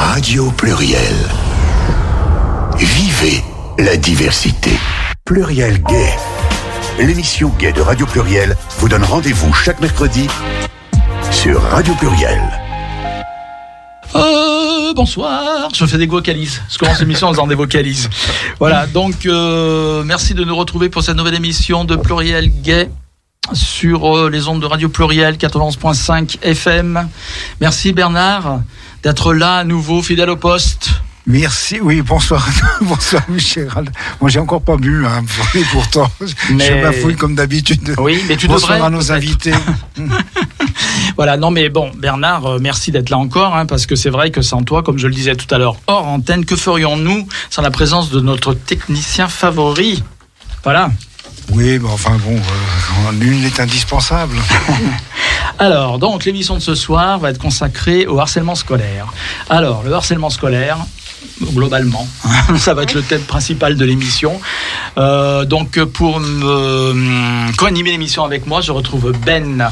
Radio Pluriel. Vivez la diversité. Pluriel Gay. L'émission Gay de Radio Pluriel vous donne rendez-vous chaque mercredi sur Radio Pluriel. Euh, bonsoir, je fais des vocalises. Je commence l'émission en faisant des vocalises. Voilà, donc euh, merci de nous retrouver pour cette nouvelle émission de Pluriel Gay sur euh, les ondes de Radio Pluriel 91.5 FM. Merci Bernard d'être là à nouveau, fidèle au poste. Merci, oui, bonsoir, bonsoir Michel. Moi, j'ai encore pas bu, hein, et pourtant, Mais- je bafouille comme d'habitude. Oui, mais tu bonsoir devrais, à nos invités. Voilà, non mais bon, Bernard, euh, merci d'être là encore, hein, parce que c'est vrai que sans toi, comme je le disais tout à l'heure, hors antenne, que ferions-nous sans la présence de notre technicien favori? Voilà. Oui, mais enfin bon, euh, l'une est indispensable. Alors, donc, l'émission de ce soir va être consacrée au harcèlement scolaire. Alors, le harcèlement scolaire, globalement, ça va être le thème principal de l'émission. Euh, donc, pour me hum, co-animer l'émission avec moi, je retrouve Ben.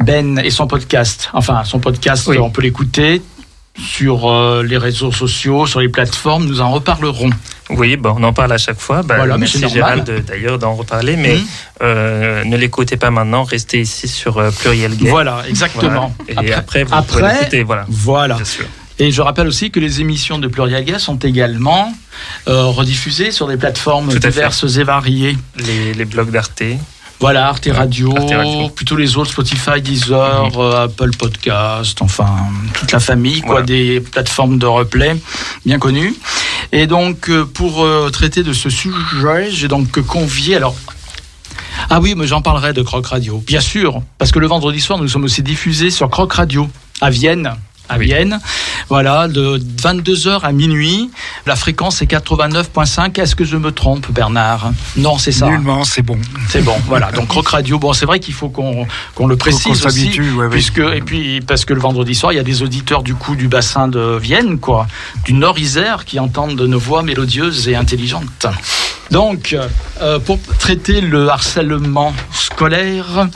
Ben et son podcast. Enfin, son podcast, Oui. on peut l'écouter sur euh, les réseaux sociaux, sur les plateformes. Nous en reparlerons. Oui, bon, on en parle à chaque fois. Bah, Voilà, merci. Gérald euh, d'ailleurs d'en reparler, mais Mhm. euh, ne l'écoutez pas maintenant, restez ici sur euh, Pluriel Gay. Voilà, exactement. Voilà. Et après, vous après- pouvez l'écouter, voilà. Voilà. Bien sûr. Et je rappelle aussi que les émissions de Pluriel Gay sont également euh, rediffusées sur des plateformes diverses et variées. Les, les blogs d'Arte. Voilà, Arte Radio, Arte Radio. plutôt les autres, Spotify, Deezer, euh, Apple Podcast, enfin toute la famille quoi, Voilà. des plateformes de replay bien connues. Et donc euh, pour euh, traiter de ce sujet, j'ai donc convié alors. Ah oui, mais j'en parlerai de Croc Radio, bien sûr, parce que le vendredi soir nous sommes aussi diffusés sur Croc Radio à Vienne. À Oui. Vienne, voilà, de 22h à minuit. La fréquence est 89.5. Est-ce que je me trompe, Bernard? Non, c'est ça. Nullement, c'est bon. C'est bon, voilà. Donc Rock Radio, bon, c'est vrai qu'il faut qu'on le précise aussi, ouais, puisque et puis parce que le vendredi soir, il y a des auditeurs du coup du bassin de Vienne, quoi, du Nord Isère, qui entendent nos voix mélodieuses et intelligentes. Donc, euh, pour traiter le harcèlement scolaire,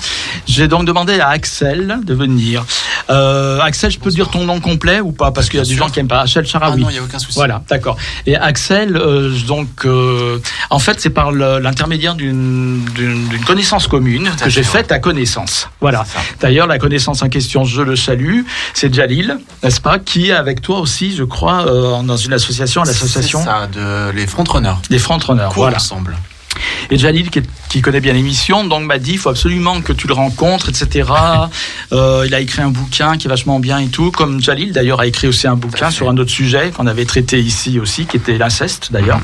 j'ai donc demandé à Axel de venir. Euh, Axel, je peux dire ton nom complet ou pas? Parce qu'il y a des gens qui aiment pas. Axel Ah Charaoui. non, il n'y a aucun souci. Voilà, d'accord. Et Axel, euh, donc, euh, en fait, c'est par l'intermédiaire d'une connaissance commune que j'ai fait, faite à connaissance. Voilà. D'ailleurs, la connaissance en question, je le salue, c'est Jalil, n'est-ce pas, qui est avec toi aussi, je crois, euh, dans une association, l'association C'est ça, de les frontrunners. des frontrunners. Voilà. ensemble. Et Jalil, qui, qui connaît bien l'émission, donc m'a dit il faut absolument que tu le rencontres, etc. Euh, il a écrit un bouquin qui est vachement bien et tout. Comme Jalil, d'ailleurs, a écrit aussi un bouquin sur un autre sujet qu'on avait traité ici aussi, qui était l'inceste, d'ailleurs.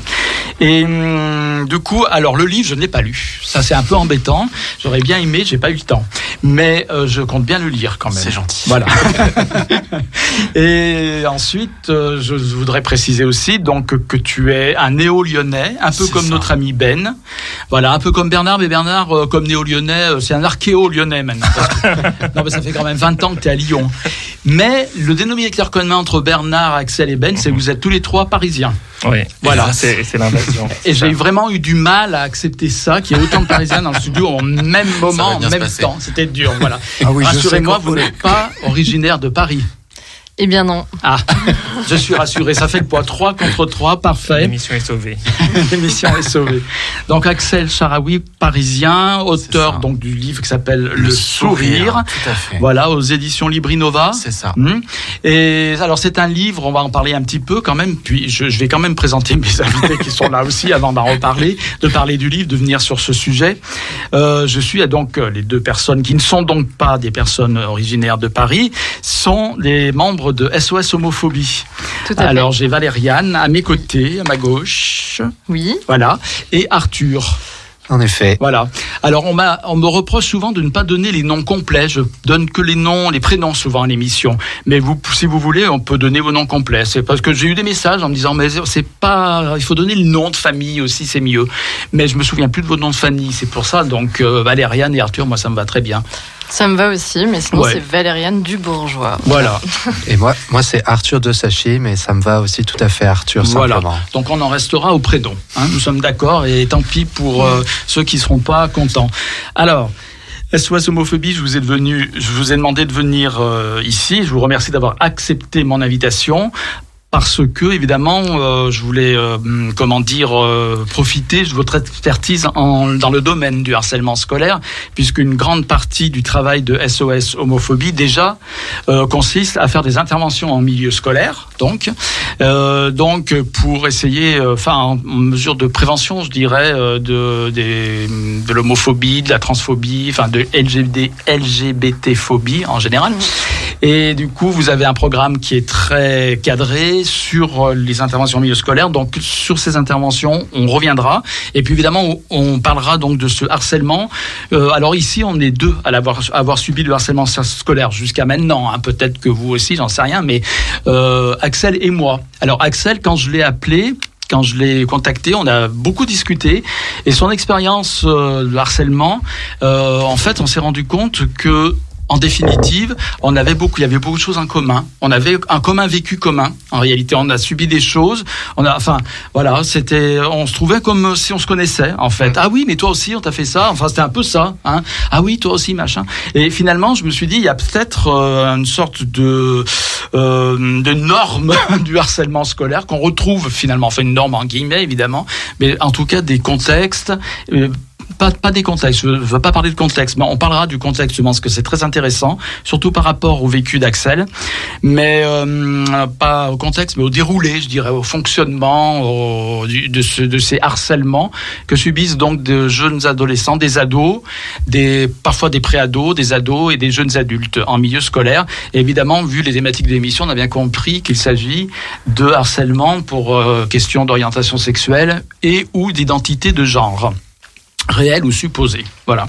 Et hum, du coup, alors le livre, je ne l'ai pas lu. Ça, c'est un peu embêtant. J'aurais bien aimé, j'ai pas eu le temps. Mais euh, je compte bien le lire quand même. C'est gentil. Voilà. Et ensuite, euh, je voudrais préciser aussi donc que tu es un néo-lyonnais, un peu comme ça. notre ami Ben. Voilà, un peu comme Bernard, mais Bernard, euh, comme néo-lyonnais, euh, c'est un archéo-lyonnais maintenant. parce que- non, mais ça fait quand même 20 ans que tu es à Lyon. Mais le dénominateur commun entre Bernard, Axel et Ben, c'est que vous êtes tous les trois parisiens. Oui. Voilà. C'est l'invasion. Et j'ai vraiment eu du mal à accepter ça, qu'il y ait autant de Parisiens dans le studio en même moment, en même temps. C'était dur, voilà. Ah oui, Rassurez-moi, vous n'êtes pas originaire de Paris. Eh bien non. Ah, je suis rassuré. Ça fait le poids 3 contre 3, parfait. L'émission est sauvée. L'émission est sauvée. Donc Axel Charaoui, parisien, auteur donc du livre qui s'appelle Le, Sourire. Tout à fait. Voilà, aux éditions Librinova. C'est ça. Hmm. Et alors c'est un livre, on va en parler un petit peu quand même, puis je, je vais quand même présenter mes invités qui sont là aussi avant d'en reparler, de parler du livre, de venir sur ce sujet. Euh, je suis donc les deux personnes qui ne sont donc pas des personnes originaires de Paris, sont des membres de SOS Homophobie. Tout à Alors j'ai Valériane à mes côtés, à ma gauche. Oui. voilà, et Arthur. En effet. Voilà. Alors on m'a, on me reproche souvent de ne pas donner les noms complets. Je donne que les noms, les prénoms souvent à l'émission. Mais vous, si vous voulez, on peut donner vos noms complets. C'est parce que j'ai eu des messages en me disant mais c'est pas, il faut donner le nom de famille aussi, c'est mieux. Mais je me souviens plus de vos noms de famille. C'est pour ça. Donc euh, Valériane et Arthur, moi ça me va très bien. Ça me va aussi, mais sinon Ouais. c'est Valériane Dubourgeois. Voilà. Et moi, moi c'est Arthur de Sachi, mais ça me va aussi tout à fait Arthur Voilà. simplement. Donc on en restera au prénom. hein. nous sommes d'accord et tant pis pour euh, ceux qui seront pas contents. Alors. SOS homophobie, je vous ai devenu, je vous ai demandé de venir euh, ici. Je vous remercie d'avoir accepté mon invitation parce que évidemment euh, je voulais euh, comment dire euh, profiter de votre expertise en, dans le domaine du harcèlement scolaire puisqu'une grande partie du travail de SOS homophobie déjà euh, consiste à faire des interventions en milieu scolaire donc. Euh, donc pour essayer euh, enfin en mesure de prévention je dirais de des, de l'homophobie de la transphobie enfin de LGBT LGBT phobie en général et du coup vous avez un programme qui est très cadré sur euh, les interventions en milieu scolaire. Donc sur ces interventions, on reviendra. Et puis évidemment, on parlera donc de ce harcèlement. Euh, alors ici, on est deux à l'avoir avoir subi le harcèlement scolaire jusqu'à maintenant. hein. Peut-être que vous aussi, j'en sais rien. Mais euh, Axel et moi. Alors Axel, quand je l'ai appelé. Quand je l'ai contacté, on a beaucoup discuté et son expérience euh, de harcèlement, euh, en fait, on s'est rendu compte que en définitive, on avait beaucoup, il y avait beaucoup de choses en commun. On avait un commun vécu commun. En réalité, on a subi des choses. On a, enfin, voilà, c'était, on se trouvait comme si on se connaissait, en fait. Ah oui, mais toi aussi, on t'a fait ça. Enfin, c'était un peu ça. Hein. Ah oui, toi aussi, machin. Et finalement, je me suis dit, il y a peut-être euh, une sorte de, euh, de norme du harcèlement scolaire qu'on retrouve finalement. Enfin, une norme en guillemets, évidemment, mais en tout cas des contextes. euh, pas, des contextes, je ne veux pas parler de contexte, mais on parlera du contexte, je pense que c'est très intéressant, surtout par rapport au vécu d'Axel, mais euh, pas au contexte, mais au déroulé, je dirais, au fonctionnement de ces harcèlements que subissent donc de jeunes adolescents, des ados, des, parfois des préados, des ados et des jeunes adultes en milieu scolaire. Et évidemment, vu les thématiques de l'émission, on a bien compris qu'il s'agit de harcèlement pour euh, question d'orientation sexuelle et ou d'identité de genre réel ou supposé. Voilà.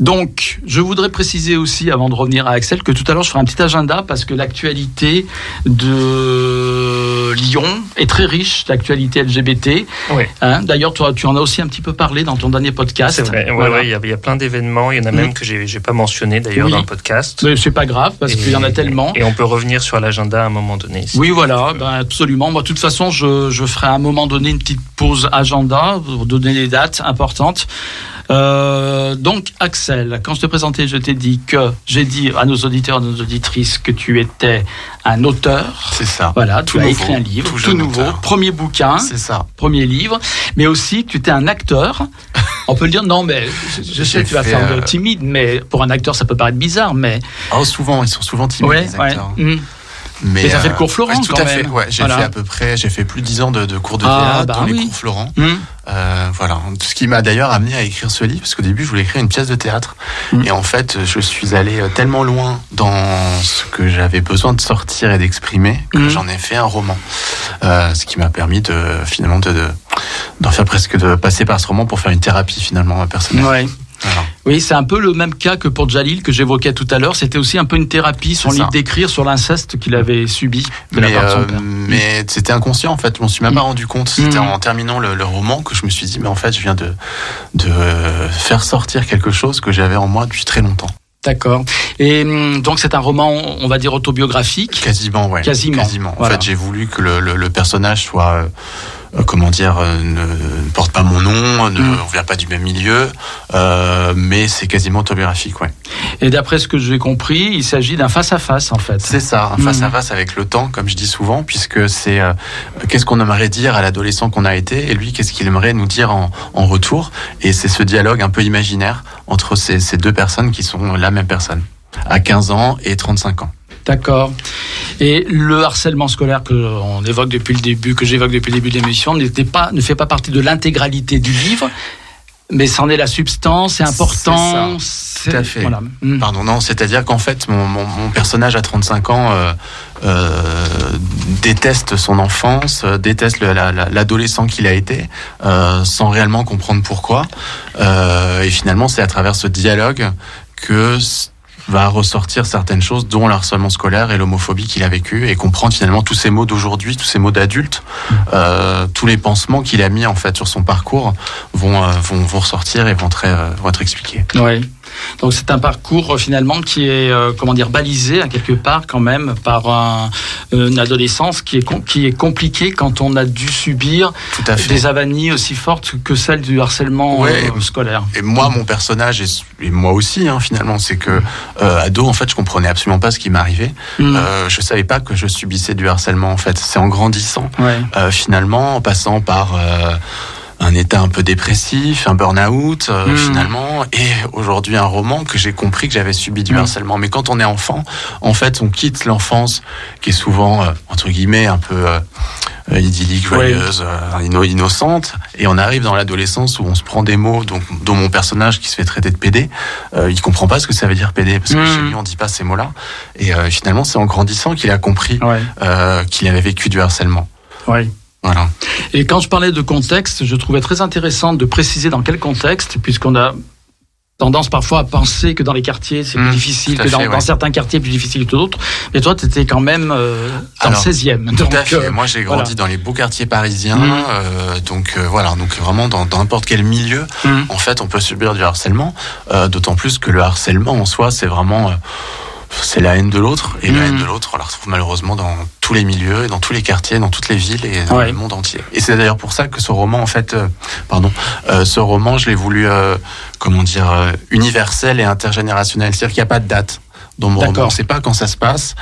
Donc, je voudrais préciser aussi, avant de revenir à Axel, que tout à l'heure, je ferai un petit agenda parce que l'actualité de Lyon est très riche, l'actualité LGBT. Oui. Hein, D'ailleurs, toi, tu en as aussi un petit peu parlé dans ton dernier podcast. C'est vrai, ouais, Voilà. ouais, il y, a- il y a plein d'événements, il y en a même Mhm. que j'ai j'ai pas mentionné d'ailleurs Oui. dans le podcast. Mais c'est pas grave parce qu'il y en a tellement. Et on peut revenir sur l'agenda à un moment donné. Oui, voilà, ben, absolument. Moi, de toute façon, je, je ferai à un moment donné une petite pause agenda pour donner les dates importantes. Euh, donc, Axel, quand je te présentais, je t'ai dit que j'ai dit à nos auditeurs, à nos auditrices que tu étais un auteur. C'est ça. Voilà, tu as écrit un livre, tout nouveau, auteur. premier bouquin, C'est ça. premier livre, mais aussi tu étais un acteur. On peut le dire, non, mais je, sais tu vas faire euh, de timide, mais pour un acteur, ça peut paraître bizarre, mais. Oh, souvent, ils sont souvent timides, Ouais, les ouais. acteurs. Mais, t'as fait le cours Florent, ouais, tout quand à fait. même. Ouais, j'ai Voilà. fait à peu près, j'ai fait plus de 10 ans de, de cours de Ah, théâtre bah dans les cours Florent. Hum. Euh, voilà, ce qui m'a d'ailleurs amené à écrire ce livre, parce qu'au début je voulais écrire une pièce de théâtre, Mm. et en fait je suis allé euh, tellement loin dans ce que j'avais besoin de sortir et d'exprimer que Mm. j'en ai fait un roman, Euh, ce qui m'a permis de finalement de de- d'en faire presque de passer par ce roman pour faire une thérapie finalement personnelle. Ouais. Voilà. Oui, c'est un peu le même cas que pour Jalil que j'évoquais tout à l'heure. C'était aussi un peu une thérapie, son livre d'écrire sur l'inceste qu'il avait subi de la Mais, part de son euh, père. mais c'était inconscient en fait, je m'en suis même pas Mm. rendu compte. C'était Mm. en terminant le, le roman que je me suis dit, mais en fait, je viens de, de euh, faire sortir quelque chose que j'avais en moi depuis très longtemps. D'accord. Et hum, donc c'est un roman, on va dire autobiographique? Quasiment, ouais. Quasiment, En voilà. fait, j'ai voulu que le, le- le personnage soit, euh, comment dire, euh, ne, ne porte pas mon nom, ne, Mm. on vient pas du même milieu, euh, mais c'est quasiment autobiographique, ouais. Et d'après ce que j'ai compris, il s'agit d'un face à face en fait. C'est ça, un Mm. face à face avec le temps, comme je dis souvent, puisque c'est euh, qu'est-ce qu'on aimerait dire à l'adolescent qu'on a été, et lui, qu'est-ce qu'il aimerait nous dire en, en retour. Et c'est ce dialogue un peu imaginaire entre ces, ces deux personnes qui sont la même personne, à 15 ans et 35 ans. D'accord. Et le harcèlement scolaire que on évoque depuis le début, que j'évoque depuis le début de l'émission, n'était pas, ne fait pas partie de l'intégralité du livre, mais c'en est la substance, c'est important. C'est. Tout à fait. Voilà. Hum. Pardon, non, c'est-à-dire qu'en fait, mon, mon- mon personnage à 35 ans euh, euh, déteste son enfance, euh, déteste le- la- la- l'adolescent qu'il a été, euh, sans réellement comprendre pourquoi. Et finalement, c'est à travers ce dialogue que va ressortir certaines choses, dont le harcèlement scolaire et l'homophobie qu'il a vécu, et comprendre finalement tous ces mots d'aujourd'hui, tous ces mots d'adulte, euh, tous les pansements qu'il a mis en fait sur son parcours vont, euh, vont, vont ressortir et vont, très, euh, vont être expliqués. Ouais. Donc c'est un parcours euh, finalement qui est euh, comment dire balisé à quelque part quand même par un- une adolescence qui est qui est compliquée quand on a dû subir des avanies aussi fortes que celles du harcèlement Ouais. euh, scolaire. Et moi, mon personnage, et, et moi aussi, hein, finalement, c'est que euh, ado, en fait, je comprenais absolument pas ce qui m'arrivait. Mm. Euh, je savais pas que je subissais du harcèlement. En fait, c'est en grandissant, Ouais. euh, finalement, en passant par euh, un état un peu dépressif, un burn-out, euh, Mm. finalement, et aujourd'hui un roman que j'ai compris que j'avais subi du Mm. harcèlement. Mais quand on est enfant, en fait, on quitte l'enfance qui est souvent euh, entre guillemets un peu euh, idyllique, joyeuse, euh, inno- innocente, et on arrive dans l'adolescence où on se prend des mots, donc dont mon personnage qui se fait traiter de PD, euh, il comprend pas ce que ça veut dire PD parce que Mm. chez lui on dit pas ces mots-là, et euh, finalement c'est en grandissant qu'il a compris Ouais. euh, qu'il avait vécu du harcèlement. Ouais. Voilà. Et quand je parlais de contexte, je trouvais très intéressant de préciser dans quel contexte, puisqu'on a tendance parfois à penser que dans les quartiers c'est plus Mmh, difficile, que dans, fait, dans ouais. certains quartiers plus difficile que d'autres. Mais toi, tu étais quand même euh, dans Alors, le 16e. Tout Donc, à fait. euh, Moi, j'ai grandi voilà. dans les beaux quartiers parisiens, Mhm. euh, donc euh, voilà, donc vraiment dans n'importe quel milieu, Mhm. en fait, on peut subir du harcèlement. D'autant plus que le harcèlement en soi, c'est vraiment c'est la haine de l'autre, et la Mhm. haine de l'autre, on la retrouve malheureusement dans tous les milieux, et dans tous les quartiers, dans toutes les villes et dans Ouais. le monde entier. Et c'est d'ailleurs pour ça que ce roman, en fait, euh, pardon, euh, ce roman, je l'ai voulu, euh, comment dire, euh, universel et intergénérationnel. C'est-à-dire qu'il n'y a pas de date dans mon roman. On ne sait pas quand ça se passe.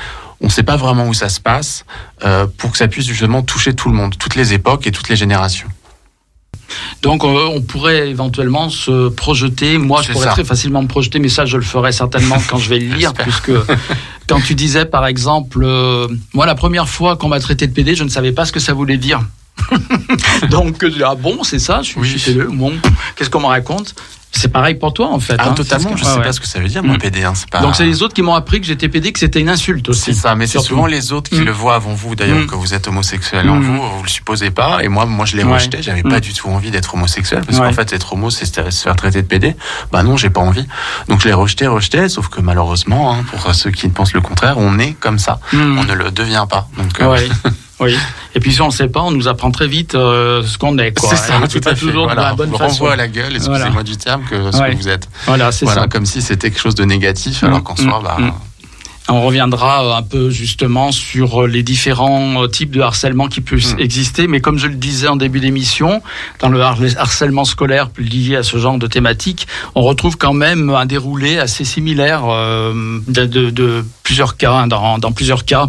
On ne sait pas vraiment où ça se passe euh, pour que ça puisse justement toucher tout le monde, toutes les époques et toutes les générations. Donc euh, on pourrait éventuellement se projeter. Moi, je pourrais ça. très facilement me projeter, mais ça, je le ferai certainement quand je vais le lire, puisque quand tu disais, par exemple, euh, moi, la première fois qu'on m'a traité de PD, je ne savais pas ce que ça voulait dire. Donc, ah bon, c'est ça, je suis, Oui. suis. Bon, qu'est-ce qu'on me raconte? C'est pareil pour toi, en fait. Ah, hein. totalement, je sais ouais, pas ce que ça veut dire, moi. PD. Hein, c'est pas... Donc, c'est les autres qui m'ont appris que j'étais PD, que c'était une insulte aussi. C'est ça, mais c'est souvent les autres qui Mm. le voient avant vous, d'ailleurs, Mm. que vous êtes homosexuel en Mm. vous, vous le supposez pas, et moi, moi je l'ai Ouais. rejeté, j'avais pas du tout envie d'être homosexuel, parce Ouais. qu'en fait, être homo, c'est se faire traiter de PD. Bah non, j'ai pas envie. Donc je l'ai rejeté, rejeté, sauf que malheureusement, hein, pour ceux qui pensent le contraire, on est comme ça, on ne le devient pas. Donc, euh, Ouais. Oui. Et puis si on ne sait pas, on nous apprend très vite euh, ce qu'on est. Quoi. c'est ça, tout pas à fait. toujours Voilà, de la bonne on façon. renvoie à la gueule, excusez-moi Voilà. du terme, que ce Ouais. que vous êtes. Voilà, c'est Voilà, ça. comme si c'était quelque chose de négatif, Mm. alors qu'en soi, Mm. bah, Mm. On reviendra euh, un peu justement sur euh, les différents euh, types de harcèlement qui peuvent Mm. exister, mais comme je le disais en début d'émission, dans le har- harcèlement scolaire lié à ce genre de thématique, on retrouve quand même un déroulé assez similaire euh, de, de- de plusieurs cas, hein, dans, dans plusieurs cas,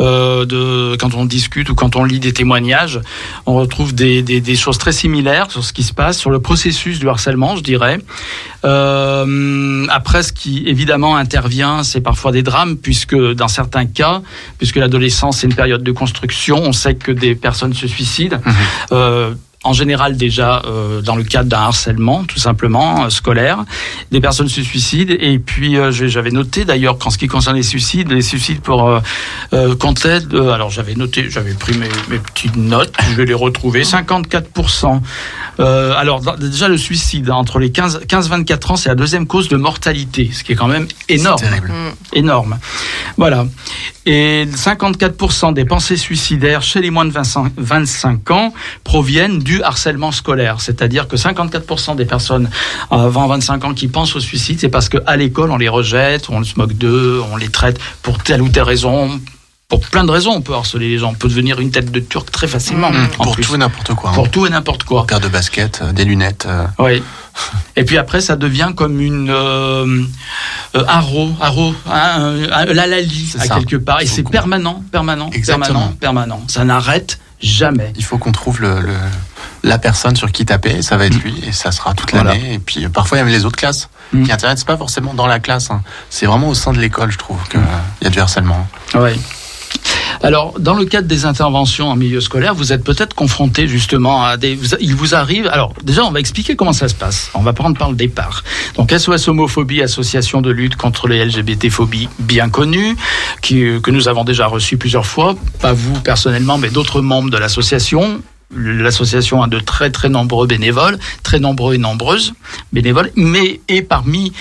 euh, de, quand on discute ou quand on lit des témoignages, on retrouve des, des- des choses très similaires sur ce qui se passe, sur le processus du harcèlement, je dirais. Euh, après, ce qui évidemment intervient, c'est parfois des drames, puisque dans certains cas, puisque l'adolescence est une période de construction, on sait que des personnes se suicident. Mhm. Euh, en général déjà euh, dans le cadre d'un harcèlement tout simplement euh, scolaire. Des personnes se suicident. Et puis euh, j'avais noté d'ailleurs qu'en ce qui concerne les suicides les suicides pour de- alors j'avais noté j'avais pris mes, mes petites notes. Je vais les retrouver 54% euh, alors déjà le suicide entre les 15 15-24 ans c'est la deuxième cause de mortalité ce qui est quand même énorme. Terrible. énorme. Voilà. Et 54% des pensées suicidaires chez les moins de 25 25 ans proviennent du harcèlement scolaire. C'est-à-dire que 54% des personnes avant 25 ans qui pensent au suicide, c'est parce qu'à l'école, on les rejette, on se moque d'eux, on les traite pour telle ou telle raison. Pour plein de raisons, on peut harceler les gens. On peut devenir une tête de turc très facilement. Mm. en Pour plus. tout et n'importe quoi. hein. Pour tout et n'importe quoi. Paire de baskets, euh, des lunettes. euh, Oui. Et puis après, ça devient comme une euh, euh, haro, haro, hein, un- un- la lali C'est à ça. quelque part. Et c'est permanent, permanent, Exactement. permanent, permanent. Ça n'arrête jamais. il faut qu'on trouve le, le- la personne sur qui taper, ça va être lui, et ça sera toute Mm. Voilà. l'année. Et puis euh, parfois, il y a même les autres classes Mm. qui intéressent pas forcément dans la classe. hein. C'est vraiment au sein de l'école, je trouve, qu'il y a du harcèlement. Oui. Alors, dans le cadre des interventions en milieu scolaire, vous êtes peut-être confronté justement à des. Il vous arrive. Alors, déjà, on va expliquer comment ça se passe. On va prendre par le départ. Donc, SOS Homophobie, association de lutte contre les LGBT-phobies bien connue, qui, euh, que nous avons déjà reçu plusieurs fois. Pas vous personnellement, mais d'autres membres de l'association. L'association a de très très nombreux bénévoles, très nombreux et nombreuses bénévoles, mais et parmi,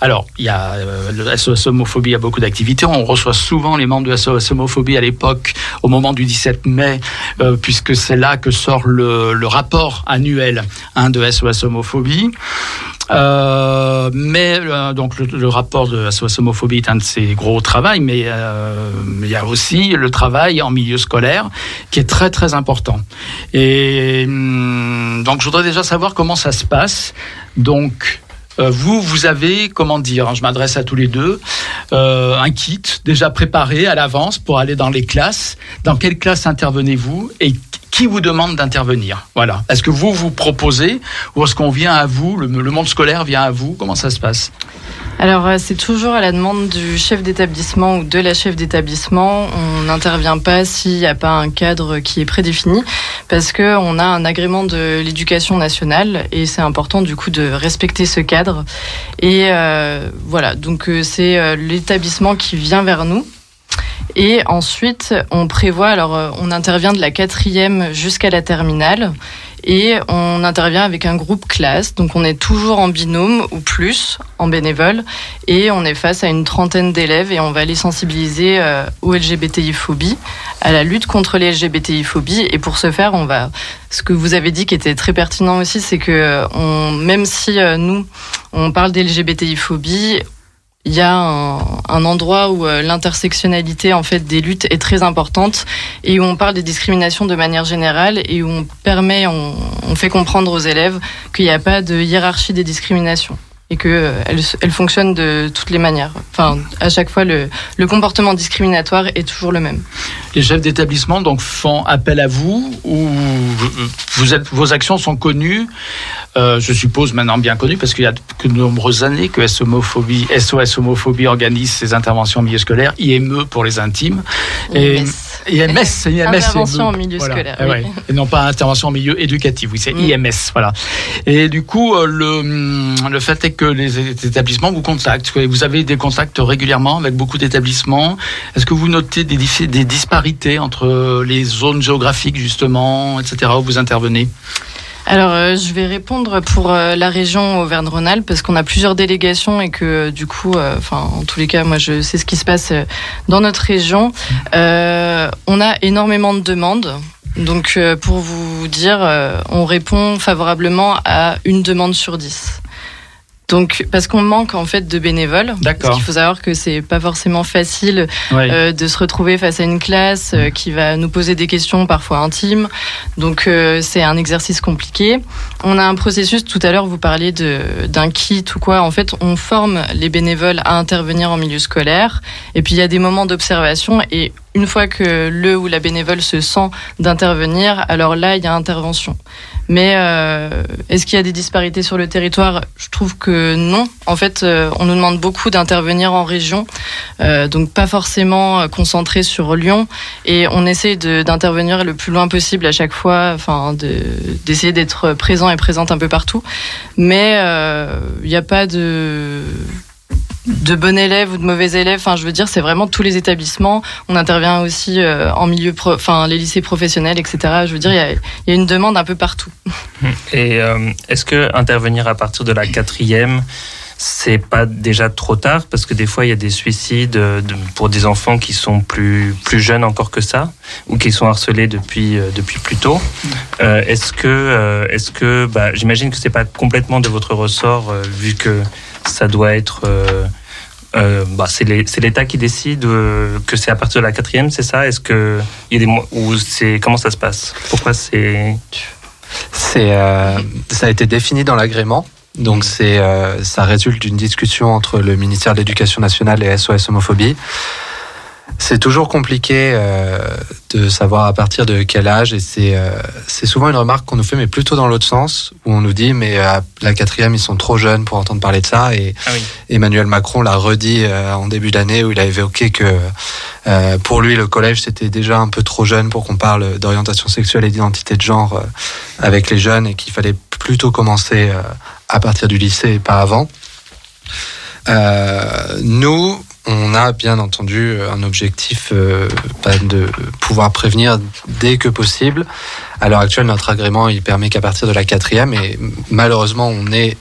alors il y a euh, SOS homophobie a beaucoup d'activités. On reçoit souvent les membres de SOS homophobie à l'époque, au moment du 17 mai, euh, puisque c'est là que sort le, le rapport annuel hein, de SOS homophobie. Euh, mais euh, donc le, le rapport de SOS homophobie est un de ses gros travaux, mais euh, il y a aussi le travail en milieu scolaire qui est très très important. Et hum, donc je voudrais déjà savoir comment ça se passe. Donc euh, vous, vous avez, comment dire, hein, je m'adresse à tous les deux, euh, un kit déjà préparé à l'avance pour aller dans les classes. Dans quelle classe intervenez-vous et qui vous demande d'intervenir Voilà. Est-ce que vous vous proposez ou est-ce qu'on vient à vous, le, monde scolaire vient à vous? Comment ça se passe? Alors, euh, c'est toujours à la demande du chef d'établissement ou de la chef d'établissement. On n'intervient pas s'il n'y a pas un cadre qui est prédéfini, parce que on a un agrément de l'éducation nationale et c'est important du coup de respecter ce cadre. Et euh, voilà, donc euh, c'est l'établissement qui vient vers nous. Et ensuite, on prévoit, alors euh, on intervient de la quatrième jusqu'à la terminale. Et on intervient avec un groupe classe, donc on est toujours en binôme ou plus, en bénévole, et on est face à une trentaine d'élèves et on va les sensibiliser euh, aux LGBTI-phobie, à la lutte contre les LGBTI-phobie. Et pour ce faire, on va, ce que vous avez dit qui était très pertinent aussi, c'est que euh, même si nous, on parle des LGBTI-phobie, il y a un, un endroit où euh, l'intersectionnalité en fait des luttes est très importante et où on parle des discriminations de manière générale et où on permet, on, on fait comprendre aux élèves qu'il n'y a pas de hiérarchie des discriminations et que euh, elle, fonctionne de toutes les manières. Enfin, à chaque fois, le, le comportement discriminatoire est toujours le même. Les chefs d'établissement donc font appel à vous ou vous êtes, vos actions sont connues, euh, je suppose maintenant bien connues parce qu'il y a que de nombreuses années que SOS Homophobie, SOS Homophobie organise ses interventions en milieu scolaire, IME pour les intimes. Et, IMS. IMS. Intervention en milieu Voilà. scolaire, Eh oui. Et non pas intervention en milieu éducatif, oui, c'est Mm. IMS, voilà. Et du coup, euh, le, le fait est que les établissements vous contactent. Vous avez des contacts régulièrement avec beaucoup d'établissements. Est-ce que vous notez des, disparités entre les zones géographiques, justement, etc., où vous intervenez? Alors, euh, je vais répondre pour euh, la région Auvergne-Rhône-Alpes parce qu'on a plusieurs délégations et que euh, du coup, enfin, en tous les cas, moi, je sais ce qui se passe dans notre région. On a énormément de demandes. Donc, pour vous dire, on répond favorablement à une demande sur dix. Donc, parce qu'on manque en fait de bénévoles. D'accord. Parce qu'il faut savoir que c'est pas forcément facile euh, de se retrouver face à une classe euh, qui va nous poser des questions parfois intimes. Donc euh, c'est un exercice compliqué. On a un processus, tout à l'heure vous parliez de- d'un kit ou quoi. En fait, on forme les bénévoles à intervenir en milieu scolaire. Et puis il y a des moments d'observation et une fois que le ou la bénévole se sent d'intervenir, alors là, il y a intervention. Mais euh, est-ce qu'il y a des disparités sur le territoire? Je trouve que non. En fait, euh, on nous demande beaucoup d'intervenir en région, euh, donc pas forcément euh, concentré sur Lyon. Et on essaye de- d'intervenir le plus loin possible à chaque fois, enfin de- d'essayer d'être présent et présente un peu partout. Mais euh, il n'y a pas de de bons élèves ou de mauvais élèves. Enfin, je veux dire, c'est vraiment tous les établissements. On intervient aussi euh, en milieu, pro- enfin les lycées professionnels, etc. Je veux dire, il y a, il y a une demande un peu partout. Et euh, est-ce que intervenir à partir de la quatrième, c'est pas déjà trop tard? Parce que des fois, il y a des suicides euh, de- pour des enfants qui sont plus, plus jeunes encore que ça, ou qui sont harcelés depuis, euh, depuis plus tôt. Euh, est-ce que, euh, est-ce que bah, j'imagine que c'est pas complètement de votre ressort, euh, vu que ça doit être. euh, euh, bah, c'est l'État qui décide euh, que c'est à partir de la quatrième, c'est ça? Est-ce que il y a des ou comment ça se passe? Pourquoi c'est C'est, ça a été défini dans l'agrément. Donc c'est, ça résulte d'une discussion entre le ministère de l'Éducation nationale et SOS homophobie. C'est toujours compliqué euh, de savoir à partir de quel âge et c'est euh, c'est souvent une remarque qu'on nous fait mais plutôt dans l'autre sens où on nous dit mais à la quatrième ils sont trop jeunes pour entendre parler de ça et Ah oui. Emmanuel Macron l'a redit euh, en début d'année où il a évoqué que euh, pour lui le collège c'était déjà un peu trop jeune pour qu'on parle d'orientation sexuelle et d'identité de genre euh, avec les jeunes et qu'il fallait plutôt commencer euh, à partir du lycée et pas avant. Euh, nous, on a bien entendu un objectif euh, bah, de pouvoir prévenir dès que possible. À l'heure actuelle, notre agrément il permet qu'à partir de la quatrième, et malheureusement, on est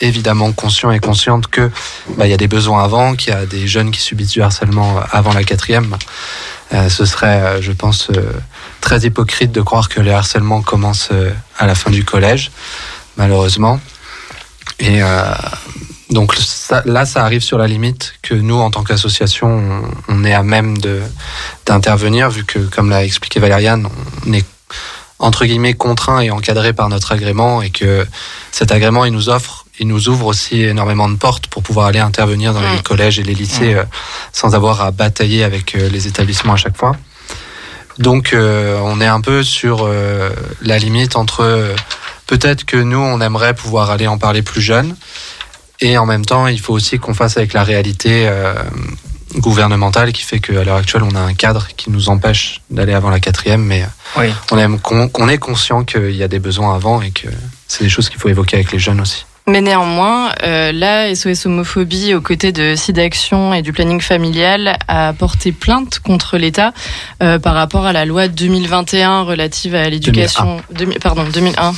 évidemment conscient et consciente que bah, il y a des besoins avant, qu'il y a des jeunes qui subissent du harcèlement avant la quatrième. Euh, ce serait, euh, je pense, euh, très hypocrite de croire que le harcèlement commence euh, à la fin du collège, malheureusement. Et euh, donc ça, là, ça arrive sur la limite que nous, en tant qu'association, on, on est à même de d'intervenir, vu que, comme l'a expliqué Valériane, on est entre guillemets contraint et encadré par notre agrément, et que cet agrément, il nous offre, il nous ouvre aussi énormément de portes pour pouvoir aller intervenir dans les collèges et les lycées euh, sans avoir à batailler avec euh, les établissements à chaque fois. Donc, euh, on est un peu sur la limite entre peut-être que nous, on aimerait pouvoir aller en parler plus jeune, et en même temps, il faut aussi qu'on fasse avec la réalité euh, gouvernementale qui fait qu'à l'heure actuelle, on a un cadre qui nous empêche d'aller avant la quatrième, mais Oui. on, aime, qu'on, qu'on est conscient qu'il y a des besoins avant et que c'est des choses qu'il faut évoquer avec les jeunes aussi. Mais néanmoins, euh, là, SOS Homophobie, aux côtés de SIDAction et du planning familial, a porté plainte contre l'État euh, par rapport à la loi 2021 relative à l'éducation. 2000 pardon, 2001.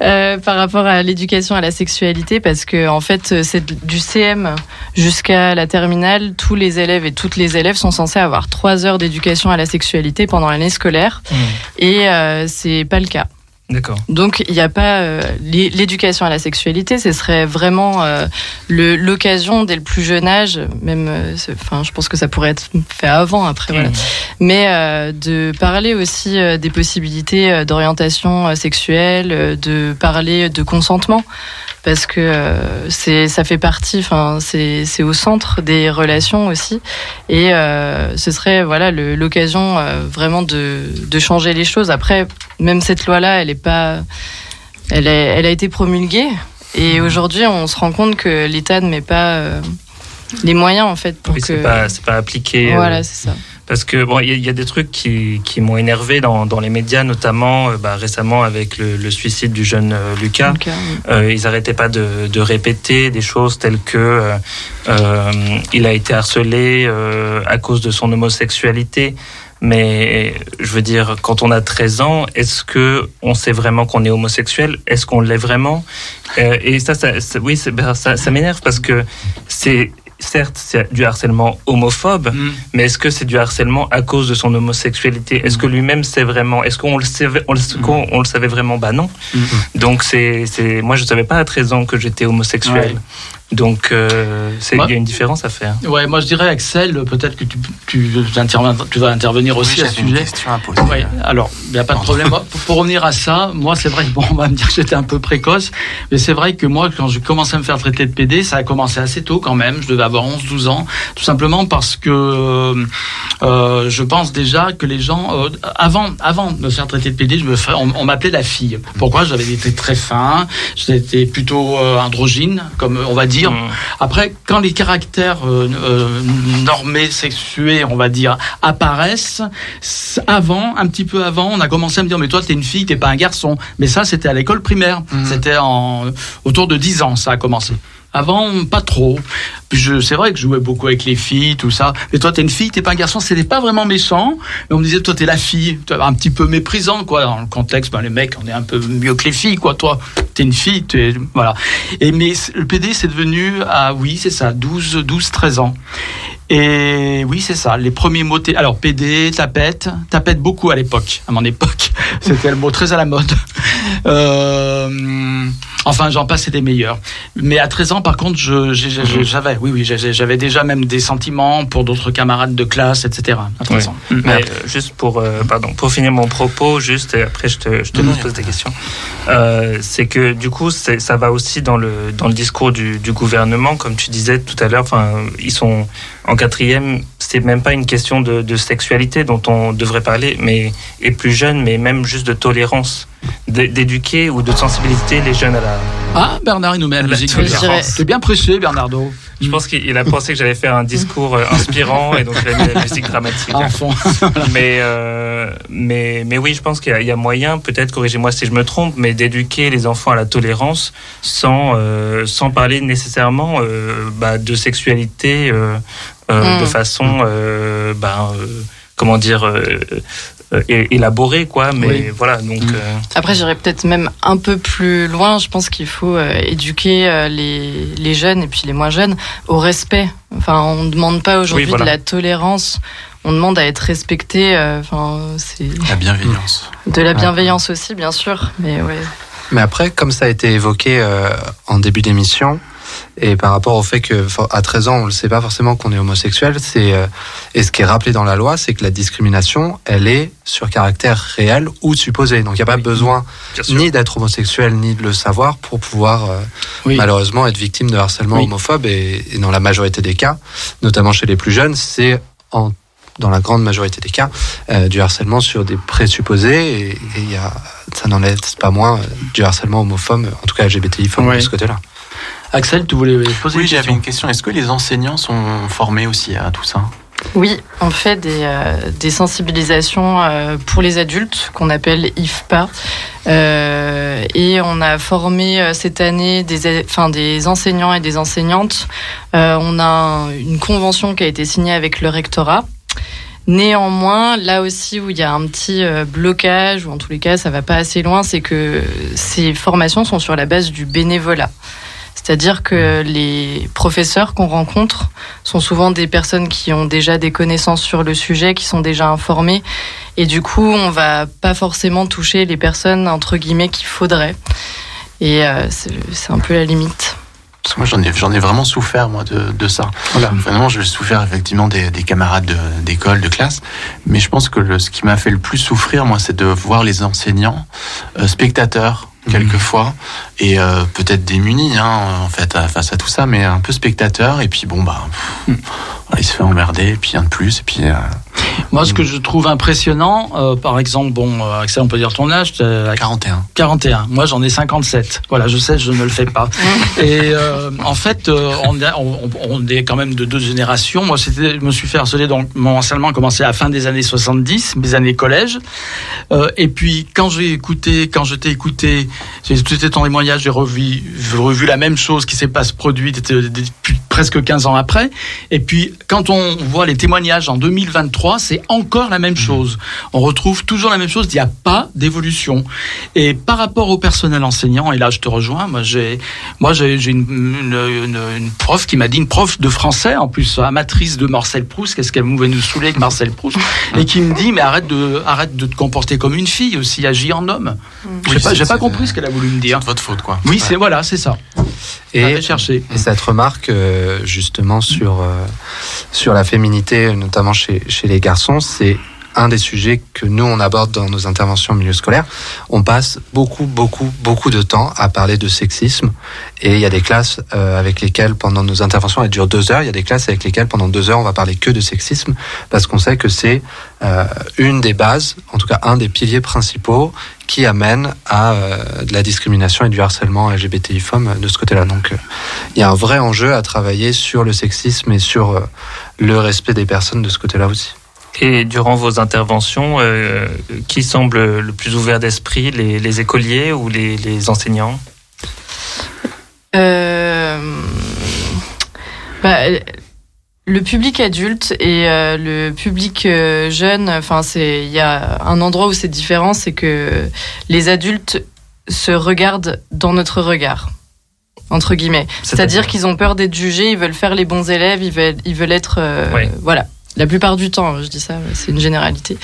Euh, par rapport à l'éducation à la sexualité, parce que en fait, c'est du CM jusqu'à la terminale, tous les élèves et toutes les élèves sont censés avoir trois heures d'éducation à la sexualité pendant l'année scolaire, Mmh. et euh, c'est pas le cas. D'accord. Donc il n'y a pas euh, l'é- l'éducation à la sexualité, ce serait vraiment euh, l'occasion dès le plus jeune âge, même, euh, enfin je pense que ça pourrait être fait avant après, voilà. Mmh. mais de parler aussi des possibilités d'orientation sexuelle, de parler de consentement, parce que euh, c'est ça fait partie, enfin c'est c'est au centre des relations aussi, et euh, ce serait voilà l'occasion euh, vraiment de de changer les choses. Après même cette loi là, elle est pas, elle, est, elle a été promulguée et aujourd'hui on se rend compte que l'État ne met pas les moyens en fait pour Oui, que. c'est pas, pas appliqué. voilà, c'est ça. Parce que bon, il y, a- il y a des trucs qui, qui m'ont énervé dans, dans les médias, notamment euh, bah, récemment avec le, le suicide du jeune euh, Lucas. Euh, ils arrêtaient pas de, de répéter des choses telles que il a été harcelé à cause de son homosexualité. Mais je veux dire, quand on a 13 ans, est-ce que on sait vraiment qu'on est homosexuel? Est-ce qu'on l'est vraiment? Et ça, ça, ça- oui, ben, ça, ça m'énerve parce que c'est certes c'est du harcèlement homophobe, Mm. mais est-ce que c'est du harcèlement à cause de son homosexualité? Est-ce que lui-même sait vraiment Est-ce qu'on le savait, on le, qu'on- on le savait vraiment? Bah non. Mm. Donc c'est, c'est, moi je savais pas à 13 ans que j'étais homosexuel. Ouais. Donc euh, il y a une différence à faire. Ouais, moi je dirais Axel, peut-être que tu, tu, interviens- tu vas intervenir aussi Oui, à ce j'avais une sujet. question à poser. Oui, alors, il n'y a pas de problème. Pour, pour revenir à ça, moi, c'est vrai que, bon, on va me dire que j'étais un peu précoce, mais c'est vrai que moi, quand j'ai commencé à me faire traiter de PD, ça a commencé assez tôt quand même. Je devais avoir 11-12 ans, tout simplement parce que euh, euh, je pense déjà que les gens, euh, avant, avant de me faire traiter de PD, je me ferais- on, on m'appelait la fille. Pourquoi? J'avais été très fin, j'étais plutôt euh, androgyne, comme on va dire. Mm. Après, quand les caractères euh, euh, normés, sexués, on va dire, apparaissent, avant, un petit peu avant, on a commencé à me dire, mais toi, t'es une fille, t'es pas un garçon. Mais ça, c'était à l'école primaire. Mhm. C'était en autour de 10 ans, ça a commencé. Avant, pas trop. C'est vrai que je jouais beaucoup avec les filles, tout ça. Mais toi, t'es une fille, t'es pas un garçon. C'était pas vraiment méchant. Mais on me disait, toi, t'es la fille. Un petit peu méprisant, quoi. Dans le contexte, ben, les mecs, on est un peu mieux que les filles, quoi. Toi, t'es une fille, t'es, voilà. Et mais le PD, c'est devenu, ah oui, c'est ça, 12, 12, 13 ans. Et oui, c'est ça. Les premiers mots. Alors, PD, tapette. Tapette beaucoup à l'époque. À mon époque. C'était le mot très à la mode. Euh, enfin, j'en passe, c'était meilleur. Mais à 13 ans, par contre, j'ai- j'avais, oui, oui, j'avais déjà même des sentiments pour d'autres camarades de classe, etc. À 13 Oui. ans. Mm. Mais euh, juste pour, euh, pardon, pour finir mon propos, juste et après je te, je pose des questions. Euh, c'est que du coup, ça va aussi dans le dans le discours du, du gouvernement, comme tu disais tout à l'heure. Enfin, ils sont en quatrième. C'est même pas une question de, de sexualité dont on devrait parler, mais et plus jeune, mais même juste de tolérance, d'é- d'éduquer ou de sensibiliser les jeunes à la. Ah, Bernard, il nous met la La musique. tolérance. T'es bien pressé, Bernardo. Je pense qu'il a pensé que j'allais faire un discours euh, inspirant et donc il a mis la musique dramatique. À fond. Mais, euh, mais, mais oui, je pense qu'il y a- il y, a moyen, peut-être, corrigez-moi si je me trompe, mais d'éduquer les enfants à la tolérance sans, euh, sans parler nécessairement euh, bah, de sexualité euh, de façon, euh, bah, euh, comment dire, élaborée, quoi. Mais Oui. voilà, donc. Mm. euh, Après, j'irais peut-être même un peu plus loin. Je pense qu'il faut euh, éduquer euh, les, les jeunes et puis les moins jeunes au respect. Enfin, on ne demande pas aujourd'hui Oui, voilà. de la tolérance. On demande à être respecté. euh, Enfin, c'est La bienveillance. de la bienveillance aussi, bien sûr. Mais ouais. Mais après, comme ça a été évoqué euh, en début d'émission, et par rapport au fait que à 13 ans, on ne sait pas forcément qu'on est homosexuel, c'est euh, et ce qui est rappelé dans la loi, c'est que la discrimination, elle est sur caractère réel ou supposé. Donc il n'y a pas besoin ni d'être homosexuel ni de le savoir pour pouvoir euh, malheureusement être victime de harcèlement homophobe. Et, dans la majorité des cas, notamment chez les plus jeunes, c'est en dans la grande majorité des cas, euh, du harcèlement sur des présupposés et, et y a, ça n'en est pas moins du harcèlement homophobe, en tout cas LGBTI de ce côté-là. Axel, tu voulais poser Oui, j'avais une question. Est-ce que les enseignants sont formés aussi à tout ça? Oui, on fait des, euh, des sensibilisations euh, pour les adultes qu'on appelle IFPA. Euh, et on a formé cette année des, enfin, des enseignants et des enseignantes. on a une convention qui a été signée avec le rectorat. Néanmoins, là aussi où il y a un petit blocage, ou en tous les cas ça va pas assez loin, c'est que ces formations sont sur la base du bénévolat. C'est-à-dire que les professeurs qu'on rencontre sont souvent des personnes qui ont déjà des connaissances sur le sujet, qui sont déjà informées. Et du coup, on va pas forcément toucher les personnes, entre guillemets, qu'il faudrait. Et euh, c'est un peu la limite. Parce que moi, j'en ai, j'en ai vraiment souffert, moi, de, de ça. Voilà. Vraiment, j'ai souffert effectivement des, des camarades d'école, de, classe. Mais je pense que le, ce qui m'a fait le plus souffrir, moi, c'est de voir les enseignants, euh, spectateurs, quelquefois et euh, peut-être démuni hein, en fait face à tout ça mais un peu spectateur et puis bon bah il se fait emmerder et puis un de plus et puis euh, moi ce que je trouve impressionnant euh, par exemple bon Axel on peut dire ton âge 41 41 moi j'en ai 57 voilà je sais je ne le fais pas. Et en fait on, on, est quand même de deux générations. Moi c'était je me suis fait harceler donc mon harcèlement a commencé à la fin des années 70 mes années collège. Et puis quand j'ai écouté quand je t'ai écouté j'ai tout été en témoignage, j'ai revu, revu la même chose qui s'est pas produit depuis presque 15 ans après. Et puis, quand on voit les témoignages en 2023, c'est encore la même chose. On retrouve toujours la même chose. Il n'y a pas d'évolution. Et par rapport au personnel enseignant, et là, je te rejoins, moi, j'ai, moi, j'ai, une, une, une, prof qui m'a dit, une prof de français, en plus, amatrice de Marcel Proust, qu'est-ce qu'elle pouvait nous saouler avec Marcel Proust, et qui me dit, mais arrête de, arrête de te comporter comme une fille aussi, agis en homme. Je j'ai pas, pas compris ce qu'elle a voulu me dire. C'est votre faute, quoi. Oui, c'est voilà, c'est ça. Et, chercher. et cette remarque, euh, justement, sur, euh, sur la féminité, notamment chez, chez les garçons, c'est un des sujets que nous, on aborde dans nos interventions au milieu scolaire. On passe beaucoup, beaucoup, beaucoup de temps à parler de sexisme. Et il y a des classes euh, avec lesquelles, pendant nos interventions, elles durent deux heures. Il y a des classes avec lesquelles, pendant deux heures, on va parler que de sexisme, parce qu'on sait que c'est euh, une des bases, en tout cas un des piliers principaux, qui amène à euh, de la discrimination et du harcèlement LGBTI femmes de ce côté-là. Donc, il y a un vrai enjeu à travailler sur le sexisme et sur le respect des personnes de ce côté-là aussi. Et durant vos interventions, euh, qui semble le plus ouvert d'esprit, les, écoliers ou les, enseignants euh, bah, Le public adulte et euh, le public jeune, enfin, il y a un endroit où c'est différent, c'est que les adultes se regardent dans notre regard entre guillemets. C'est-à-dire qu'ils ont peur d'être jugés, ils veulent faire les bons élèves, ils veulent, ils veulent être, voilà. La plupart du temps, je dis ça, c'est une généralité.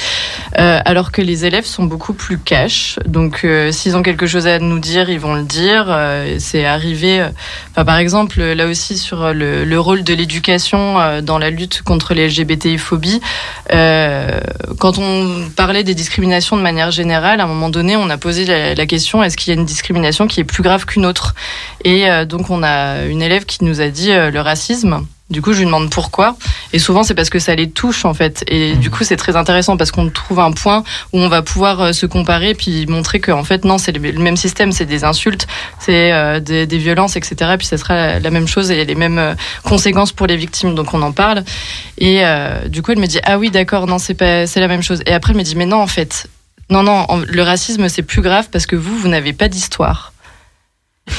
Euh, alors que les élèves sont beaucoup plus cash. Donc, euh, s'ils ont quelque chose à nous dire, ils vont le dire. Euh, c'est arrivé, enfin, par exemple, là aussi sur le, le rôle de l'éducation dans la lutte contre les LGBTI-phobies. quand on parlait des discriminations de manière générale, à un moment donné, on a posé la, la question est-ce qu'il y a une discrimination qui est plus grave qu'une autre? Et donc, on a une élève qui nous a dit le racisme. Du coup, je lui demande pourquoi. Et souvent, c'est parce que ça les touche, en fait. Et du coup, c'est très intéressant parce qu'on trouve un point où on va pouvoir euh, se comparer puis montrer que, en fait, non, c'est le même système, c'est des insultes, c'est euh, des, violences, etc. Puis ça sera la même chose et les mêmes euh, conséquences pour les victimes. Donc, on en parle. Et du coup, elle me dit, ah oui, d'accord, non, c'est pas, c'est la même chose. Et après, elle me dit, mais non, en fait, non, non, le racisme, c'est plus grave parce que vous, vous n'avez pas d'histoire.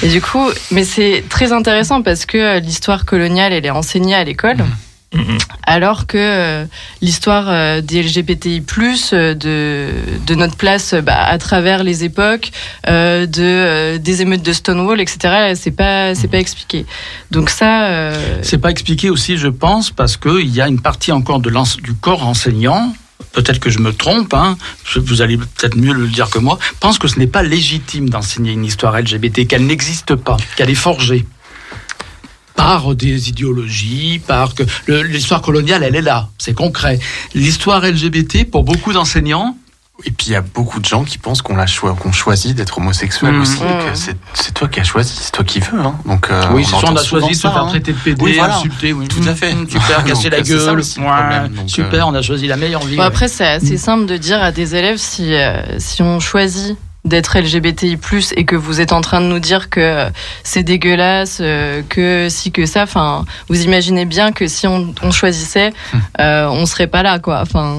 Et du coup, mais c'est très intéressant parce que euh, l'histoire coloniale, elle est enseignée à l'école. Mmh. Mmh. Alors que euh, l'histoire euh, des LGBTI+, de, de notre place bah, à travers les époques, de, des émeutes de Stonewall, etc., c'est pas, c'est pas expliqué. Donc ça... C'est pas expliqué aussi, je pense, parce qu'il y a une partie encore de du corps enseignant peut-être que je me trompe, hein, vous allez peut-être mieux le dire que moi, pense que ce n'est pas légitime d'enseigner une histoire LGBT, qu'elle n'existe pas, qu'elle est forgée par des idéologies, par que l'histoire coloniale, elle est là, c'est concret. L'histoire LGBT, pour beaucoup d'enseignants, et puis il y a beaucoup de gens qui pensent qu'on qu'on choisit d'être homosexuel Mmh. aussi, que c'est toi qui as choisi, c'est toi qui veux. Hein. Donc euh, oui, c'est on a choisi de se faire hein. traiter de PD, Oui, voilà. insulter, oui. Tout à fait. Mmh, super, casser la ça gueule. Ouais. Donc, super, euh, on a choisi la meilleure vie. Bon, ouais. après, c'est assez simple de dire à des élèves si, euh, si on choisit d'être LGBTI+, et que vous êtes en train de nous dire que euh, c'est dégueulasse, euh, que si, que ça, enfin, vous imaginez bien que si on, on choisissait, euh, on serait pas là, quoi. Enfin,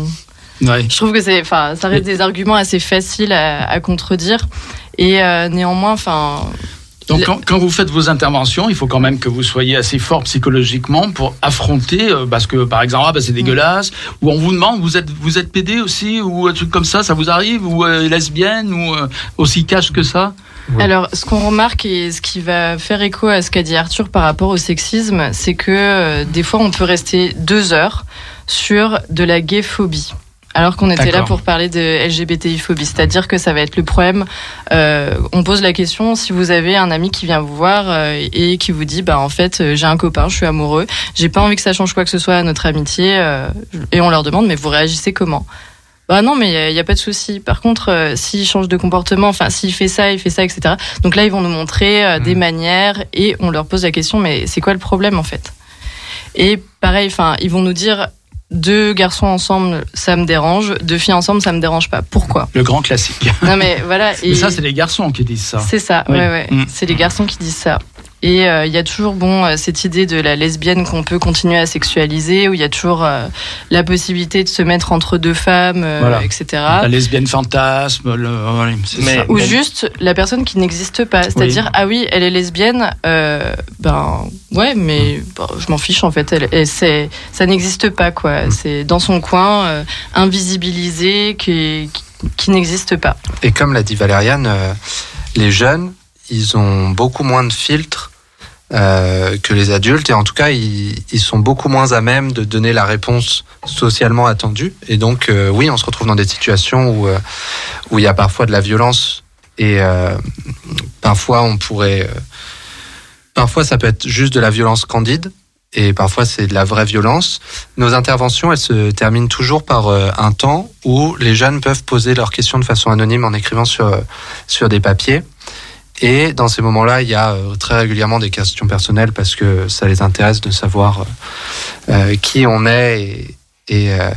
Ouais. je trouve que c'est, enfin, ça reste des arguments assez faciles à, à contredire, et euh, néanmoins, enfin, Donc quand, quand vous faites vos interventions, il faut quand même que vous soyez assez fort psychologiquement pour affronter, euh, parce que par exemple, ah, bah, c'est dégueulasse, ou on vous demande, vous êtes vous êtes pédé aussi, ou un truc comme ça, ça vous arrive, ou euh, lesbienne, ou euh, aussi cash que ça? Oui. Alors, ce qu'on remarque et ce qui va faire écho à ce qu'a dit Arthur par rapport au sexisme, c'est que euh, des fois, on peut rester deux heures sur de la gayphobie. Alors qu'on était là pour parler de LGBTI-phobie, c'est-à-dire que ça va être le problème. euh, on pose la question si vous avez un ami qui vient vous voir euh, et qui vous dit, bah en fait, euh, j'ai un copain, je suis amoureux, j'ai pas envie que ça change quoi que ce soit à notre amitié, euh, et on leur demande, mais vous réagissez comment? Bah non, mais il n'y a, pas de souci. Par contre, euh, s'il change de comportement, enfin s'il fait ça, il fait ça, etc. Donc là, ils vont nous montrer euh, des manières et on leur pose la question, mais c'est quoi le problème en fait? Et pareil, enfin, ils vont nous dire deux garçons ensemble, ça me dérange, deux filles ensemble, ça me dérange pas. Pourquoi Le grand classique. Non mais voilà. Mais ça, c'est les garçons qui disent ça. C'est ça, Oui. ouais, ouais. Mm. C'est les garçons qui disent ça. Et euh, il y a toujours bon euh, cette idée de la lesbienne qu'on peut continuer à sexualiser, où il y a toujours euh, la possibilité de se mettre entre deux femmes, euh, Voilà. etc. La lesbienne fantasme, le, voilà, c'est Mais- ça. Ou juste la personne qui n'existe pas. C'est-à-dire, ah oui, elle est lesbienne, euh, ben ouais, mais bon, je m'en fiche en fait. Elle, elle- c'est, ça n'existe pas, quoi. C'est dans son coin, euh, invisibilisé, qui, qui, qui n'existe pas. Et comme l'a dit Valériane, euh, les jeunes, ils ont beaucoup moins de filtres euh, que les adultes, et en tout cas, ils, ils sont beaucoup moins à même de donner la réponse socialement attendue. Et donc, euh, oui, on se retrouve dans des situations où euh, où il y a parfois de la violence, et euh, parfois on pourrait, euh, parfois ça peut être juste de la violence candide. Et parfois c'est de la vraie violence. Nos interventions, elles se terminent toujours par un temps où les jeunes peuvent poser leurs questions de façon anonyme en écrivant sur sur des papiers. Et dans ces moments-là, il y a euh, très régulièrement des questions personnelles parce que ça les intéresse de savoir euh, euh, qui on est et, et, euh,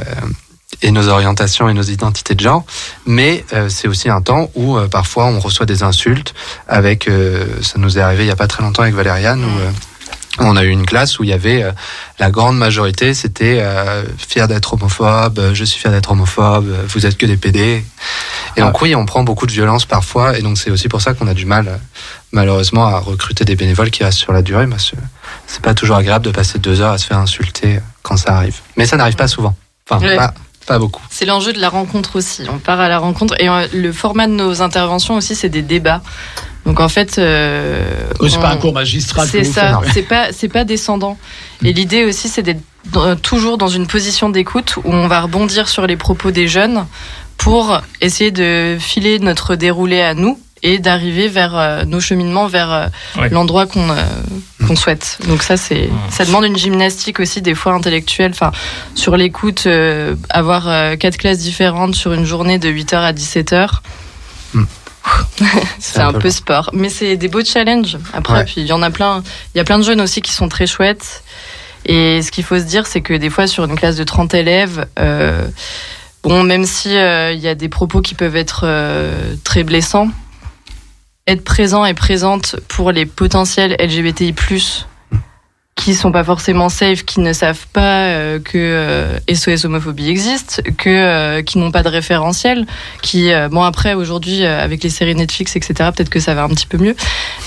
et nos orientations et nos identités de genre. Mais euh, c'est aussi un temps où euh, parfois on reçoit des insultes. Avec, euh, ça nous est arrivé il y a pas très longtemps avec Valériane où euh, on a eu une classe où il y avait euh, la grande majorité, c'était euh, fier d'être homophobe, euh, je suis fier d'être homophobe, euh, vous êtes que des PD. Et donc oui, on prend beaucoup de violence parfois, et donc c'est aussi pour ça qu'on a du mal, euh, malheureusement, à recruter des bénévoles qui restent sur la durée, parce que c'est pas toujours agréable de passer deux heures à se faire insulter quand ça arrive. Mais ça n'arrive pas souvent. Enfin, Ouais. pas, pas beaucoup. C'est l'enjeu de la rencontre aussi. On part à la rencontre et le format de nos interventions aussi, c'est des débats. Donc en fait, euh, Oui, c'est pas un cours magistral. C'est ça, c'est pas c'est pas descendant. Et l'idée aussi c'est d'être toujours dans une position d'écoute où on va rebondir sur les propos des jeunes pour essayer de filer notre déroulé à nous et d'arriver vers euh, nos cheminements vers euh, Ouais. l'endroit qu'on euh, qu'on souhaite. Donc ça c'est ça demande une gymnastique aussi des fois intellectuelle enfin sur l'écoute euh, avoir euh, quatre classes différentes sur une journée de 8h à 17h. Hmm. c'est un, peu sport, mais c'est des beaux challenges. Après, Ouais. puis il y en a plein. Il y a plein de jeunes aussi qui sont très chouettes. Et ce qu'il faut se dire, c'est que des fois, sur une classe de 30 élèves, euh, bon, même si euh, il y a des propos qui peuvent être euh, très blessants, être présent et présente pour les potentiels LGBTI+, qui sont pas forcément safe, qui ne savent pas euh, que euh, SOS homophobie existe, que euh, qui n'ont pas de référentiel, qui euh, bon après aujourd'hui euh, avec les séries Netflix etc peut-être que ça va un petit peu mieux,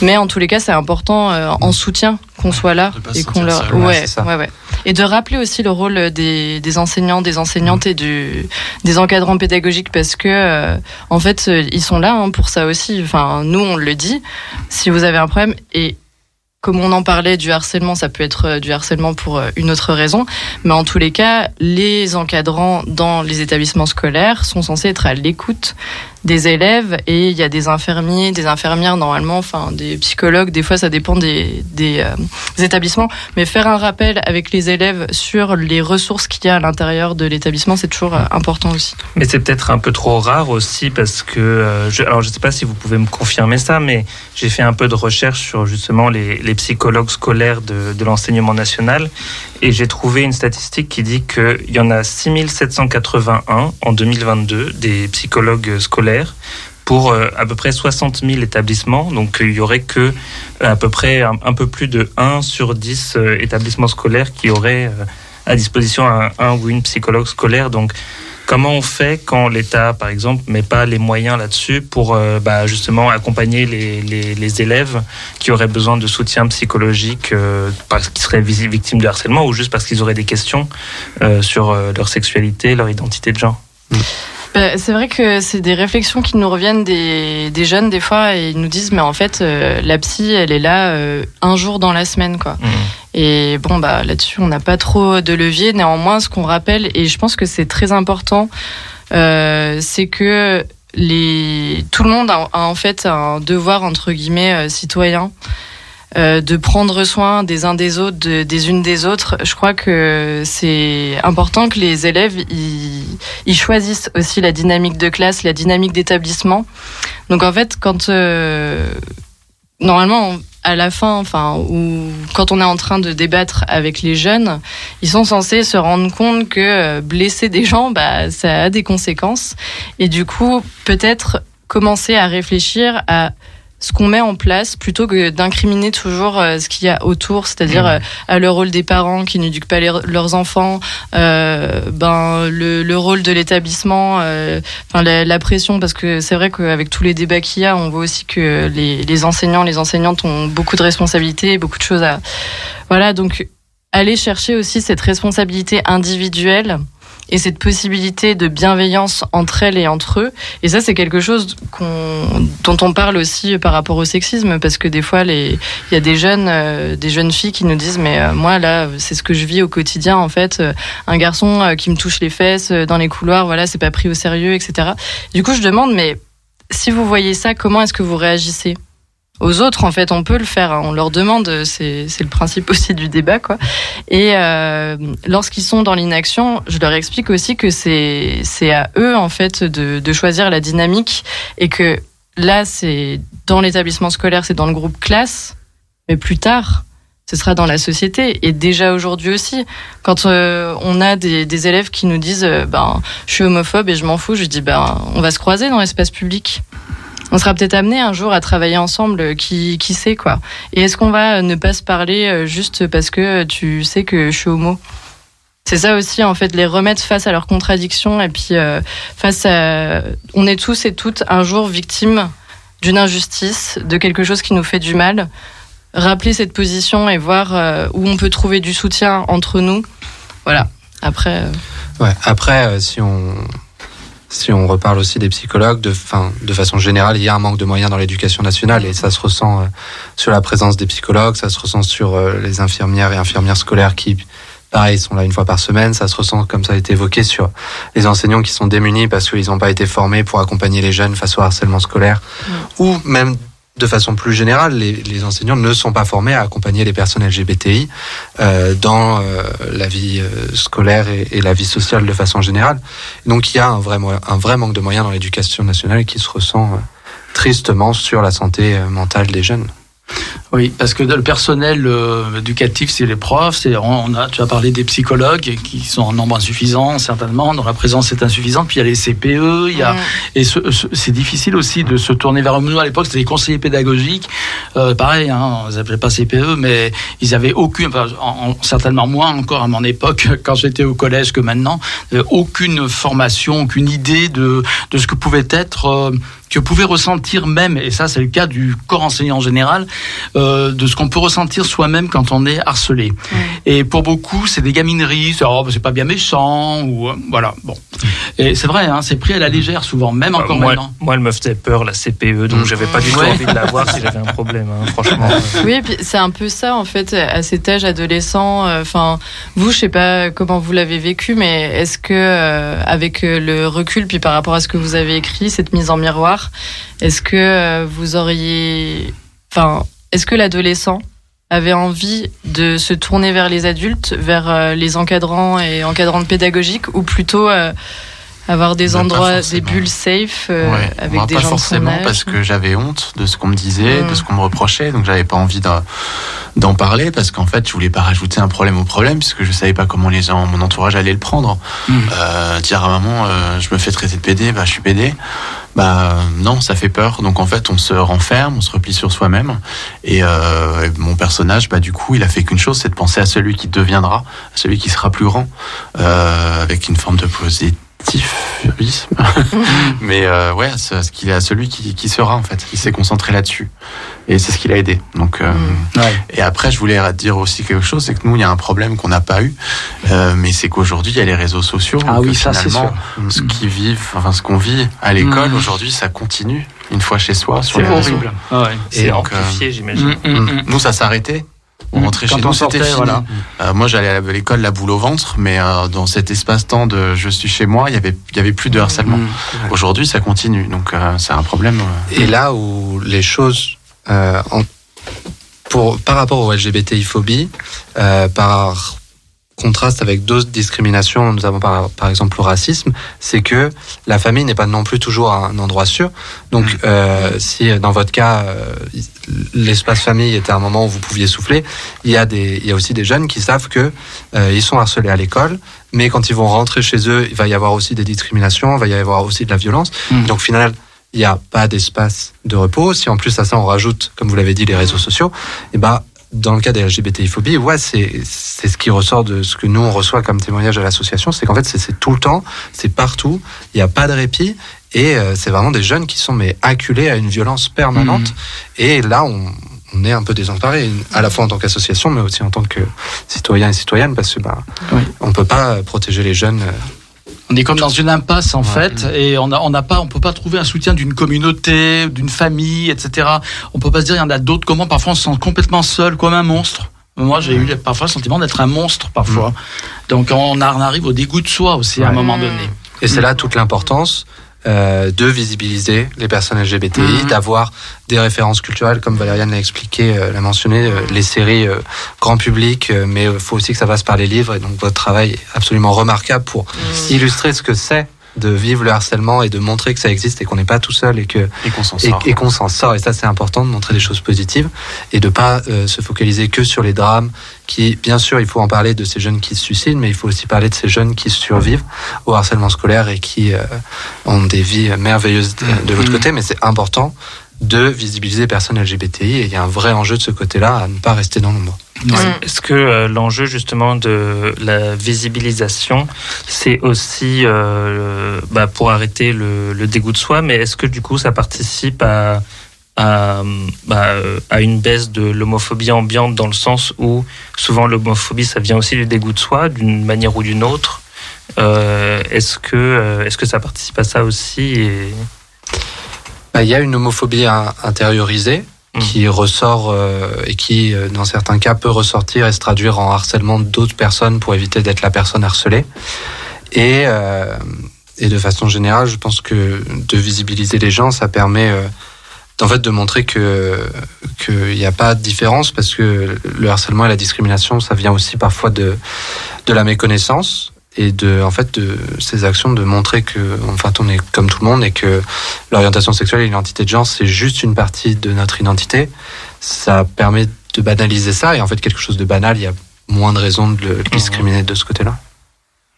mais en tous les cas c'est important euh, en soutien qu'on soit là et qu'on leur seul, ouais, ouais, ouais ouais. Et de rappeler aussi le rôle des, des enseignants, des enseignantes et du, des encadrants pédagogiques parce que euh, en fait ils sont là hein, pour ça aussi. Enfin nous on le dit, si vous avez un problème et comme on en parlait du harcèlement, ça peut être euh, du harcèlement pour euh, une autre raison, mais en tous les cas, les encadrants dans les établissements scolaires sont censés être à l'écoute des élèves et il y a des infirmiers, des infirmières normalement, enfin des psychologues, des fois ça dépend euh, des établissements, mais faire un rappel avec les élèves sur les ressources qu'il y a à l'intérieur de l'établissement, c'est toujours euh, important aussi. Mais c'est peut-être un peu trop rare aussi parce que, euh, je, alors je ne sais pas si vous pouvez me confirmer ça, mais j'ai fait un peu de recherche sur justement les, les psychologues scolaires de, de l'enseignement national et j'ai trouvé une statistique qui dit qu'il y en a 6781 en 2022 des psychologues scolaires pour euh, à peu près 60 000 établissements. Donc il y aurait que à peu près un, un peu plus de 1 sur 10 euh, établissements scolaires qui auraient euh, à disposition un, un ou une psychologue scolaire. Donc comment on fait quand l'État, par exemple, met pas les moyens là-dessus pour euh, bah, justement accompagner les, les, les élèves qui auraient besoin de soutien psychologique euh, parce qu'ils seraient victimes de harcèlement ou juste parce qu'ils auraient des questions euh, sur euh, leur sexualité, leur identité de genre? Bah, c'est vrai que c'est des réflexions qui nous reviennent des, des jeunes des fois et ils nous disent mais en fait euh, la psy elle est là euh, un jour dans la semaine quoi. Et bon bah là-dessus on n'a pas trop de levier. Néanmoins ce qu'on rappelle et je pense que c'est très important euh, c'est que les tout le monde a, a en fait un devoir entre guillemets euh, citoyen euh, de prendre soin des uns des autres, de- des unes des autres. Je crois que c'est important que les élèves ils, choisissent aussi la dynamique de classe, la dynamique d'établissement. Donc en fait, quand euh, normalement à la fin, enfin, ou quand on est en train de débattre avec les jeunes, ils sont censés se rendre compte que euh, blesser des gens, bah, ça a des conséquences. Et du coup, peut-être commencer à réfléchir à ce qu'on met en place plutôt que d'incriminer toujours euh, ce qu'il y a autour, c'est-à-dire euh, à le rôle des parents qui n'éduquent pas les- leurs enfants, euh, ben le, le rôle de l'établissement, euh, enfin la, la pression parce que c'est vrai qu'avec tous les débats qu'il y a, on voit aussi que les, les enseignants, les enseignantes ont beaucoup de responsabilités, beaucoup de choses à voilà donc aller chercher aussi cette responsabilité individuelle et cette possibilité de bienveillance entre elles et entre eux. Et ça, c'est quelque chose dont on parle aussi par rapport au sexisme, parce que des fois, il y a des jeunes, euh, des jeunes filles qui nous disent, mais euh, moi là, c'est ce que je vis au quotidien en fait. Euh, un garçon qui me touche les fesses dans les couloirs, voilà, c'est pas pris au sérieux, etc. Du coup, je demande, mais si vous voyez ça, comment est-ce que vous réagissez? Aux autres, en fait, on peut le faire. hein. On leur demande. C'est le principe aussi du débat, quoi. Et euh, lorsqu'ils sont dans l'inaction, je leur explique aussi que c'est c'est à eux, en fait, de, de choisir la dynamique et que là, c'est dans l'établissement scolaire, c'est dans le groupe classe, mais plus tard, ce sera dans la société. Et déjà aujourd'hui aussi, quand euh, on a des, des élèves qui nous disent, euh, ben, je suis homophobe et je m'en fous, je dis, ben, on va se croiser dans l'espace public. On sera peut-être amené un jour à travailler ensemble, euh, qui, qui sait quoi. Et est-ce qu'on va euh, ne pas se parler euh, juste parce que tu sais que je suis homo? C'est ça aussi, en fait, les remettre face à leurs contradictions et puis face à. On est tous et toutes un jour victimes d'une injustice, de quelque chose qui nous fait du mal. Rappeler cette position et voir où on peut trouver du soutien entre nous. Voilà. Après. Ouais. Après, si on si on reparle aussi des psychologues, de, fin, de façon générale, il y a un manque de moyens dans l'éducation nationale et ça se ressent euh, sur la présence des psychologues, ça se ressent sur euh, les infirmières et infirmières scolaires qui, pareil, sont là une fois par semaine, ça se ressent, comme ça a été évoqué, sur les enseignants qui sont démunis parce qu'ils n'ont pas été formés pour accompagner les jeunes face au harcèlement scolaire. Ou même de façon plus générale, les, enseignants ne sont pas formés à accompagner les personnes LGBTI euh, dans euh, la vie euh, scolaire et, la vie sociale de façon générale. Donc il y a un vrai, un vrai manque de moyens dans l'éducation nationale qui se ressent euh, tristement sur la santé euh, mentale des jeunes. Oui, parce que le personnel euh, éducatif, c'est les profs. C'est, on a, tu as parlé des psychologues qui sont en nombre insuffisant, certainement, dont la présence est insuffisante. Puis il y a les CPE, il y a, et ce- ce- c'est difficile aussi de se tourner vers. Nous, à l'époque, c'était les conseillers pédagogiques. Euh, pareil, hein, on les appelait pas CPE, mais ils avaient aucune, enfin, en- en- certainement moins encore à mon époque, quand j'étais au collège que maintenant, euh, aucune formation, aucune idée de, de ce que pouvait être, euh, que pouvait ressentir même, et ça c'est le cas du corps enseignant en général, euh, de ce qu'on peut ressentir soi-même quand on est harcelé. Et pour beaucoup, c'est des gamineries, c'est oh, c'est pas bien méchant ou euh, voilà. Bon, et c'est vrai, hein, c'est pris à la légère souvent, même Euh, encore moi, maintenant. moi, elle me faisait peur, la CPE, donc Mm. j'avais pas du tout Ouais. envie de la voir si j'avais un problème, hein, franchement. Oui, et puis c'est un peu ça en fait à cet âge adolescent. euh, Enfin, vous, je sais pas comment vous l'avez vécu, mais est-ce que euh, avec le recul, puis par rapport à ce que vous avez écrit, cette mise en miroir, est-ce que euh, vous auriez, enfin, est-ce que l'adolescent avait envie de se tourner vers les adultes, vers euh, les encadrants et encadrantes pédagogiques, ou plutôt euh, avoir des Bah, endroits, des bulles safe euh, Ouais, avec moi, des pas gens forcément de son âge parce que j'avais honte de ce qu'on me disait, de ce qu'on me reprochait, donc j'avais pas envie d'en- parler parce qu'en fait je voulais pas rajouter un problème au problème puisque je savais pas comment les gens, mon entourage allait le prendre. Mm. Euh, dire à maman euh, je me fais traiter de PD, bah je suis PD. Bah non, ça fait peur. Donc en fait on se renferme, on se replie sur soi-même. Et, euh, mon personnage, bah du coup il a fait qu'une chose, c'est de penser à celui qui deviendra, à celui qui sera plus grand, euh, avec une forme de positivisme. Mais euh, ouais, c'est ce qu'il est à celui qui, qui sera en fait. Il s'est concentré là-dessus et c'est ce qui l'a aidé. Donc euh, Mm. Ouais. et après, je voulais dire aussi quelque chose, c'est que nous, il y a un problème qu'on n'a pas eu, euh, mais c'est qu'aujourd'hui, il y a les réseaux sociaux. Ah oui, euh, ça c'est sûr. Ce qui vivent, enfin ce qu'on vit à l'école Mm. aujourd'hui, ça continue une fois chez soi. sur C'est les réseaux. horrible. Ah ouais. C'est Et donc, amplifié, j'imagine. Mm, mm, mm. Nous, ça s'arrêtait. On Mm. rentrait Quand chez on nous, c'était fini. voilà. Euh, moi, j'allais à l'école la boule au ventre, mais euh, dans cet espace-temps de je suis chez moi, il y avait, il y avait plus de harcèlement. Mm. Aujourd'hui, ça continue, donc euh, c'est un problème. Et là où les choses, en- pour, par rapport au LGBTI-phobie, par contraste avec d'autres discriminations, notamment par, par exemple le racisme, c'est que la famille n'est pas non plus toujours un endroit sûr. Donc, euh, si dans votre cas, euh, l'espace famille était un moment où vous pouviez souffler, il y a, des, il y a aussi des jeunes qui savent que euh, ils sont harcelés à l'école, mais quand ils vont rentrer chez eux, il va y avoir aussi des discriminations, il va y avoir aussi de la violence. Mm. Donc, au final, il n'y a pas d'espace de repos. Si en plus à ça on rajoute, comme vous l'avez dit, les réseaux sociaux, et ben dans le cas des LGBTI-phobies, ouais, c'est c'est ce qui ressort de ce que nous on reçoit comme témoignage à l'association, c'est qu'en fait c'est- tout le temps, c'est partout, il n'y a pas de répit et euh, c'est vraiment des jeunes qui sont mais acculés à une violence permanente. Et là on on est un peu désemparés, à la fois en tant qu'association, mais aussi en tant que citoyen et citoyenne, parce que bah, Oui. on peut pas euh, protéger les jeunes. On est comme dans une impasse en Ouais. fait, et on a, on n'a pas, on peut pas trouver un soutien d'une communauté, d'une famille, etc. On peut pas se dire il y en a d'autres. Comment parfois on se sent complètement seul, comme un monstre. Moi, j'ai eu parfois le sentiment d'être un monstre parfois. Donc on, arrive au dégoût de soi aussi à un moment Mm. donné. Et c'est là toute l'importance euh, de visibiliser les personnes LGBTI, Mhm. d'avoir des références culturelles, comme Valériane l'a expliqué, euh, l'a mentionné, euh, les séries grand public, mais il faut aussi que ça passe par les livres. Et donc votre travail est absolument remarquable pour illustrer ce que c'est de vivre le harcèlement et de montrer que ça existe et qu'on n'est pas tout seul et que Et qu'on s'en sort. et qu'on s'en sort. Et ça, c'est important de montrer des choses positives et de pas euh, se focaliser que sur les drames. Qui, bien sûr, il faut en parler de ces jeunes qui se suicident, mais il faut aussi parler de ces jeunes qui survivent au harcèlement scolaire et qui euh, ont des vies merveilleuses de, de l'autre Mhm. côté. Mais c'est important de visibiliser les personnes LGBTI et il y a un vrai enjeu de ce côté-là à ne pas rester dans l'ombre. Est-ce que euh, l'enjeu justement de la visibilisation, c'est aussi euh, bah, pour arrêter le, le dégoût de soi, mais est-ce que du coup ça participe à, à, bah, à une baisse de l'homophobie ambiante dans le sens où souvent l'homophobie ça vient aussi du dégoût de soi d'une manière ou d'une autre. Euh, Est-ce que, euh, est-ce que ça participe à ça aussi et... Bah, Il y a une homophobie in- intériorisée Mhm. qui ressort euh, et qui, euh, dans certains cas, peut ressortir et se traduire en harcèlement d'autres personnes pour éviter d'être la personne harcelée. Et, euh, et de façon générale, je pense que de visibiliser les gens, ça permet euh, en fait de montrer que qu'il n'y a pas de différence parce que le harcèlement et la discrimination, ça vient aussi parfois de de la méconnaissance et de en fait de ces actions de montrer que enfin on est comme tout le monde et que l'orientation sexuelle et l'identité de genre c'est juste une partie de notre identité ça permet de banaliser ça et en fait quelque chose de banal il y a moins de raisons de le discriminer de ce côté-là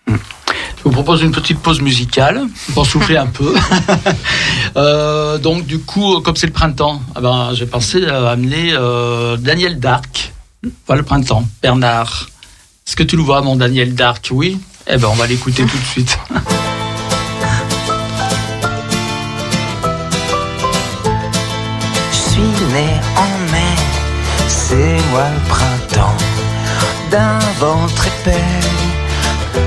Je vous propose une petite pause musicale pour souffler un peu. Euh, donc du coup, comme c'est le printemps, eh ben, j'ai pensé à amener euh, Daniel Dark. Voilà le printemps. Bernard, est-ce que tu le vois, mon Daniel Dark? Oui. Eh ben, on va l'écouter tout de suite. Je suis né en mai c'est moi le printemps d'un ventre épais.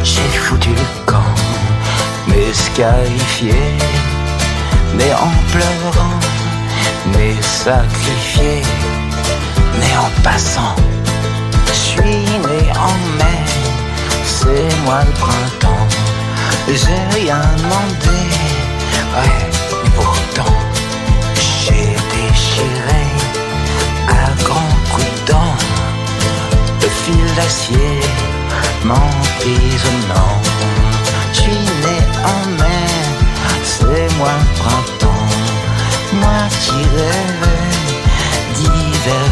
J'ai foutu le camp, mais scarifié, mais en pleurant, mais sacrifié, mais en passant. En mai, c'est moi le printemps. J'ai rien demandé, ouais, pourtant j'ai déchiré à grands coups de dents le fil d'acier m'emprisonnant. Je suis en mai, c'est moi le printemps, moi qui rêvais d'hiver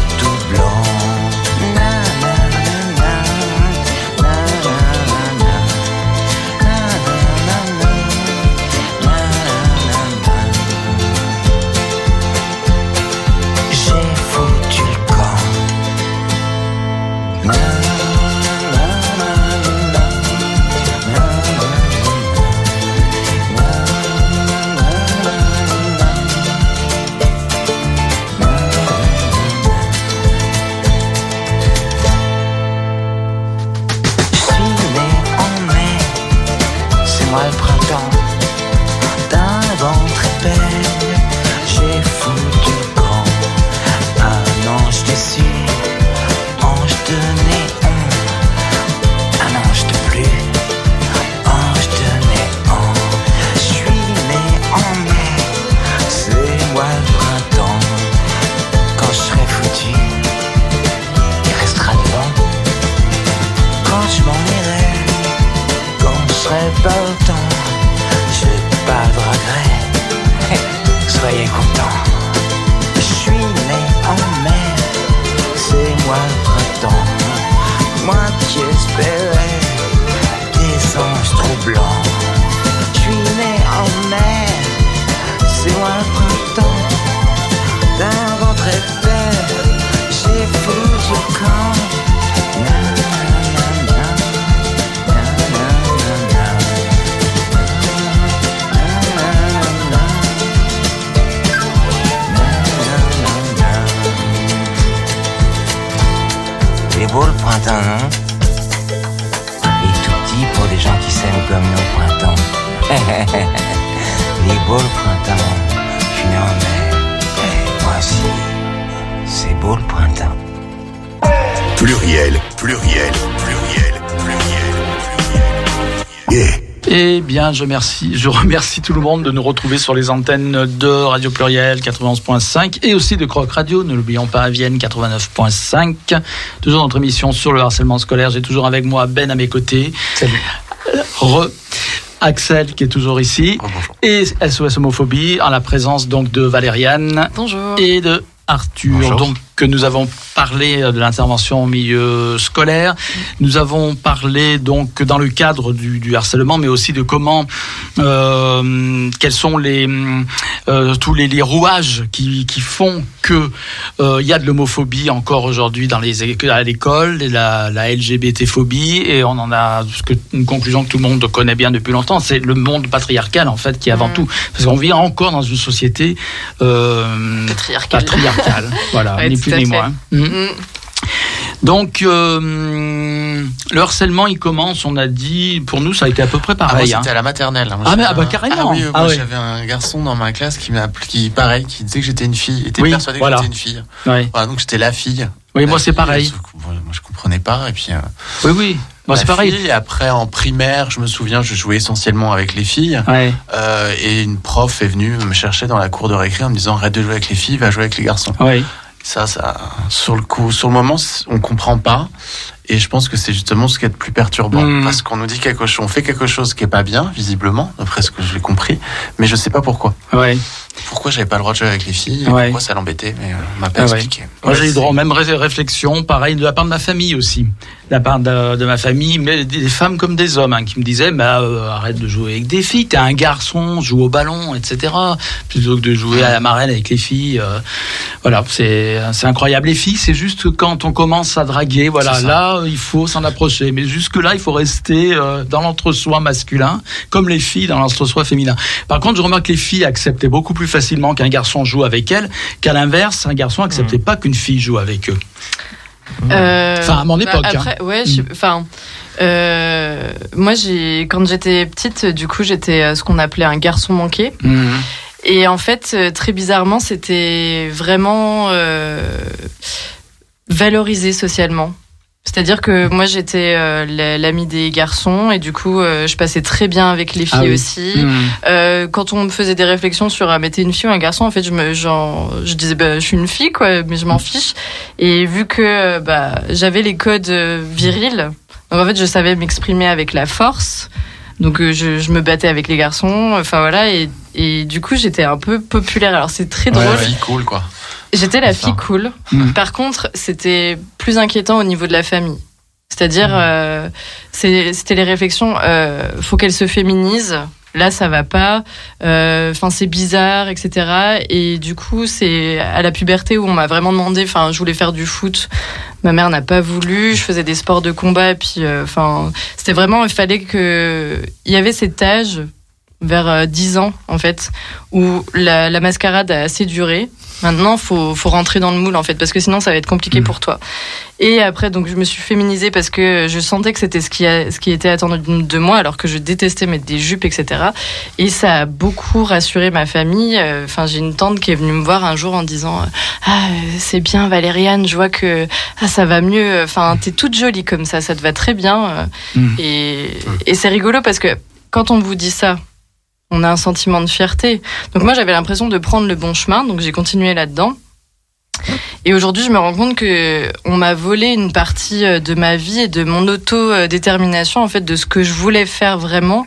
bien, je, remercie, je remercie tout le monde de nous retrouver sur les antennes de Radio Pluriel 91.5 et aussi de Croc Radio, ne l'oublions pas, à Vienne 89.5. Toujours notre émission sur le harcèlement scolaire. J'ai toujours avec moi Ben à mes côtés. Salut. Re. Axel qui est toujours ici. Et SOS Homophobie en la présence donc de Valériane Bonjour. et de Arthur, Bonjour. donc que nous avons parlé de l'intervention au milieu scolaire. Nous avons parlé donc dans le cadre du, du harcèlement, mais aussi de comment, euh, quels sont les euh, tous les, les rouages qui, qui font que euh, il y a de l'homophobie encore aujourd'hui dans les à l'école, la, la LGBT-phobie, et on en a que- une conclusion que tout le monde connaît bien depuis longtemps, c'est le monde patriarcal en fait qui est avant Mm. tout, parce qu'on vit encore dans une société euh, Patriarcal. patriarcale. voilà, Ouais, ni plus ni moins. Mm. Mm. Donc, euh, le harcèlement, il commence, on a dit, pour nous, ça a été à peu près Ah, moi, pareil. hein. c'était à la maternelle. Moi, Ah, mais- ah, bah, carrément. Ah, oui, Ah, moi, ouais. j'avais un garçon dans ma classe qui m'a qui pareil, qui disait que j'étais une fille, était Oui, persuadé voilà. que j'étais une fille. Ouais. Voilà, donc j'étais la fille. Oui, La moi, c'est pareil. moi, je comprenais pas. Et puis, euh, Oui, oui. Moi, c'est pareil. fille, après, en primaire, je me souviens, je jouais essentiellement avec les filles. Ouais. Euh, et une prof est venue me chercher dans la cour de récré en me disant arrête de jouer avec les filles, va jouer avec les garçons. Ouais. Ça, ça, sur le coup, sur le moment, on comprend pas. Et je pense que c'est justement ce qui est le plus perturbant. Mhm. Parce qu'on nous dit quelque chose, on fait quelque chose qui est pas bien, visiblement, d'après ce que j'ai compris. Mais je sais pas pourquoi. Ouais. Pourquoi j'avais pas le droit de jouer avec les filles, Ouais. pourquoi ça l'embêtait, mais euh, on m'a pas Ah ouais. expliqué. Moi, j'ai eu droit aux mêmes ré- réflexions, pareil, de la part de ma famille aussi. De la part de, de ma famille, mais des femmes comme des hommes, hein, qui me disaient, bah, euh, arrête de jouer avec des filles, t'es un garçon, joue au ballon, etc. Plutôt que de jouer à la marelle avec les filles. euh, voilà, c'est incroyable. Les filles, c'est juste quand on commence à draguer, voilà, là, il faut s'en approcher. Mais jusque-là, il faut rester euh, dans l'entre-soi masculin, comme les filles dans l'entre-soi féminin. Par contre, je remarque que les filles acceptaient beaucoup plus plus facilement qu'un garçon joue avec elle, qu'à l'inverse, un garçon acceptait pas qu'une fille joue avec eux. Euh, Enfin, à mon époque, hein. Ouais, je- enfin. euh, moi, j'ai quand j'étais petite, du coup, j'étais euh, ce qu'on appelait un garçon manqué. Et en fait, très bizarrement, c'était vraiment euh, valorisé socialement. C'est-à-dire que moi, j'étais euh, la- l'amie des garçons et du coup, euh, je passais très bien avec les filles Ah oui. aussi. Mmh. Euh, quand on me faisait des réflexions sur ah, mais t'es une fille ou un garçon, en fait, je me, genre, je disais bah, je suis une fille quoi, mais je m'en fiche. Et vu que euh, bah, j'avais les codes euh, virils, donc en fait, je savais m'exprimer avec la force. Donc euh, je, je me battais avec les garçons, enfin voilà, et, et du coup j'étais un peu populaire. Alors c'est très drôle. Fille cool, quoi. J'étais la fille cool. Mm. Par contre, c'était plus inquiétant au niveau de la famille. C'est-à-dire, euh, c'est- c'était les réflexions. Euh, faut qu'elle se féminise. Là, ça va pas. Euh, Enfin, c'est bizarre, etc. Et du coup, c'est à la puberté où on m'a vraiment demandé. Enfin, je voulais faire du foot. Ma mère n'a pas voulu. Je faisais des sports de combat. Et puis, euh, enfin, c'était vraiment. Il fallait que. Il y avait cet âge vers euh, 10 ans en fait où la, la mascarade a assez duré. Maintenant, faut faut rentrer dans le moule en fait parce que sinon ça va être compliqué Mm. pour toi. Et après donc je me suis féminisée parce que je sentais que c'était ce qui a, ce qui était attendu de moi alors que je détestais mettre des jupes etc. Et ça a beaucoup rassuré ma famille. Euh, Enfin j'ai une tante qui est venue me voir un jour en disant ah c'est bien Valériane je vois que ah ça va mieux. Enfin t'es toute jolie comme ça ça te va très bien. Mm. Et et c'est rigolo parce que quand on vous dit ça on a un sentiment de fierté. Donc moi j'avais l'impression de prendre le bon chemin, donc j'ai continué là-dedans. Et aujourd'hui, je me rends compte que on m'a volé une partie euh, de ma vie et de mon auto-détermination, en fait, de ce que je voulais faire vraiment.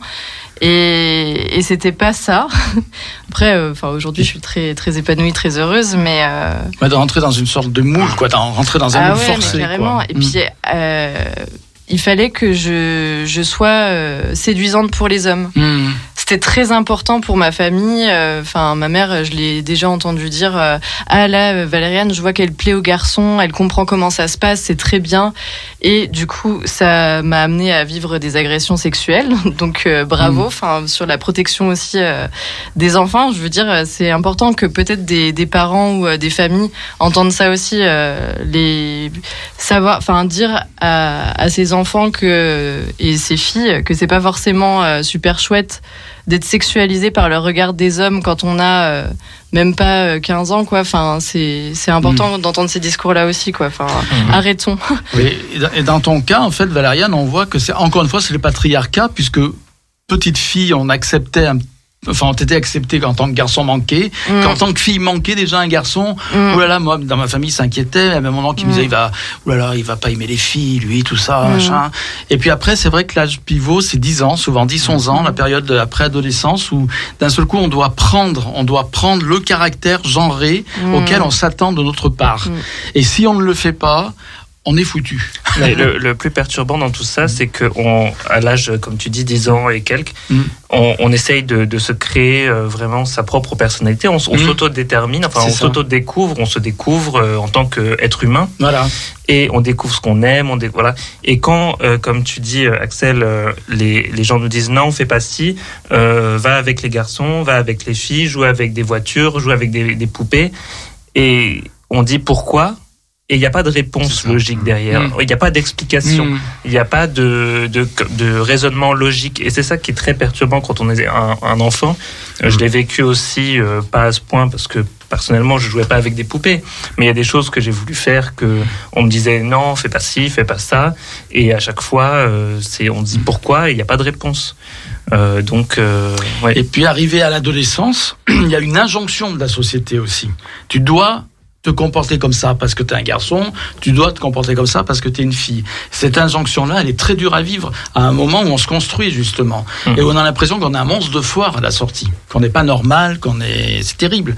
Et, et c'était pas ça. Après, euh, enfin, aujourd'hui, je suis très, très épanouie, très heureuse, mais euh, de rentrer dans une sorte de moule, quoi. De rentrer dans un ah moule ouais, forcé. mais carrément. quoi. Et Mm. puis, euh, il fallait que je, je sois séduisante pour les hommes. Mm. C'était très important pour ma famille. euh, Enfin, ma mère, je l'ai déjà entendu dire euh, Ah là, euh, Valériane, je vois qu'elle plaît aux garçons, elle comprend comment ça se passe, c'est très bien. Et du coup, ça m'a amené à vivre des agressions sexuelles. Donc, euh, bravo. Mm. Enfin, sur la protection aussi euh, des enfants, je veux dire, c'est important que peut-être des, des parents ou euh, des familles entendent ça aussi. euh, les savoir, enfin, dire à, à ses enfants que et ses filles que c'est pas forcément super chouette d'être sexualisé par le regard des hommes quand on a euh, même pas euh, 15 ans quoi. Enfin c'est c'est important d'entendre ces discours là aussi quoi. Enfin arrêtons. Oui, et dans- ton cas, en fait, Valériane, on voit que c'est encore une fois c'est le patriarcat puisque petite fille, on acceptait un Enfin, on était accepté en tant que garçon manqué, Mm. qu'en tant que fille manquée déjà un garçon. Mm. Oh là là, moi dans ma famille s'inquiétait, il y avait un moment qui me Mm. disait il va, oh là là, il va pas aimer les filles, lui, tout ça, Mm. machin. Et puis après, c'est vrai que l'âge pivot, c'est 10 ans, souvent 10, 11 ans, la période de la préadolescence où d'un seul coup on doit prendre, on doit prendre le caractère genré auquel on s'attend de notre part. Et si on ne le fait pas, on est foutu. Le, le plus perturbant dans tout ça, c'est que on, à l'âge, comme tu dis, 10 ans et quelques, Mm. on, on essaye de, de se créer euh, vraiment sa propre personnalité. On, Mm. s'auto-détermine, enfin, C'est on s'auto-découvre, on se découvre euh, en tant qu'être humain Voilà. et on découvre ce qu'on aime. On voilà. Et quand, euh, comme tu dis, Axel, euh, les, les gens nous disent non, fais pas ci, euh, va avec les garçons, va avec les filles, joue avec des voitures, joue avec des, des poupées. Et on dit pourquoi? Et il n'y a pas de réponse logique derrière. Mm. Il n'y a pas d'explication. Mm. Il n'y a pas de, de, de raisonnement logique. Et c'est ça qui est très perturbant quand on est un, un enfant. Euh, Je l'ai vécu aussi, euh, pas à ce point, parce que personnellement, je jouais pas avec des poupées. Mais il y a des choses que j'ai voulu faire que on me disait non, fais pas ci, fais pas ça. Et à chaque fois, euh, c'est on dit pourquoi et il n'y a pas de réponse. Euh, donc, euh, ouais. Et puis arrivé à l'adolescence, il y a une injonction de la société aussi. Tu dois te comporter comme ça parce que tu es un garçon, tu dois te comporter comme ça parce que tu es une fille. Cette injonction-là, elle est très dure à vivre à un moment où on se construit justement. Mhm. Et on a l'impression qu'on est un monstre de foire à la sortie, qu'on n'est pas normal, qu'on est... C'est terrible.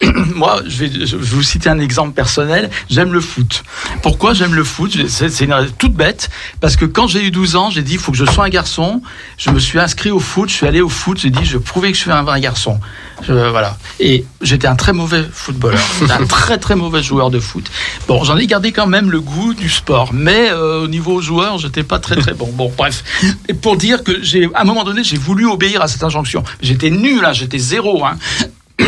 Moi, je vais, je vais vous citer un exemple personnel. J'aime le foot. Pourquoi j'aime le foot? C'est une raison toute bête. Parce que quand j'ai eu 12 ans, j'ai dit il faut que je sois un garçon. Je me suis inscrit au foot. Je suis allé au foot. J'ai dit je prouvais que je suis un vrai garçon. Je- voilà. Et j'étais un très mauvais footballeur. Un très très mauvais joueur de foot. Bon, j'en ai gardé quand même le goût du sport. Mais euh, au niveau joueur, j'étais pas très très bon. Bon, bref. Et pour dire que j'ai, à un moment donné, j'ai voulu obéir à cette injonction. J'étais nul, hein, j'étais zéro. Hein.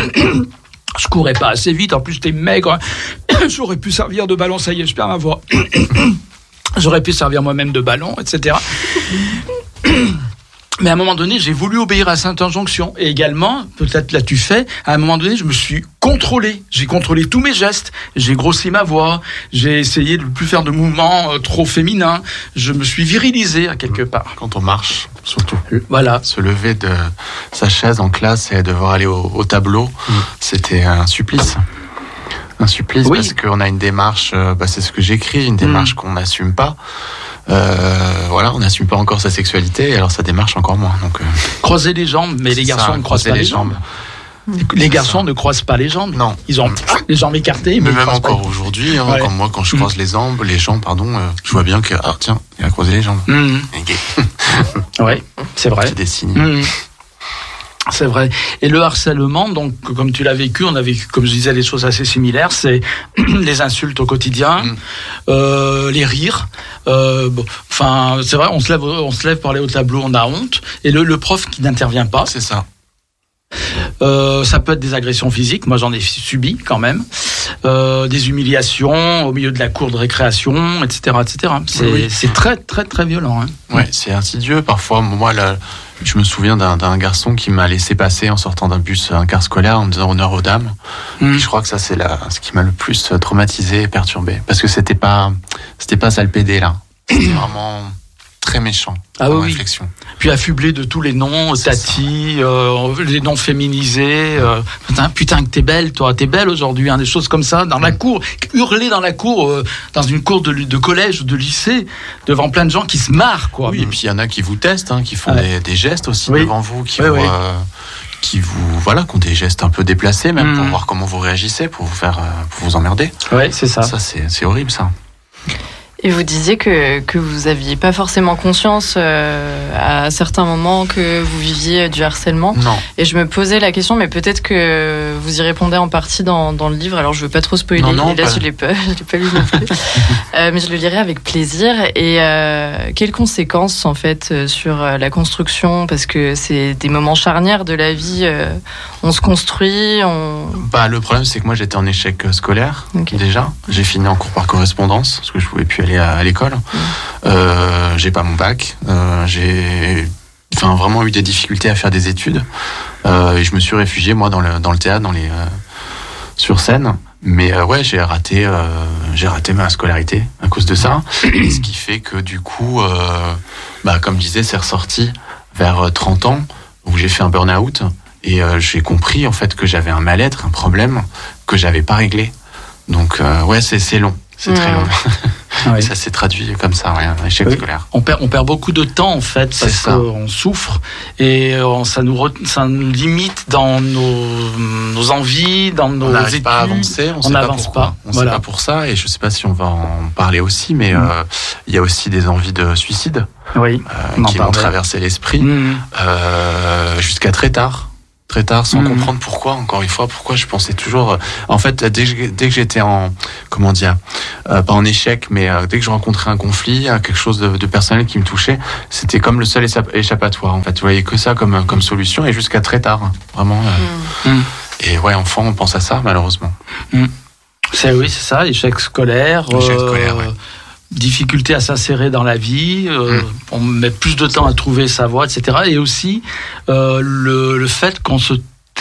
Je courais pas assez vite, en plus j'étais maigre. J'aurais pu servir de ballon, ça y est, je perds. J'aurais pu servir moi-même de ballon, etc. Mais à un moment donné, j'ai voulu obéir à cette injonction. Et également, peut-être l'as-tu fait, à un moment donné, je me suis contrôlé. J'ai contrôlé tous mes gestes. J'ai grossi ma voix. J'ai essayé de ne plus faire de mouvements euh, trop féminins. Je me suis virilisé à quelque part. Quand on marche, surtout. Voilà. Se lever de sa chaise en classe et devoir aller au, au tableau, c'était un supplice. Un supplice Oui. parce qu'on a une démarche, euh, bah, c'est ce que j'écris, une démarche qu'on n'assume pas. Euh, voilà, on n'assume pas encore sa sexualité, alors sa démarche encore moins. Donc, euh, Croiser les jambes, mais les garçons ça, ne croisent pas les jambes. Les garçons ne croisent pas les jambes. Non. Ils ont les jambes écartées, mais, même encore aujourd'hui, hein, Ouais. moi, quand je croise les jambes, les jambes, pardon, euh, je vois bien que, ah tiens, il a croisé les jambes. Il est gay. Ouais, c'est vrai. C'est des signes. Mhm. C'est vrai. Et le harcèlement, donc, comme tu l'as vécu, on a vécu, comme je disais, des choses assez similaires. C'est les insultes au quotidien, Mm. euh, les rires. Euh, bon, Enfin, c'est vrai, on se lève, on se lève pour aller au tableau, on a honte. Et le, le prof qui n'intervient pas. C'est ça. Euh, ça peut être des agressions physiques. Moi, j'en ai subi quand même. Euh, des humiliations au milieu de la cour de récréation, etc., etc. C'est Oui, oui. c'est très, très, très violent. hein. Ouais, c'est insidieux. Parfois, moi, là, je me souviens d'un garçon qui m'a laissé passer en sortant d'un bus, un car scolaire, en me disant honneur aux dames. Mm. Et je crois que ça, c'est ce qui m'a le plus traumatisé et perturbé. Parce que c'était pas, c'était pas ça le PD, là. C'était vraiment très méchant. Ah oui, réflexion. Puis affublé de tous les noms, Tati, euh, les noms féminisés. euh, putain, putain, que t'es belle, toi, t'es belle aujourd'hui, hein, des choses comme ça, dans la cour, hurler dans la cour, euh, dans une cour de, de collège ou de lycée, devant plein de gens qui se marrent, quoi. Oui, et puis il y en a qui vous testent, hein, qui font Ouais. des, des gestes aussi Oui. devant vous, qui Oui, vous, oui. qui vous, voilà, qui ont des gestes un peu déplacés, même pour Mm. voir comment vous réagissez, pour vous faire, pour vous emmerder. Ouais, c'est ça. Ça, c'est horrible, ça. Et vous disiez que, que vous aviez pas forcément conscience euh, à certains moments que vous viviez du harcèlement. Non. Et je me posais la question, mais peut-être que vous y répondez en partie dans, dans le livre. Alors je veux pas trop spoiler. Non, non, là, pas- je je l'ai pas lu non plus. Euh, mais je le lirai avec plaisir. Et euh, quelles conséquences en fait euh, sur la construction? Parce que c'est des moments charnières de la vie. on se construit, on. Bah, le problème, c'est que moi, j'étais en échec scolaire, Ok. déjà. J'ai fini en cours par correspondance, parce que je pouvais plus aller à, à l'école. Euh, j'ai pas mon bac. Euh, j'ai enfin, vraiment eu des difficultés à faire des études. Euh, et je me suis réfugié, moi, dans le, dans le théâtre, dans les, sur scène. Mais euh, ouais, j'ai raté, euh, j'ai raté ma scolarité à cause de ça. Et ce qui fait que, du coup, euh, bah, comme je disais, c'est ressorti vers euh, 30 ans, où j'ai fait un burn-out. Et j'ai compris en fait que j'avais un mal-être, un problème que j'avais pas réglé. Donc ouais, c'est long, c'est très long. Et ça s'est traduit comme ça, ouais, un échec Oui. scolaire. On perd, on perd beaucoup de temps en fait parce qu'on souffre et euh, ça nous, re- ça nous limite dans nos, nos envies, dans nos On n'arrive études. pas à avancer, on, on pas n'avance pourquoi. pas, On voilà. sait pas pour ça, et je sais pas si on va en parler aussi, mais Mm. euh, il y a aussi des envies de suicide Oui. euh, On qui vont parlait. traverser l'esprit Mmh. euh, jusqu'à très tard. Très tard, sans Mhm. comprendre pourquoi, encore une fois, pourquoi je pensais toujours. euh, En fait, dès que, j'ai- dès que j'étais en. Comment dire euh, Pas en échec, mais euh, dès que je rencontrais un conflit, euh, quelque chose de, de personnel qui me touchait, c'était comme le seul échapp- échappatoire. En fait, je voyais que ça comme, comme solution et jusqu'à très tard. hein, Vraiment. euh, Mhm. Et ouais, enfant, on pense à ça, malheureusement. C'est oui, c'est ça, échec scolaire. Échec scolaire, ouais. Difficulté à s'insérer dans la vie, euh, on met plus de temps à trouver sa voie, etc. Et aussi euh, le, le fait qu'on se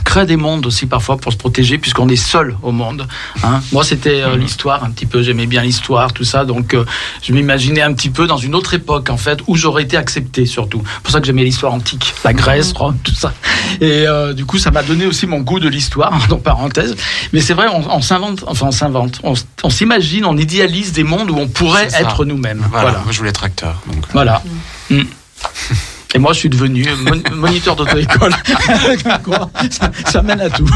crée des mondes aussi parfois pour se protéger puisqu'on est seul au monde. hein. Moi, c'était euh, l'histoire un petit peu. J'aimais bien l'histoire, tout ça. Donc, euh, je m'imaginais un petit peu dans une autre époque en fait où j'aurais été accepté surtout. C'est pour ça que j'aimais l'histoire antique, la Grèce, Rome, tout ça. Et euh, du coup, ça m'a donné aussi mon goût de l'histoire, entre parenthèses. Mais c'est vrai, on, on s'invente, enfin on s'invente, on, s'imagine, on idéalise des mondes où on pourrait être nous-mêmes. Voilà, Voilà. moi je voulais être acteur. Donc, Voilà. Mm. Et moi, je suis devenu mon- moniteur d'auto-école. Ça, ça mène à tout.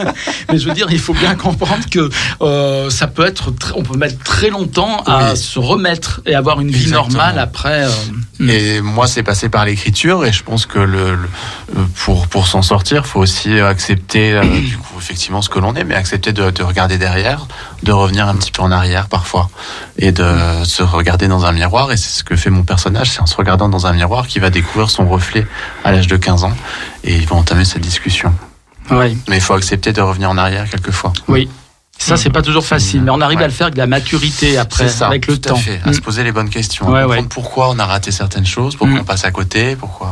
Mais je veux dire, il faut bien comprendre que euh, ça peut être, tr- on peut mettre très longtemps à Oui. se remettre et avoir une vie normale après. euh. Et moi, c'est passé par l'écriture, et je pense que le, le- euh, pour pour s'en sortir, faut aussi accepter euh, du coup effectivement ce que l'on est, mais accepter de, de regarder derrière, de revenir un petit peu en arrière parfois, et de se regarder dans un miroir. Et c'est ce que fait mon personnage, c'est en se regardant dans un miroir qu'il va découvrir son reflet à l'âge de 15 ans, et il va entamer cette discussion. Oui. Mais il faut accepter de revenir en arrière quelquefois. Oui. Ça, c'est pas toujours facile, mais on arrive à le faire avec de la maturité après, ça, avec le tout à temps. fait, à Mm. se poser les bonnes questions, Ouais, à comprendre ouais. pourquoi on a raté certaines choses, pourquoi Mm. on passe à côté, pourquoi.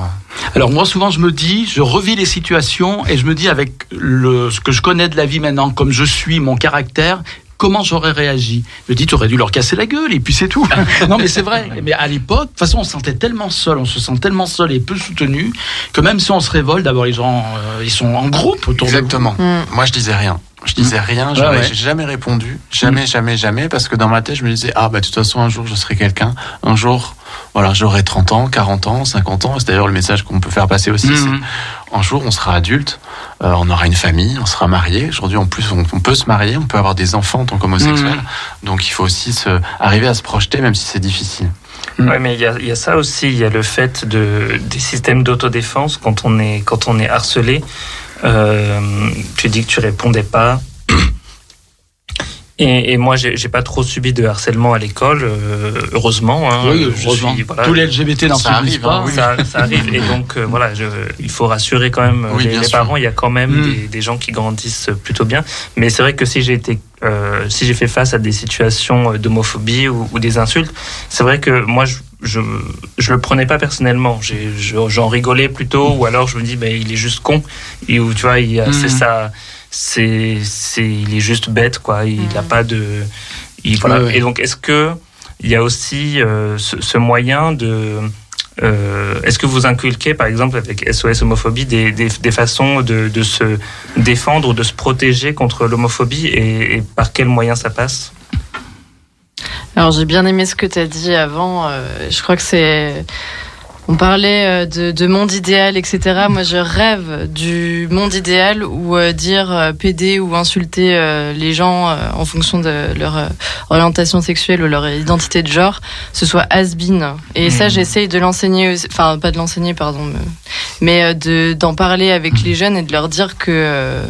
Alors moi souvent je me dis, je revis les situations et je me dis avec le, ce que je connais de la vie maintenant, comme je suis, mon caractère, comment j'aurais réagi Je me dis, tu aurais dû leur casser la gueule et puis c'est tout. non mais c'est vrai. Mais à l'époque, de toute façon on se sentait tellement seul, on se sent tellement seul et peu soutenu que même si on se révolte, d'abord les gens, euh, ils sont en groupe autour Exactement. Mm. Moi, je disais rien. Je disais rien, Ouais, j'aurais- ouais. j'ai jamais répondu, jamais, jamais, jamais, parce que dans ma tête, je me disais, ah, bah, de toute façon, un jour, je serai quelqu'un, un jour, voilà, j'aurai 30 ans, 40 ans, 50 ans, c'est d'ailleurs le message qu'on peut faire passer aussi, de... c'est un jour, on sera adulte, euh, on aura une famille, on sera marié. Aujourd'hui, en plus, on, on peut se marier, on peut avoir des enfants en tant qu'homosexuel. Donc, il faut aussi se, arriver à se projeter, même si c'est difficile. Mm. Ouais, mais il y y a ça aussi, il y a le fait de, des systèmes d'autodéfense quand on est, quand on est harcelé. Euh, tu dis que tu répondais pas. Et, et moi, j'ai pas trop subi de harcèlement à l'école, euh, heureusement. hein. Oui, heureusement. suis- voilà, Tous les LGBT n'en subissent pas. hein, oui. ça, ça arrive. Et donc, euh, voilà, je, il faut rassurer quand même Oui, les, parents. Il y a quand même Mm. des, des gens qui grandissent plutôt bien. Mais c'est vrai que si j'ai été, euh, si j'ai fait face à des situations d'homophobie ou, ou des insultes, c'est vrai que moi, je, je, je le prenais pas personnellement. J'en rigolais plutôt, ou alors je me dis, ben, il est juste con. Et où, tu vois, il, a- Mm. c'est ça. C'est, c'est, il est juste bête, quoi. Il n'a Mm. pas de. il- voilà. Et donc, est-ce que il y a aussi euh, ce, ce moyen de. euh, Est-ce que vous inculquez, par exemple, avec SOS homophobie, des, des, des façons de, de se défendre ou de se protéger contre l'homophobie et, et par quels moyens ça passe? Alors j'ai bien aimé ce que tu as dit avant. euh, je crois que c'est. On parlait euh, de, de monde idéal, etc. Moi, je rêve du monde idéal où euh, dire euh, PD ou insulter euh, les gens en fonction de leur orientation sexuelle ou leur identité de genre, ce soit has-been. Et ça, Mhm. j'essaye de l'enseigner, enfin pas de l'enseigner, pardon, mais- mais de d'en parler avec les jeunes et de leur dire que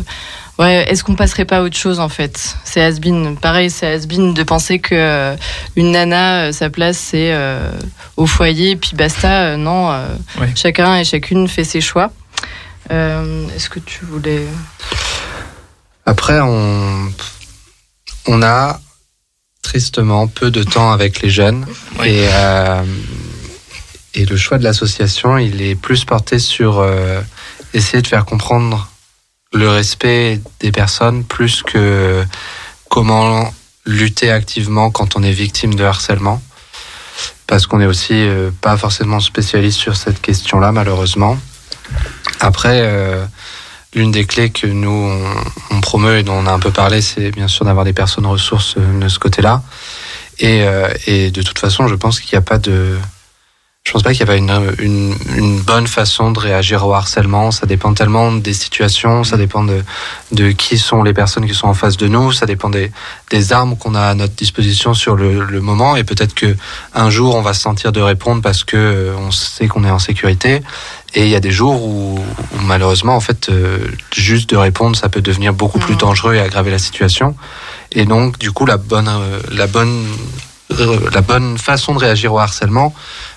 Ouais, est-ce qu'on passerait pas à autre chose en fait? C'est has-been. Pareil, c'est has-been de penser que euh, une nana, euh, sa place c'est euh, au foyer, puis basta. Euh, non, euh, Ouais. chacun et chacune fait ses choix. Euh, Est-ce que tu voulais Après, on, on a tristement peu de temps avec les jeunes. Oui. Et, euh, et le choix de l'association, il est plus porté sur euh, essayer de faire comprendre le respect des personnes plus que comment lutter activement quand on est victime de harcèlement. Parce qu'on est aussi euh, pas forcément spécialiste sur cette question-là, malheureusement. Après, euh, l'une des clés que nous, on, promeut et dont on a un peu parlé, c'est bien sûr d'avoir des personnes ressources euh, de ce côté-là. Et, et de toute façon, je pense qu'il n'y a pas de... Je pense pas qu'il y a pas une, une, une bonne façon de réagir au harcèlement. Ça dépend tellement des situations, ça dépend de, de qui sont les personnes qui sont en face de nous, ça dépend des, des armes qu'on a à notre disposition sur le, le moment. Et peut-être que un jour, on va se sentir de répondre parce que euh, on sait qu'on est en sécurité. Et il y a des jours où, où malheureusement, en fait, euh, juste de répondre, ça peut devenir beaucoup plus Mhm. dangereux et aggraver la situation. Et donc, du coup, la bonne, euh, la bonne, euh, la bonne façon de réagir au harcèlement,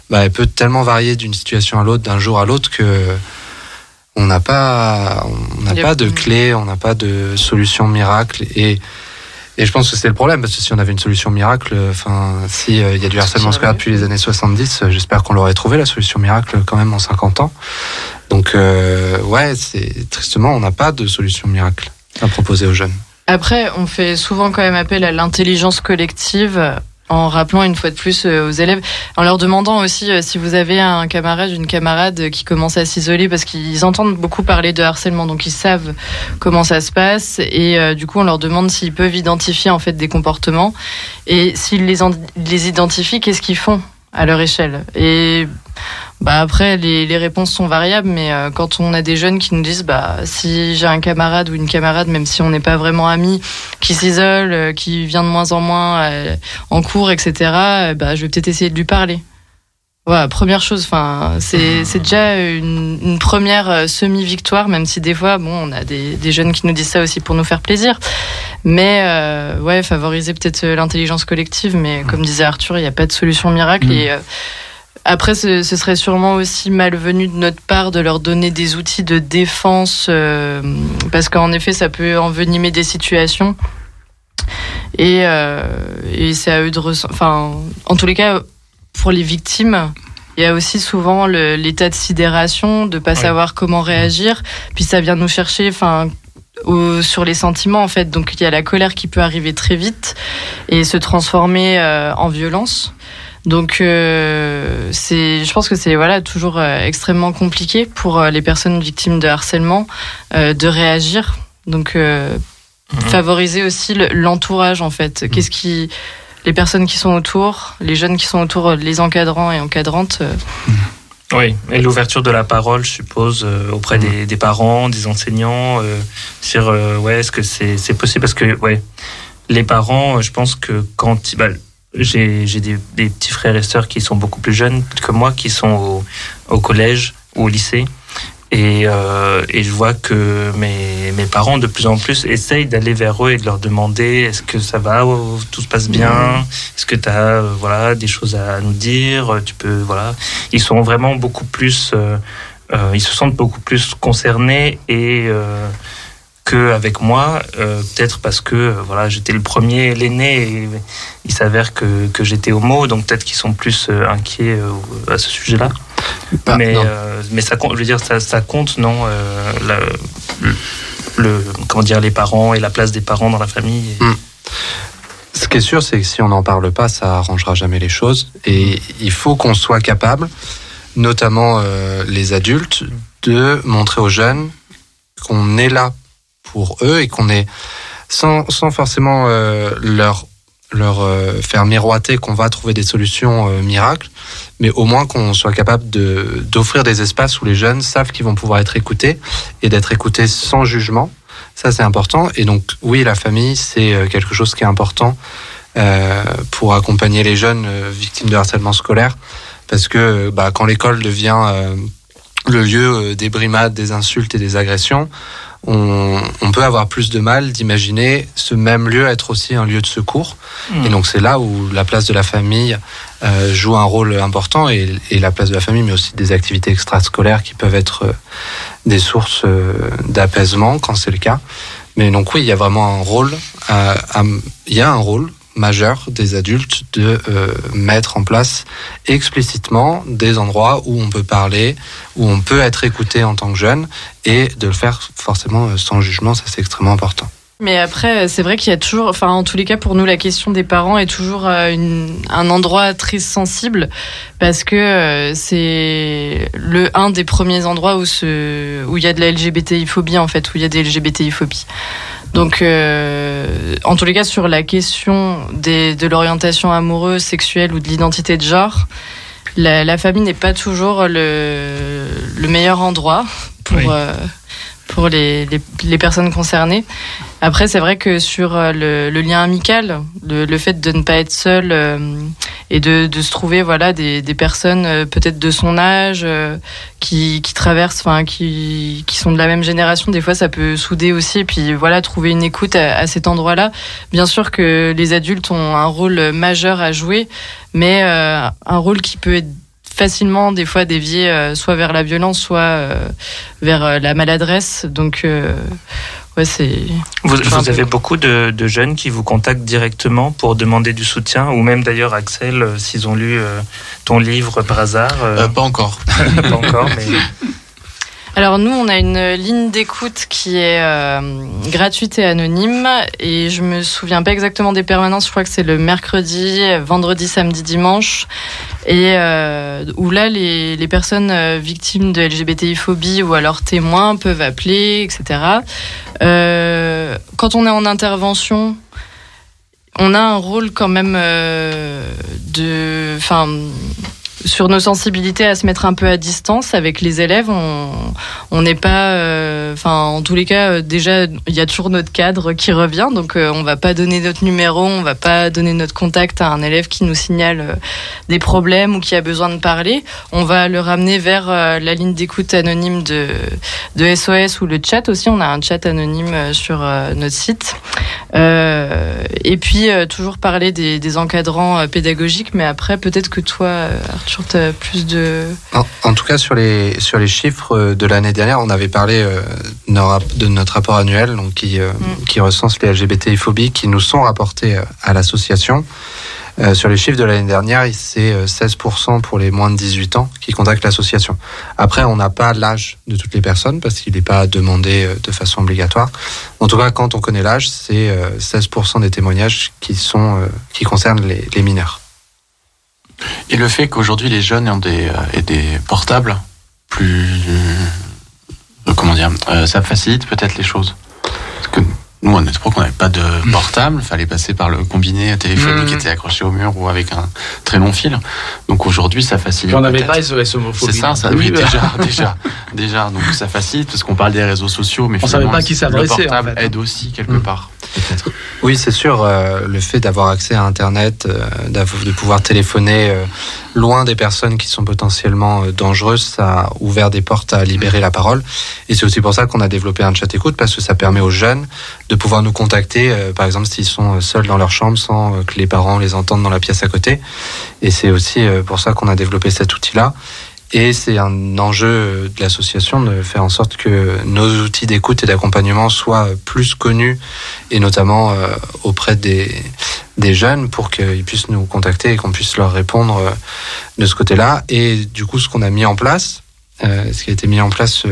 bah, elle peut tellement varier d'une situation à l'autre, d'un jour à l'autre, que on n'a pas, on n'a pas de clé, on n'a pas de solution miracle. Et et je pense que c'est le problème, parce que si on avait une solution miracle, enfin, si euh, il y a du harcèlement scolaire depuis les années 70, euh, j'espère qu'on l'aurait trouvé la solution miracle quand même en 50 ans. Donc euh, ouais, c'est tristement, on n'a pas de solution miracle à proposer aux jeunes. Après, on fait souvent quand même appel à l'intelligence collective en rappelant une fois de plus euh, aux élèves, en leur demandant aussi euh, si vous avez un camarade, une camarade euh, qui commence à s'isoler parce qu'ils entendent beaucoup parler de harcèlement, donc ils savent comment ça se passe. Et du coup on leur demande s'ils peuvent identifier en fait des comportements. Et s'ils les identifient, qu'est-ce qu'ils font? À leur échelle. Et bah après, les, les réponses sont variables, mais euh, quand on a des jeunes qui nous disent, bah si j'ai un camarade ou une camarade, même si on n'est pas vraiment amis, qui s'isole, euh, qui vient de moins en moins euh, en cours, etc., bah je vais peut-être essayer de lui parler. Voilà, première chose, enfin, c'est c'est déjà une, une première euh, semi-victoire, même si des fois, bon, on a des, des jeunes qui nous disent ça aussi pour nous faire plaisir. Mais euh, ouais, favoriser peut-être euh, l'intelligence collective, mais comme disait Arthur, il n'y a pas de solution miracle. Mm. Et euh, Après, ce, ce serait sûrement aussi malvenu de notre part de leur donner des outils de défense, euh, parce qu'en effet, ça peut envenimer des situations. Et, euh, et c'est à eux de ressent- Enfin, en tous les cas, pour les victimes, il y a aussi souvent l'état de sidération, de pas Ouais. savoir comment réagir. Puis ça vient nous chercher, enfin, au- sur les sentiments en fait. Donc il y a la colère qui peut arriver très vite et se transformer euh, en violence. Donc euh, c'est, je pense que c'est voilà toujours euh, extrêmement compliqué pour les personnes victimes de harcèlement de réagir. Donc Mhm. favoriser aussi le- l'entourage en fait. Qu'est-ce qui les personnes qui sont autour, les jeunes qui sont autour, les encadrants et encadrantes. euh, Oui, et l'ouverture de la parole, je suppose, euh, auprès des, des parents, des enseignants, euh, sur euh, ouais, est-ce que c'est possible? Parce que ouais, les parents, euh, je pense que quand bah, j'ai j'ai des, des petits frères et sœurs qui sont beaucoup plus jeunes que moi, qui sont au, au collège ou au lycée. Et, euh, et je vois que mes, mes parents, de plus en plus, essayent d'aller vers eux et de leur demander est-ce que ça va, tout se passe bien, est-ce que tu as voilà, des choses à nous dire, tu peux, voilà. Ils sont vraiment beaucoup plus, euh, euh, ils se sentent beaucoup plus concernés et euh, qu'avec moi, euh, peut-être parce que euh, voilà, j'étais le premier, l'aîné, et il s'avère que, que j'étais homo, donc peut-être qu'ils sont plus euh, inquiets euh, à ce sujet-là. Bah, mais euh, mais ça compte, je veux dire, ça, ça compte, non euh, la- le, comment dire, les parents et la place des parents dans la famille. et- Mm. Ce qui est sûr, c'est que si on n'en parle pas, ça arrangera jamais les choses. Et il faut qu'on soit capable, notamment euh, les adultes, de montrer aux jeunes qu'on est là pour eux et qu'on est sans, sans forcément leur leur euh, faire miroiter qu'on va trouver des solutions euh, miracles, mais au moins qu'on soit capable de d'offrir des espaces où les jeunes savent qu'ils vont pouvoir être écoutés et d'être écoutés sans jugement. Ça, c'est important. Et donc, oui, la famille, c'est euh, quelque chose qui est important pour accompagner les jeunes victimes de harcèlement scolaire. Parce que bah, quand l'école devient le lieu des brimades, des insultes et des agressions, on, on peut avoir plus de mal d'imaginer ce même lieu être aussi un lieu de secours. Et donc, c'est là où la place de la famille euh, joue un rôle important et, et la place de la famille, mais aussi des activités extrascolaires qui peuvent être euh, des sources euh, d'apaisement quand c'est le cas. Mais donc oui, il y a vraiment un rôle, à- à- il y a un rôle majeur des adultes de euh, mettre en place explicitement des endroits où on peut parler, où on peut être écouté en tant que jeune et de le faire forcément euh, sans jugement, ça c'est extrêmement important. Mais après, c'est vrai qu'il y a toujours, enfin, en tous les cas, pour nous, la question des parents est toujours euh, un endroit très sensible parce que euh, c'est le un des premiers endroits où il y a de la LGBTI-phobie en fait, où il y a des LGBTI-phobies. Donc, euh, en tous les cas, sur la question des, de l'orientation amoureuse, sexuelle ou de l'identité de genre, la, la famille n'est pas toujours le, le meilleur endroit pour, Oui. euh, pour les, les, les personnes concernées. Après, c'est vrai que sur euh, le, le lien amical, le, le fait de ne pas être seul euh, et de, de se trouver voilà des, des personnes euh, peut-être de son âge euh, qui, qui traversent, enfin qui, qui sont de la même génération, des fois ça peut souder aussi. Et puis voilà, trouver une écoute à, à cet endroit-là. Bien sûr que les adultes ont un rôle majeur à jouer, mais euh, un rôle qui peut être facilement des fois dévié euh, soit vers la violence, soit euh, vers euh, la maladresse. Donc euh, ouais, c'est Vous, avez beaucoup de, de jeunes qui vous contactent directement pour demander du soutien, ou même d'ailleurs Axel, euh, s'ils ont lu euh, ton livre par hasard. euh, Euh, pas encore. pas encore, mais Alors nous, on a une ligne d'écoute qui est euh, gratuite et anonyme et je me souviens pas exactement des permanences. Je crois que c'est le mercredi, vendredi, samedi, dimanche et euh, où là les, personnes euh, victimes de LGBTI-phobie ou alors témoins peuvent appeler, etc. Quand on est en intervention, on a un rôle quand même de, enfin sur nos sensibilités à se mettre un peu à distance avec les élèves. On n'est pas, euh, enfin en tous les cas, euh, déjà il y a toujours notre cadre qui revient, donc euh, on va pas donner notre numéro, on va pas donner notre contact à un élève qui nous signale euh, des problèmes ou qui a besoin de parler. On va le ramener vers la ligne d'écoute anonyme de SOS ou le chat aussi. On a un chat anonyme sur notre site. Et puis toujours parler des, des encadrants pédagogiques, mais après peut-être que toi, Arthur, plus de. En, en tout cas, sur les, sur les chiffres euh, de l'année dernière, on avait parlé euh, de notre rapport annuel donc qui, euh, Mm. qui recense les LGBTI-phobies qui nous sont rapportés euh, à l'association. Euh, sur les chiffres de l'année dernière, c'est euh, 16% pour les moins de 18 ans qui contactent l'association. Après, on n'a pas l'âge de toutes les personnes parce qu'il n'est pas demandé euh, de façon obligatoire. En tout cas, quand on connaît l'âge, c'est euh, 16% des témoignages qui, sont, euh, qui concernent les, les mineurs. Et le fait qu'aujourd'hui les jeunes ont des, euh, aient des portables plus. euh, comment dire euh, Ça facilite peut-être les choses. Nous, on était pro qu'on n'avait pas de portable, fallait passer par le combiné téléphonique Mhm. qui était accroché au mur ou avec un très long fil. Donc aujourd'hui, ça facilite. Puis on n'avait pas SOS homophobie. C'est ça, ça oui, déjà, déjà, déjà. Donc ça facilite parce qu'on parle des réseaux sociaux, mais On savait pas à qui le s'adresser, portable en fait. aide aussi quelque Mm. part. Oui, c'est sûr. euh, le fait d'avoir accès à Internet, euh, de pouvoir téléphoner euh, loin des personnes qui sont potentiellement euh, dangereuses, ça a ouvert des portes à libérer la parole. Et c'est aussi pour ça qu'on a développé un chat écoute, parce que ça permet aux jeunes de pouvoir nous contacter, euh, par exemple s'ils sont euh, seuls dans leur chambre sans que les parents les entendent dans la pièce à côté. Et c'est aussi pour ça qu'on a développé cet outil-là. Et c'est un enjeu de l'association de faire en sorte que nos outils d'écoute et d'accompagnement soient plus connus et notamment euh, auprès des, jeunes pour qu'ils puissent nous contacter et qu'on puisse leur répondre euh, de ce côté-là. Et du coup, ce qu'on a mis en place, euh, ce qui a été mis en place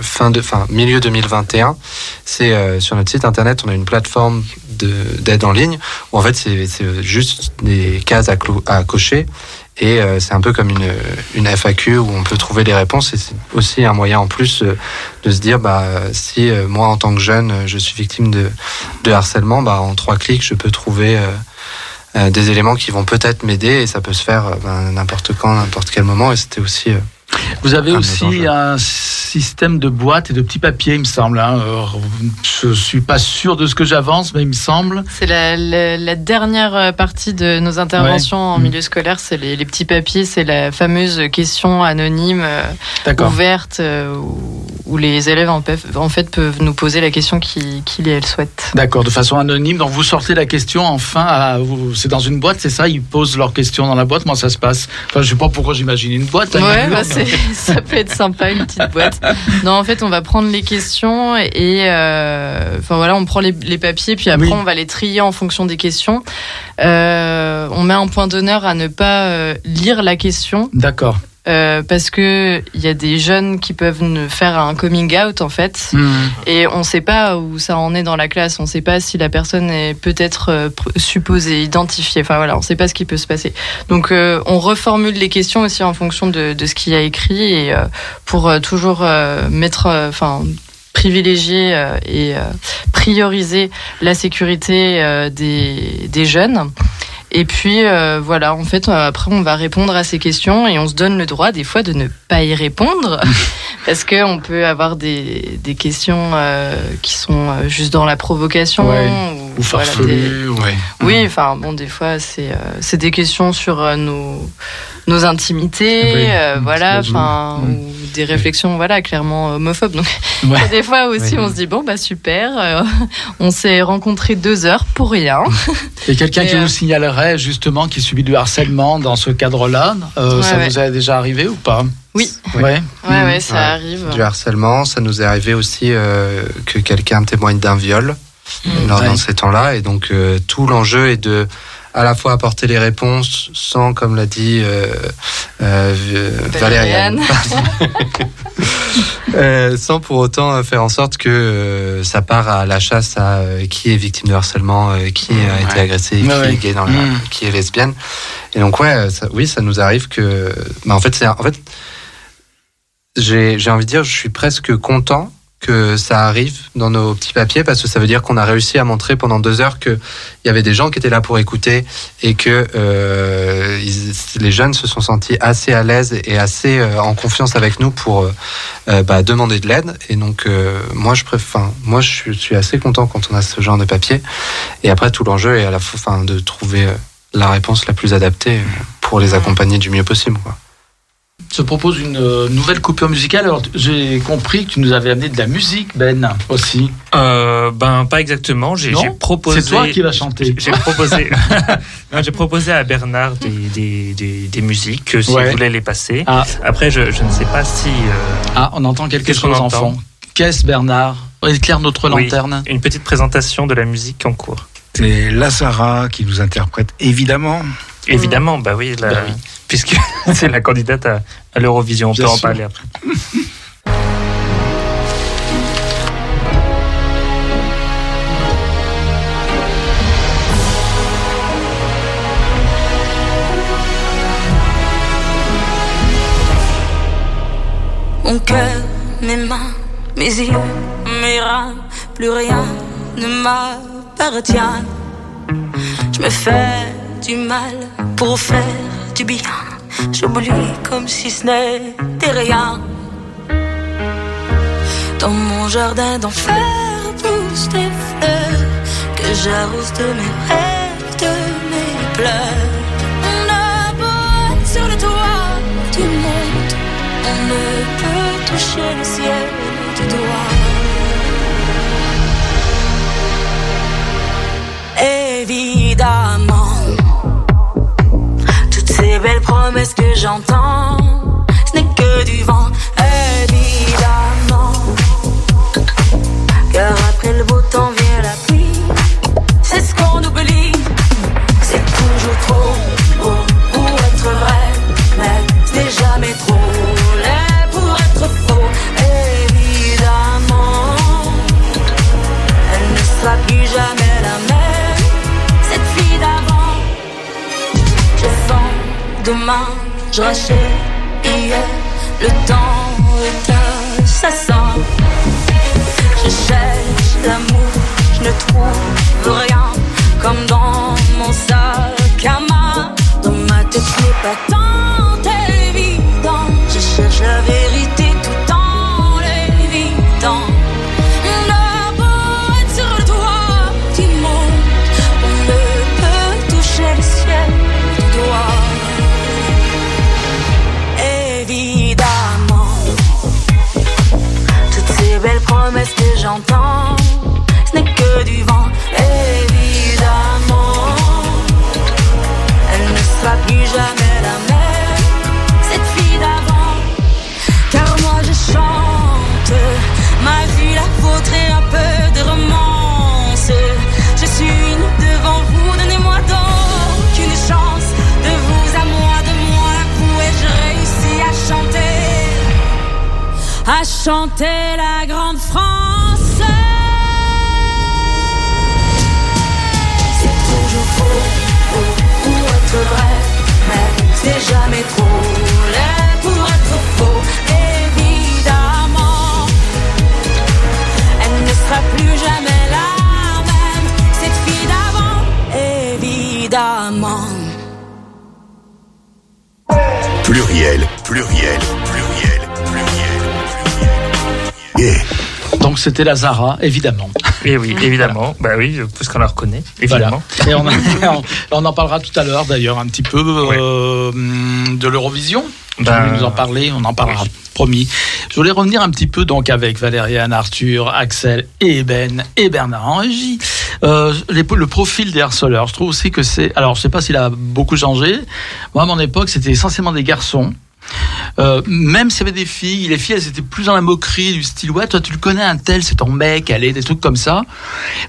fin fin, milieu 2021, c'est sur notre site internet, on a une plateforme de- d'aide en ligne où en fait c'est juste des cases à cocher et euh, c'est un peu comme une, une FAQ où on peut trouver les réponses et c'est aussi un moyen en plus euh, de se dire bah si euh, moi en tant que jeune je suis victime de, de harcèlement bah en trois clics je peux trouver des éléments qui vont peut-être m'aider et ça peut se faire ben, n'importe quand n'importe quel moment. Et c'était aussi Vous avez Ah, aussi un système de boîtes et de petits papiers, il me semble. Hein. Alors, je suis pas sûr de ce que j'avance, mais il me semble. C'est la, la- la dernière partie de nos interventions en milieu scolaire, c'est les, les petits papiers, c'est la fameuse question anonyme euh, D'accord. ouverte euh, où, les élèves en, peuvent- en fait peuvent nous poser la question qu'ils et elles souhaitent. D'accord, de façon anonyme. Donc vous sortez la question enfin, c'est dans une boîte, c'est ça? Ils posent leurs questions dans la boîte? Moi, ça se passe? Enfin, je sais pas pourquoi j'imagine une boîte. hein, Ouais, bah, c'est- ça peut être sympa une petite boîte. Non, en fait, on va prendre les questions et euh, enfin voilà, on prend les, les papiers puis après Oui. on va les trier en fonction des questions. Euh, on met un point d'honneur à ne pas euh, lire la question D'accord. Euh, parce que il y a des jeunes qui peuvent ne faire un coming out en fait. Hmm. Et on ne sait pas où ça en est dans la classe. On ne sait pas si la personne est peut-être euh, supposée, identifiée. Enfin voilà, on ne sait pas ce qui peut se passer. Donc euh, on reformule les questions aussi en fonction de, de ce qu'il y a écrit et euh, pour euh, toujours euh, mettre, enfin privilégier euh, et euh, prioriser la sécurité euh, des, des jeunes. Et puis euh, voilà, en fait, euh, après on va répondre à ces questions et on se donne le droit des fois de ne pas y répondre parce que on peut avoir des, des questions euh, qui sont juste dans la provocation Ouais. ou, Ou voilà, farfelu. des- ou- oui, enfin bon, des fois c'est euh, c'est des questions sur euh, nos nos intimités, Oui, euh, voilà, enfin ou des réflexions voilà clairement homophobes. Donc Ouais. des fois aussi on se dit bon bah super, euh, on s'est rencontrés deux heures pour rien. Et quelqu'un qui euh, vous signalerait justement qui subit du harcèlement dans ce cadre-là, euh, Ouais, ça ouais. vous est déjà arrivé ou pas? Oui. Ouais. Ouais Mm. ouais, ça Ouais. arrive. du harcèlement. Ça nous est arrivé aussi euh, que quelqu'un témoigne d'un viol Ouais. dans ces temps-là. Et donc euh, tout l'enjeu est de à la fois apporter les réponses sans, comme l'a dit euh, euh, Valériane, Euh, sans pour autant euh, faire en sorte que euh, ça part à la chasse à euh, qui est victime de harcèlement, euh, qui a été agressé, qui ouais. est gay dans la, Mm. qui est lesbienne. Et donc ouais, ça- oui, ça nous arrive que, bah, en fait, c'est en fait, j'ai j'ai envie de dire, je suis presque content que ça arrive dans nos petits papiers parce que ça veut dire qu'on a réussi à montrer pendant deux heures que il y avait des gens qui étaient là pour écouter et que euh, les jeunes se sont sentis assez à l'aise et assez euh, en confiance avec nous pour euh, bah, demander de l'aide et donc moi je préfère moi je suis, assez content quand on a ce genre de papier et après tout l'enjeu est à la enfin, de trouver la réponse la plus adaptée pour les accompagner du mieux possible. Je propose une euh, nouvelle coupure musicale. Alors, j'ai compris que tu nous avais amené de la musique, Ben, aussi. Euh, ben pas exactement. J'ai proposé. C'est toi qui vas chanter. J'ai proposé. J'ai proposé à Bernard des, des, des, des musiques euh, si Ouais. voulez les passer. Ah, Après, je, je ne sais pas si euh, ah, on entend quelque chose, entend enfant. Qu'est-ce, Bernard? Éclaire notre Oui. lanterne. une petite présentation de la musique en cours. C'est Lazara qui nous interprète, évidemment. Évidemment, bah oui, la- Bah oui. puisque c'est la candidate à, à l'Eurovision. On Bien peut en parler après. Mon cœur, mes mains, mes yeux, mes reins, plus rien ne Je me fais du mal pour faire du bien. J'oublie comme si ce n'était rien. Dans mon jardin d'enfer poussent des fleurs que j'arrose de mes rêves, de mes pleurs. On a sur le toit du monde, on ne peut toucher le ciel belles promesses que j'entends, ce n'est que du vent. Évidemment, car après le beau temps C'était Lazara, évidemment. Et oui, évidemment. Bah oui, puisqu'on la reconnaît, évidemment. Voilà. Et on, en parlera tout à l'heure, d'ailleurs, un petit peu euh, de l'Eurovision. Tu Ben, voulais nous en parler, on en parlera, promis. Je voulais revenir un petit peu donc avec Valériane, Arthur, Axel et Ben et Bernard en régie. Euh, les- le profil des harceleurs, je trouve aussi que c'est... Alors, je sais pas s'il a beaucoup changé. Moi, à mon époque, c'était essentiellement des garçons. Euh, même s'il y avait des filles, les filles elles étaient plus dans la moquerie du style ouais toi tu le connais un tel c'est ton mec allez des trucs comme ça.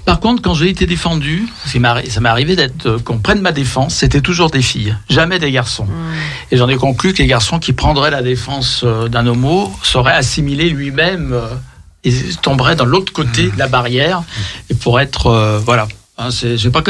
Par contre quand j'ai été défendu, ça m'est arrivé d'être euh, qu'on prenne ma défense, c'était toujours des filles, jamais des garçons. Et j'en ai conclu que les garçons qui prendraient la défense euh, d'un homo seraient assimilés lui-même et tomberaient dans l'autre côté de la barrière et pour être euh, voilà. Hein, c'est- je sais pas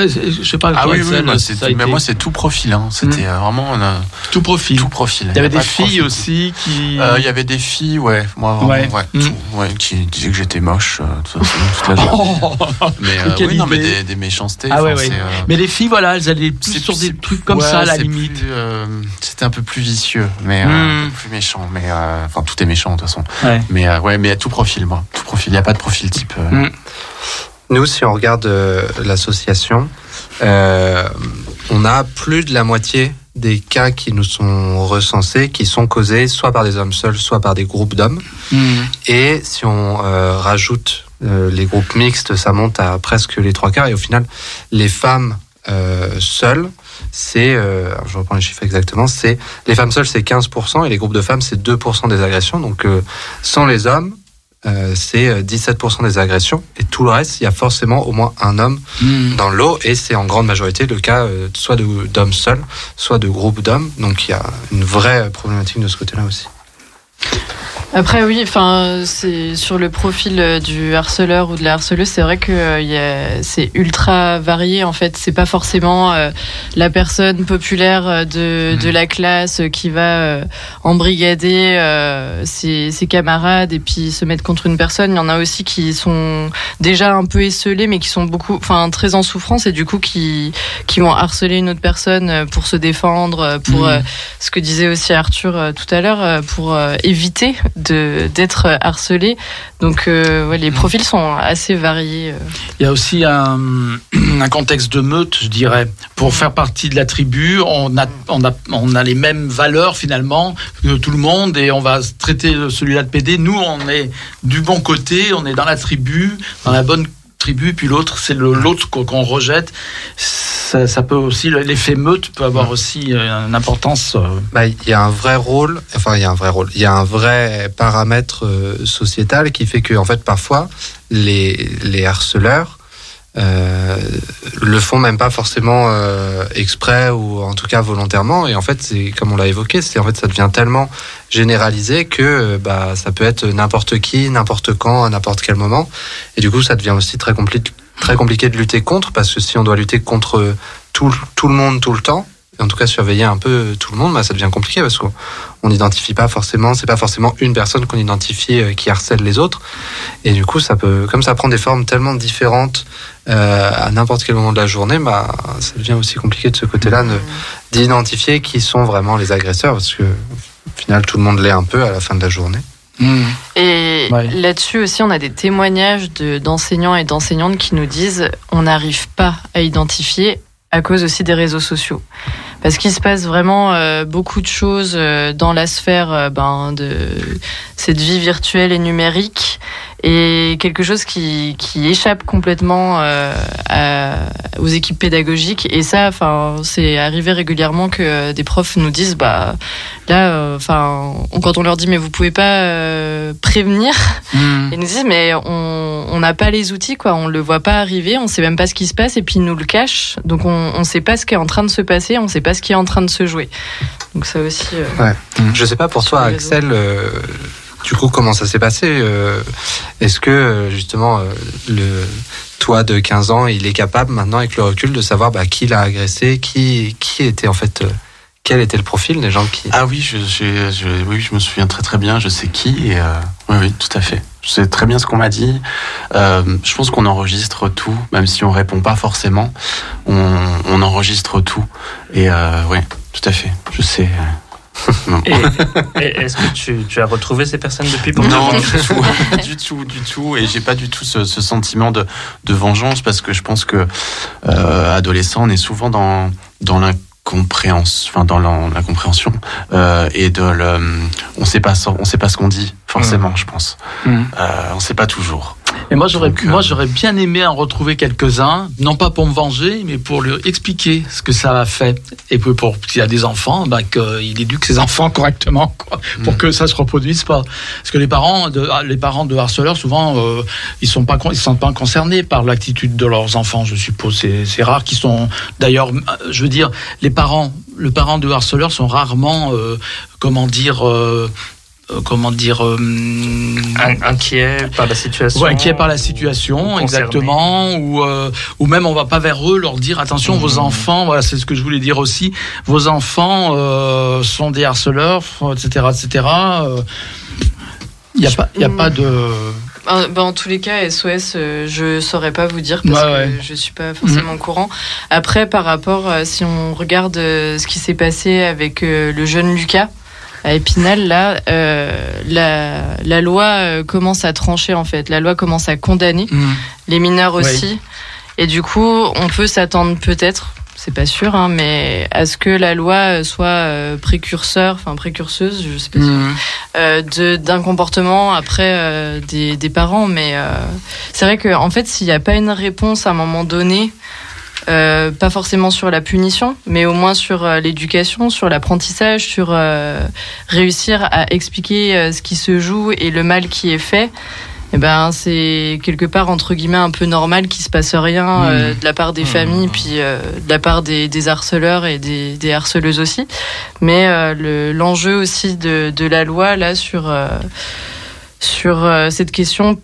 sais pas Ah oui, oui, moi, c'est- mais moi c'est tout profil. Hein. C'était euh, vraiment euh, tout profil. tout profil. Il y avait des de filles aussi qui Euh, Il y avait des filles, ouais, moi vraiment, Ouais. ouais, Mm. tout, ouais, qui disaient que j'étais moche euh, de toute façon, toute la journée. Oh Mais euh, oui, non, mais des, des méchancetés. Ah ouais, euh, Mais les filles, voilà, elles allaient plus sur des trucs comme ça, à la limite. euh, C'était un peu plus vicieux, mais euh, Mm. plus méchant. Mais euh, enfin, tout est méchant de toute façon. Mais euh, ouais, mais à tout profil, moi, tout profil. Il n'y a pas de profil type. Nous, si on regarde euh, l'association, euh, on a plus de la moitié des cas qui nous sont recensés qui sont causés soit par des hommes seuls, soit par des groupes d'hommes. Mhm. Et si on euh, rajoute euh, les groupes mixtes, ça monte à presque les trois quarts. Et au final, les femmes seules, c'est, euh, je reprends les chiffres exactement, c'est les femmes seules, c'est 15%, et les groupes de femmes, c'est 2% des agressions. Donc, euh, sans les hommes, euh, c'est euh, 17% des agressions. Et tout le reste, il y a forcément au moins un homme Mhm. dans l'eau, et c'est en grande majorité le cas euh, soit d'hommes seuls, soit de groupes d'hommes. Donc, il y a une vraie problématique de ce côté-là aussi. Après oui, enfin c'est sur le profil euh, du harceleur ou de la harceleuse, c'est vrai que euh, c'est ultra varié en fait. C'est pas forcément euh, la personne populaire euh, de, de la classe qui va euh, embrigader ses, ses camarades et puis se mettre contre une personne. Il y en a aussi qui sont déjà un peu esselés, mais qui sont beaucoup, enfin très en souffrance et du coup qui qui vont harceler une autre personne pour se défendre, pour euh, ce que disait aussi Arthur tout à l'heure, pour éviter de d'être harcelé. Donc euh, ouais, les profils sont assez variés. euh. Il y a aussi un, un contexte de meute, je dirais. Pour faire partie de la tribu, on a, on a, on a les mêmes valeurs finalement que tout le monde et on va traiter celui-là de PD. Nous, on est du bon côté, on est dans la tribu, dans la bonne tribu, puis l'autre, c'est l'autre qu'on rejette. Ça, ça peut aussi, l'effet meute peut avoir aussi euh, une importance. euh, Bah, il y a un vrai rôle, enfin il y a un vrai rôle, il y a un vrai paramètre euh, sociétal qui fait que en fait parfois les, les harceleurs euh, le font même pas forcément euh, exprès ou en tout cas volontairement. Et en fait c'est comme on l'a évoqué c'est en fait ça devient tellement généralisé que euh, bah ça peut être n'importe qui n'importe quand à n'importe quel moment. Et du coup ça devient aussi très compliqué très compliqué de lutter contre parce que si on doit lutter contre tout, tout le monde tout le temps en tout cas surveiller un peu tout le monde, bah, ça devient compliqué parce qu'on on n'identifie pas forcément, c'est pas forcément une personne qu'on identifie euh, qui harcèle les autres. Et du coup, ça peut, comme ça prend des formes tellement différentes euh, à n'importe quel moment de la journée, bah, ça devient aussi compliqué de ce côté-là de- d'identifier qui sont vraiment les agresseurs parce que au final, tout le monde l'est un peu à la fin de la journée. hmm. Et Ouais. là-dessus aussi, on a des témoignages de- d'enseignants et d'enseignantes qui nous disent on n'arrive pas à identifier à cause aussi des réseaux sociaux. Parce qu'il se passe vraiment euh, beaucoup de choses euh, dans la sphère euh, ben, de cette vie virtuelle et numérique et quelque chose qui, qui échappe complètement euh, à- aux équipes pédagogiques. Et ça, enfin, c'est arrivé régulièrement que des profs nous disent bah là, euh, enfin, on- quand on leur dit mais vous pouvez pas euh, prévenir, Hmm. ils nous disent mais on n'a pas les outils quoi, on le voit pas arriver, on sait même pas ce qui se passe et puis ils nous le cachent, donc on on sait pas ce qui est en train de se passer, on sait pas ce qui est en train de se jouer. Donc ça aussi. euh, Je sais pas pour toi. Axel, euh, du coup, comment ça s'est passé euh, Est-ce que, euh, justement, euh, le toi de 15 ans, il est capable maintenant, avec le recul, de savoir bah, qui l'a agressé, qui, qui était en fait, quel était le profil des gens qui. Ah oui, je, oui, je me souviens très très bien, je sais qui, oui, oui, tout à fait. Je sais très bien ce qu'on m'a dit. Je pense qu'on enregistre tout, même si on répond pas forcément, on, enregistre tout. Et oui, tout à fait, je sais. est-ce que tu, tu as retrouvé ces personnes depuis pour Non, du tout, du tout, du tout. Et j'ai pas du tout ce, ce sentiment de, de vengeance parce que je pense que euh, adolescent, on est souvent dans dans l'incompréhension, enfin dans la- euh, et de le, on sait pas, on sait pas ce qu'on dit forcément, je pense. Mm. Euh, on sait pas toujours. Et moi, j'aurais, Donc, moi, j'aurais bien aimé en retrouver quelques-uns, non pas pour me venger, mais pour lui expliquer ce que ça a fait. Et puis pour s'il y a des enfants, bah, qu'il éduque ses enfants correctement, quoi, pour Mm. que ça se reproduise pas. Parce que les parents de, ah, les parents de harceleurs, souvent, euh, ils sont pas, ils sont pas concernés par l'attitude de leurs enfants, je suppose. C'est, c'est rare qu'ils sont, d'ailleurs, euh, je veux dire, les parents, le parent de harceleur sont rarement, euh, comment dire, euh, comment dire, euh, In- Inquiet par la situation Ouais, inquiet par la situation, exactement, ou euh, ou même on va pas vers eux leur dire attention vos enfants, voilà c'est ce que je voulais dire aussi, vos enfants euh, sont des harceleurs, etc., etc. Il n'y a pas, il y a pas de. Euh, bah, en tous les cas, SOS, euh, je saurais pas vous dire parce Ouais, que ouais. Je suis pas forcément au courant. Après, par rapport, euh, si on regarde euh, ce qui s'est passé avec euh, le jeune Lucas à Épinal, là, euh, la, la loi euh, commence à trancher en fait. La loi commence à condamner les mineurs Oui. aussi. Et du coup, on peut s'attendre peut-être, c'est pas sûr, hein, mais à ce que la loi soit euh, précurseur, enfin précurseuse, je sais pas, euh, de- d'un comportement après euh, des, des parents. Mais c'est vrai qu'en en fait, s'il n'y a pas une réponse à un moment donné, euh, pas forcément sur la punition, mais au moins sur euh, l'éducation, sur l'apprentissage, sur euh, réussir à expliquer euh, ce qui se joue et le mal qui est fait. Eh ben, c'est quelque part entre guillemets un peu normal qu'il se passe rien euh, de la part des familles, puis euh, de la part des, des harceleurs et des, des harceleuses aussi. Mais euh, le- l'enjeu aussi de, de la loi là sur euh, sur euh, cette question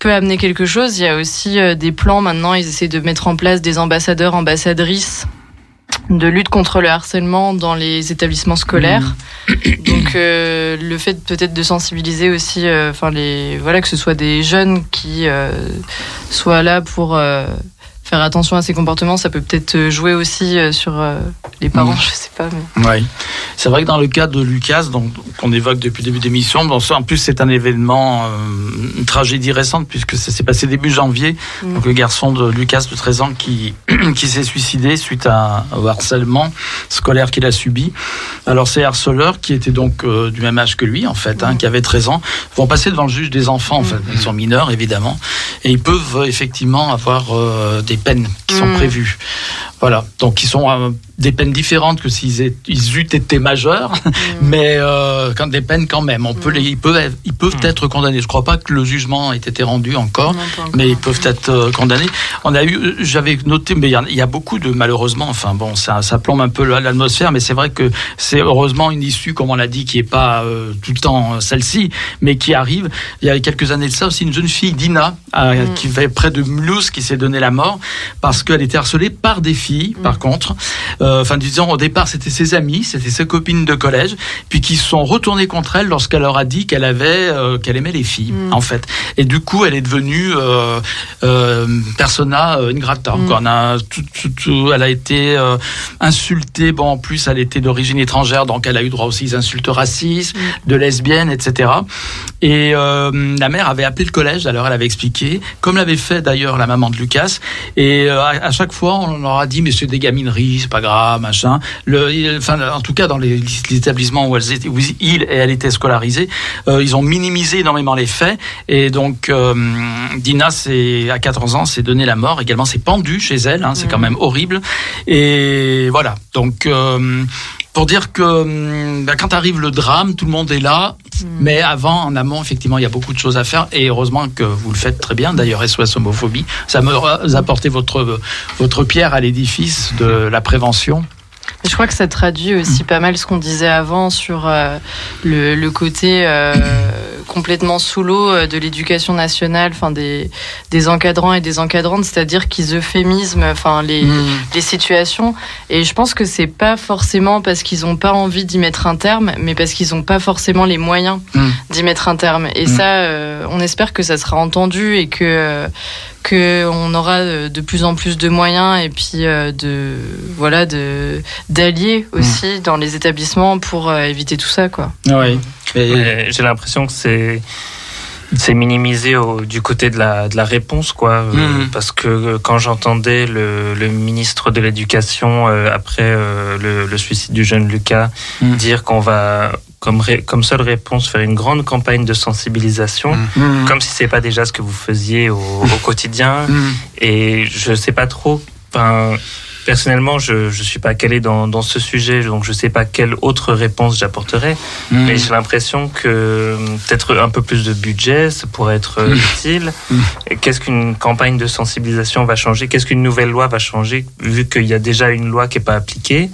peut amener quelque chose. Il y a aussi euh, des plans maintenant. Ils essaient de mettre en place des ambassadeurs, ambassadrices de lutte contre le harcèlement dans les établissements scolaires. Donc euh, le fait peut-être de sensibiliser aussi, euh, enfin les voilà que ce soit des jeunes qui euh, soient là pour euh, faire attention à ces comportements, ça peut peut-être jouer aussi euh, sur euh, les parents, je sais pas. Mais... Oui, c'est vrai que dans le cas de Lucas, donc qu'on évoque depuis le début d'émission, en plus c'est un événement, euh, une tragédie récente puisque ça s'est passé début janvier. Mm. Donc le garçon de Lucas de 13 ans qui qui s'est suicidé suite à, au harcèlement scolaire qu'il a subi. Alors ces harceleurs qui étaient donc euh, du même âge que lui en fait, hein, qui avaient 13 ans, vont passer devant le juge des enfants. En fait, ils sont mineurs évidemment et ils peuvent euh, effectivement avoir euh, des peines qui sont Mm. prévues. Voilà, donc ils sont euh, des peines différentes que s'ils aient- ils eussent été majeurs, mais euh, quand des peines quand même. On peut les, ils peuvent, être- ils peuvent être condamnés. Je crois pas que le jugement ait été rendu encore, Non, pas encore. mais ils peuvent être euh, condamnés. On a eu, j'avais noté, mais il y, y a beaucoup de malheureusement. Enfin bon, ça, ça plombe un peu la- l'atmosphère, mais c'est vrai que c'est heureusement une issue, comme on l'a dit, qui est pas euh, tout le temps celle-ci, mais qui arrive. Il y a quelques années de ça aussi, une jeune fille, Dina, qui vivait près de Mulhouse, qui s'est donné la mort parce qu'elle était harcelée par des filles, par contre. Euh, Enfin, disons, au départ, c'était ses amis, c'était ses copines de collège, puis qui se sont retournées contre elle lorsqu'elle leur a dit qu'elle avait, euh, qu'elle aimait les filles, en fait. Et du coup, elle est devenue euh, euh, persona euh, ingrata. Mm. quoi. On a tout, tout- tout- elle a été euh, insultée. Bon, en plus, elle était d'origine étrangère, donc elle a eu droit aussi aux insultes racistes, de lesbiennes, etc. Et euh, la mère avait appelé le collège, alors elle avait expliqué, comme l'avait fait d'ailleurs la maman de Lucas. Et euh, à, à chaque fois, on leur a dit, mais c'est des gamineries, c'est pas grave, machin. Le, il- enfin, en tout cas, dans les, les établissements où, elles étaient, où il et elle étaient scolarisées, euh, ils ont minimisé énormément les faits. Et donc, euh, Dina, à 14 ans, s'est donné la mort. Également, s'est pendue chez elle. Hein, c'est quand même horrible. Et voilà. Donc. euh, pour dire que hum, bah, quand arrive le drame, tout le monde est là, mais avant, en amont, effectivement, il y a beaucoup de choses à faire, et heureusement que vous le faites très bien. D'ailleurs, SOS homophobie, ça me vous apportez votre votre pierre à l'édifice de la prévention. Je crois que ça traduit aussi pas mal ce qu'on disait avant sur euh, le, le côté euh, complètement sous l'eau euh, de l'éducation nationale, enfin des, des encadrants et des encadrantes, c'est-à-dire qu'ils euphémisment, enfin les, les situations. Et je pense que c'est pas forcément parce qu'ils ont pas envie d'y mettre un terme, mais parce qu'ils ont pas forcément les moyens Mm. d'y mettre un terme. Et Mm. ça, euh, on espère que ça sera entendu et que euh, que on aura euh, de plus en plus de moyens et puis euh, de voilà de d'alliés aussi dans les établissements pour euh, éviter tout ça quoi. Oui. Mais J'ai l'impression que c'est c'est minimisé au, du côté de la, de la réponse, quoi. Euh, Mhm. Parce que euh, quand j'entendais le, le ministre de l'Éducation, euh, après euh, le, le suicide du jeune Lucas, Mhm. dire qu'on va, comme, ré- comme seule réponse, faire une grande campagne de sensibilisation, Mhm. comme si c'est pas déjà ce que vous faisiez au, au quotidien. Mhm. Et je sais pas trop. Personnellement, je je suis pas calé dans, dans ce sujet, donc je sais pas quelle autre réponse j'apporterais. Mhm. Mais j'ai l'impression que euh, peut-être un peu plus de budget, ça pourrait être euh, utile. Mm. Et Qu'est-ce qu'une campagne de sensibilisation va changer? Qu'est-ce qu'une nouvelle loi va changer Vu qu'il y a déjà une loi qui n'est pas appliquée?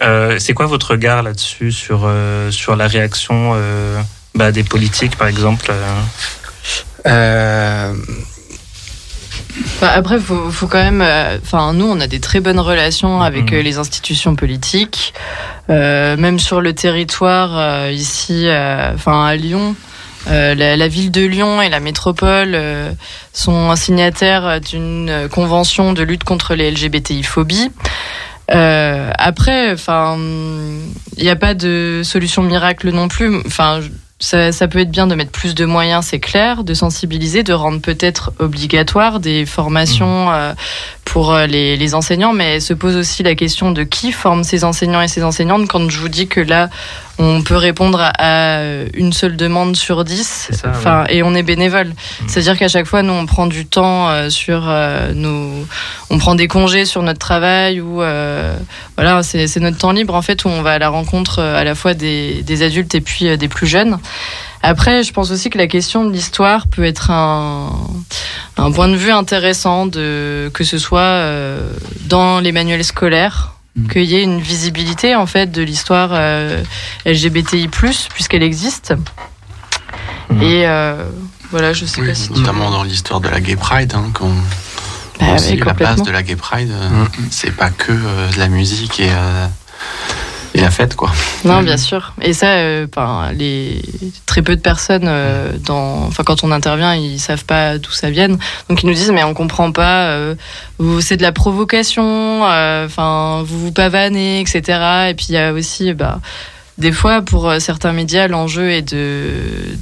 Euh, c'est quoi votre regard là-dessus sur, euh, sur la réaction euh, bah, des politiques, par exemple euh Bah, après, faut, faut quand même. euh, Enfin, nous, on a des très bonnes relations avec Mhm. euh, les institutions politiques, Euh, même sur le territoire euh, ici, euh, enfin à Lyon. euh, la, la ville de Lyon et la métropole euh, sont signataires d'une convention de lutte contre les LGBTI-phobies. Euh, après, enfin, il n'y a pas de solution miracle non plus. Enfin, ça, ça peut être bien de mettre plus de moyens, c'est clair, de sensibiliser, de rendre peut-être obligatoire des formations euh, pour euh, les, les enseignants, mais se pose aussi la question de qui forme ces enseignants et ces enseignantes. Quand je vous dis que là, on peut répondre à, à une seule demande sur dix, enfin, et on est bénévole. C'est-à-dire qu'à chaque fois, nous, on prend du temps euh, sur euh, nos, on prend des congés sur notre travail ou euh, voilà, c'est notre temps libre en fait où on va à la rencontre euh, à la fois des, des adultes et puis euh, des plus jeunes. Après, je pense aussi que la question de l'histoire peut être un, un point de vue intéressant, de, que ce soit euh, dans les manuels scolaires, Mm. qu'il y ait une visibilité en fait de l'histoire euh, LGBTI+, puisqu'elle existe. Mhm. Et euh, voilà, je sais Oui, pas si tu... notamment dans l'histoire de la Gay Pride, hein, qu'on Bah la base de la Gay Pride, euh, Mm. c'est pas que euh, de la musique et, euh, et la fête, quoi. Non, bien sûr. Et ça, euh, enfin, les très peu de personnes, euh, dans, enfin, quand on intervient, ils savent pas d'où ça vient. Donc ils nous disent, mais on comprend pas. euh, vous- c'est de la provocation. euh, Enfin, vous vous pavanez, etc. Et puis il y a aussi, bah, des fois, pour euh, certains médias, l'enjeu est de,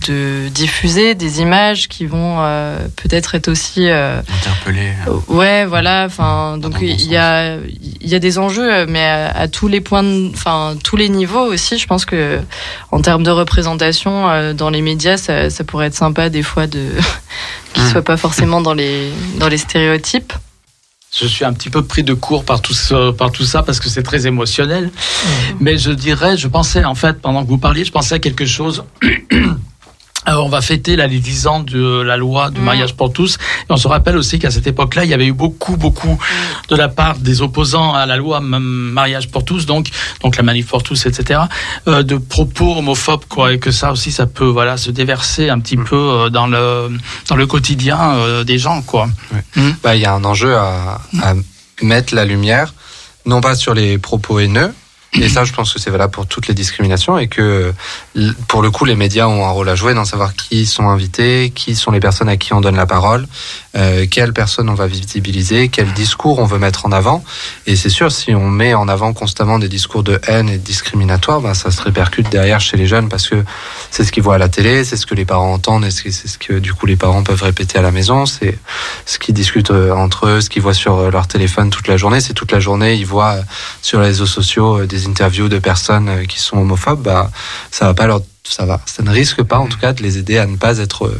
de diffuser des images qui vont euh, peut-être être aussi euh, Interpellé. Ouais, voilà. Enfin, donc bon il y a il y a des enjeux, mais à, à tous les points, enfin tous les niveaux aussi. Je pense que en termes de représentation euh, dans les médias, ça, ça pourrait être sympa des fois de qu'ils Mm. soient pas forcément dans les dans les stéréotypes. Je suis un petit peu pris de court par tout, ce- par tout ça parce que c'est très émotionnel. Mais je dirais, je pensais en fait, pendant que vous parliez, je pensais à quelque chose. Alors, on va fêter là, les 10 ans de la loi du Mm. mariage pour tous. Et on se rappelle aussi qu'à cette époque-là, il y avait eu beaucoup, beaucoup de la part des opposants à la loi mariage pour tous, donc, donc la manif pour tous, etc., euh, de propos homophobes, quoi. Et que ça aussi, ça peut voilà, se déverser un petit peu euh, dans le, dans le quotidien euh, des gens, quoi. Bah, il y a un enjeu à, à mettre la lumière, non pas sur les propos haineux, et ça, je pense que c'est valable pour toutes les discriminations et que, pour le coup, les médias ont un rôle à jouer dans savoir qui sont invités, qui sont les personnes à qui on donne la parole, euh, quelles personnes on va visibiliser, quel discours on veut mettre en avant. Et c'est sûr, si on met en avant constamment des discours de haine et discriminatoires, bah, ça se répercute derrière chez les jeunes parce que c'est ce qu'ils voient à la télé, c'est ce que les parents entendent et c'est ce que, du coup, les parents peuvent répéter à la maison. C'est ce qu'ils discutent euh, entre eux, ce qu'ils voient sur euh, leur téléphone toute la journée. C'est toute la journée, ils voient euh, sur les réseaux sociaux euh, des interviews de personnes euh, qui sont homophobes. Bah, ça va pas leur ça va, ça ne risque pas en tout cas de les aider à ne pas être euh,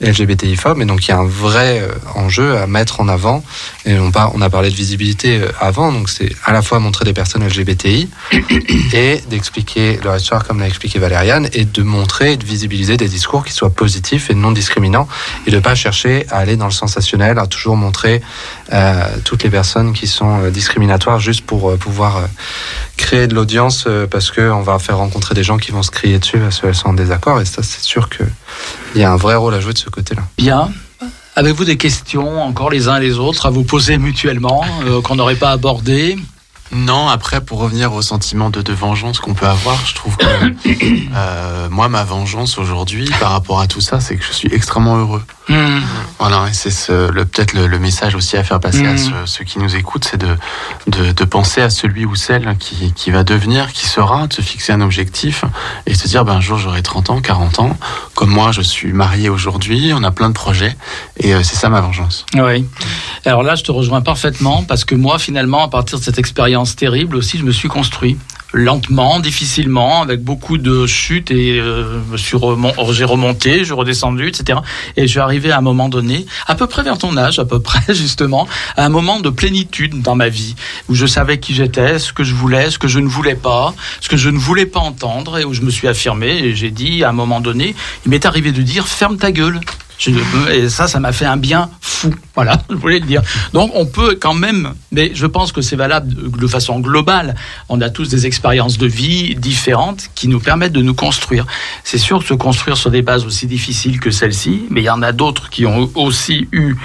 LGBTI-phobes. Et donc il y a un vrai euh, enjeu à mettre en avant. Et on, par- on a parlé de visibilité avant, donc c'est à la fois montrer des personnes LGBTI et d'expliquer leur histoire comme l'a expliqué Valériane et de montrer et de visibiliser des discours qui soient positifs et non discriminants et de pas chercher à aller dans le sensationnel, à toujours montrer toutes les personnes qui sont euh, discriminatoires juste pour euh, pouvoir euh, créer de l'audience euh, parce que on va faire rencontrer des gens qui vont se crier dessus parce qu'elles sont en désaccord et ça c'est sûr que il y a un vrai rôle à jouer de ce côté-là. Bien. Avez-vous des questions encore les uns les autres à vous poser mutuellement euh, qu'on n'aurait pas abordées Non, après, pour revenir au sentiment de, de vengeance qu'on peut avoir, je trouve que euh, moi, ma vengeance aujourd'hui, par rapport à tout ça, c'est que je suis extrêmement heureux. Hmm. Voilà, et c'est ce, le, peut-être le, le message aussi à faire passer à Mhm. ceux, ceux qui nous écoutent, c'est de, de, de penser à celui ou celle qui, qui va devenir, qui sera, de se fixer un objectif et se dire, ben, un jour j'aurai 30 ans, 40 ans, comme moi je suis marié aujourd'hui, on a plein de projets, et euh, c'est ça ma vengeance. Oui. Alors là, je te rejoins parfaitement parce que moi, finalement, à partir de cette expérience terrible aussi, je me suis construit lentement, difficilement, avec beaucoup de chutes et euh, remon- j'ai remonté, j'ai redescendu, etc. Et je suis arrivé à un moment donné, à peu près vers ton âge, à peu près justement, à un moment de plénitude dans ma vie où je savais qui j'étais, ce que je voulais, ce que je ne voulais pas, ce que je ne voulais pas entendre et où je me suis affirmé et j'ai dit à un moment donné, il m'est arrivé de dire ferme ta gueule. Et ça, ça m'a fait un bien fou. Voilà, je voulais le dire. Donc, on peut quand même, mais je pense que c'est valable de façon globale. On a tous des expériences de vie différentes qui nous permettent de nous construire. C'est sûr que se construire sur des bases aussi difficiles que celle-ci, mais il y en a d'autres qui ont aussi eu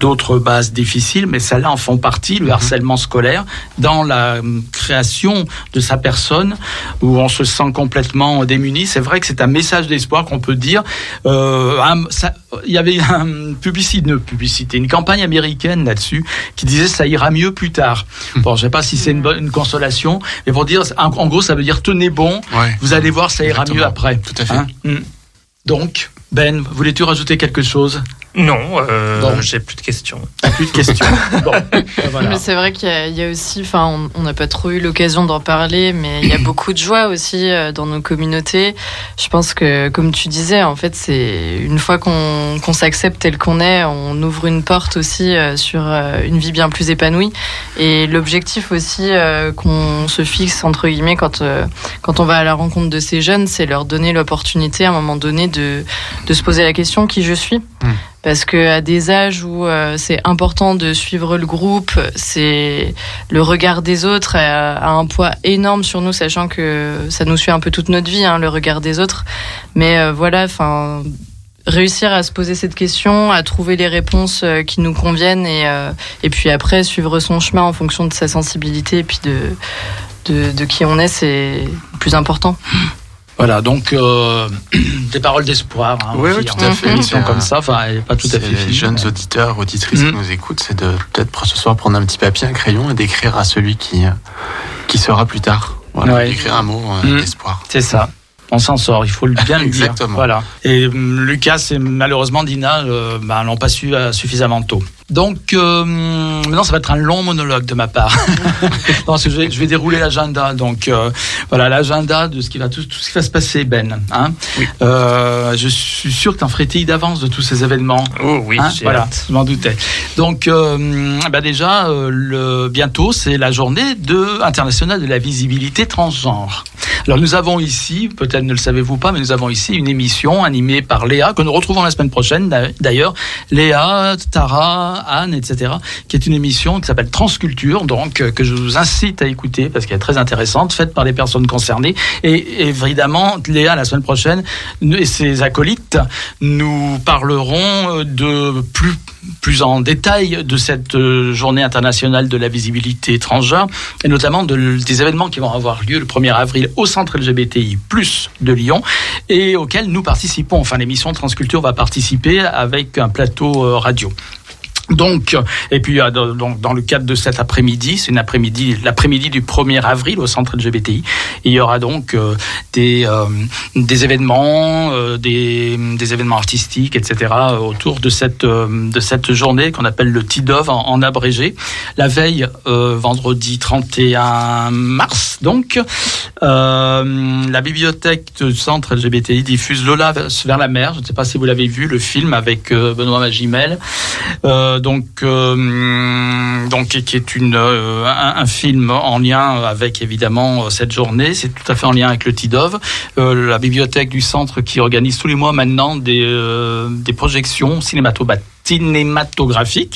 d'autres bases difficiles, mais celles-là en font partie, le harcèlement scolaire, dans la hum, création de sa personne, où on se sent complètement démuni. C'est vrai que c'est un message d'espoir qu'on peut dire. Euh, un- ça- il y avait une publicité, une publicité, une campagne américaine là-dessus qui disait ça ira mieux plus tard. Bon, je sais pas si c'est une, bonne- une consolation, mais pour dire, en, en gros, ça veut dire tenez bon, Ouais. vous allez voir, ça ira mieux après. Tout à fait. Hein Mm. Donc, Ben, voulais-tu rajouter quelque chose? Non, euh, Bon. j'ai plus de questions. Plus de questions. bon, voilà. Mais c'est vrai qu'il y, a- il y a aussi, enfin, on- n'a pas trop eu l'occasion d'en parler, mais il y a beaucoup de joie aussi euh, dans nos communautés. Je pense que, comme tu disais, en fait, c'est une fois qu'on s'accepte tel qu'on est, on ouvre une porte aussi euh, sur euh, une vie bien plus épanouie. Et l'objectif aussi euh, qu'on se fixe entre guillemets quand euh, quand on va à la rencontre de ces jeunes, c'est leur donner l'opportunité à un moment donné de de se poser la question qui je suis? Parce que à des âges où euh, c'est important de suivre le groupe, c'est le regard des autres a, un poids énorme sur nous, sachant que ça nous suit un peu toute notre vie, hein, le regard des autres. Mais euh, voilà, enfin, réussir à se poser cette question, à trouver les réponses euh, qui nous conviennent, et et puis après suivre son chemin en fonction de sa sensibilité et puis de de, de qui on est, c'est plus important. Voilà, donc euh, des paroles d'espoir. Hein, Oui, oui, tout hein. à fait. Une émission comme ça, enfin, pas tout à fait les jeunes mais- auditeurs, auditrices qui Mm. nous écoutent, c'est de peut-être ce soir prendre un petit papier, un crayon et d'écrire à celui qui, qui sera plus tard. Voilà, Ouais. d'écrire un mot euh, Mm. d'espoir. C'est ça. On s'en sort, il faut le bien le dire. Exactement. Voilà. Et hum, Lucas et malheureusement Dina euh, ben, l'ont pas su euh, suffisamment tôt. Donc euh, maintenant, ça va être un long monologue de ma part. non, parce que je vais, je vais dérouler l'agenda. Donc euh, voilà, l'agenda de ce qui va tout, tout ce qui va se passer, Ben. Hein Euh, je suis sûr que tu en frétilles d'avance de tous ces événements. Oh oui, Hein, j'ai voilà, hâte. je m'en doutais. Donc, euh, bah déjà, euh, le, bientôt, c'est la journée de, internationale de la visibilité transgenre. Alors, nous avons ici, peut-être ne le savez-vous pas, mais nous avons ici une émission animée par Léa, que nous retrouvons la semaine prochaine, d'a- d'ailleurs. Léa, Tara, Anne, etc., qui est une émission qui s'appelle Transculture, donc, euh, que je vous incite à écouter parce qu'elle est très intéressante, faite par les personnes concernées. Et évidemment, Léa, la semaine prochaine, et ses acolytes, nous parlerons euh, de plus, en détail de cette euh, journée internationale de la visibilité transgenre, et notamment de- des événements qui vont avoir lieu le 1er avril au centre LGBTI plus de Lyon, et auxquels nous participons. Enfin, l'émission Transculture va participer avec un plateau radio. Donc, et puis euh, donc dans le cadre de cet après-midi, c'est une après-midi, l'après-midi du 1er avril au centre LGBTI, il y aura donc euh, des euh, des événements, euh, des, des événements artistiques, etc. autour de cette euh, de cette journée qu'on appelle le TIDOV en, en abrégé. La veille, euh, vendredi 31 mars, donc la bibliothèque du centre LGBTI diffuse Lola vers la mer. Je ne sais pas si vous l'avez vu, le film avec Benoît Magimel. Donc, euh, donc qui est une euh, un, film en lien avec évidemment euh, cette journée. C'est tout à fait en lien avec le TIDOV, euh, la bibliothèque du centre qui organise tous les mois maintenant des euh, des projections cinématographiques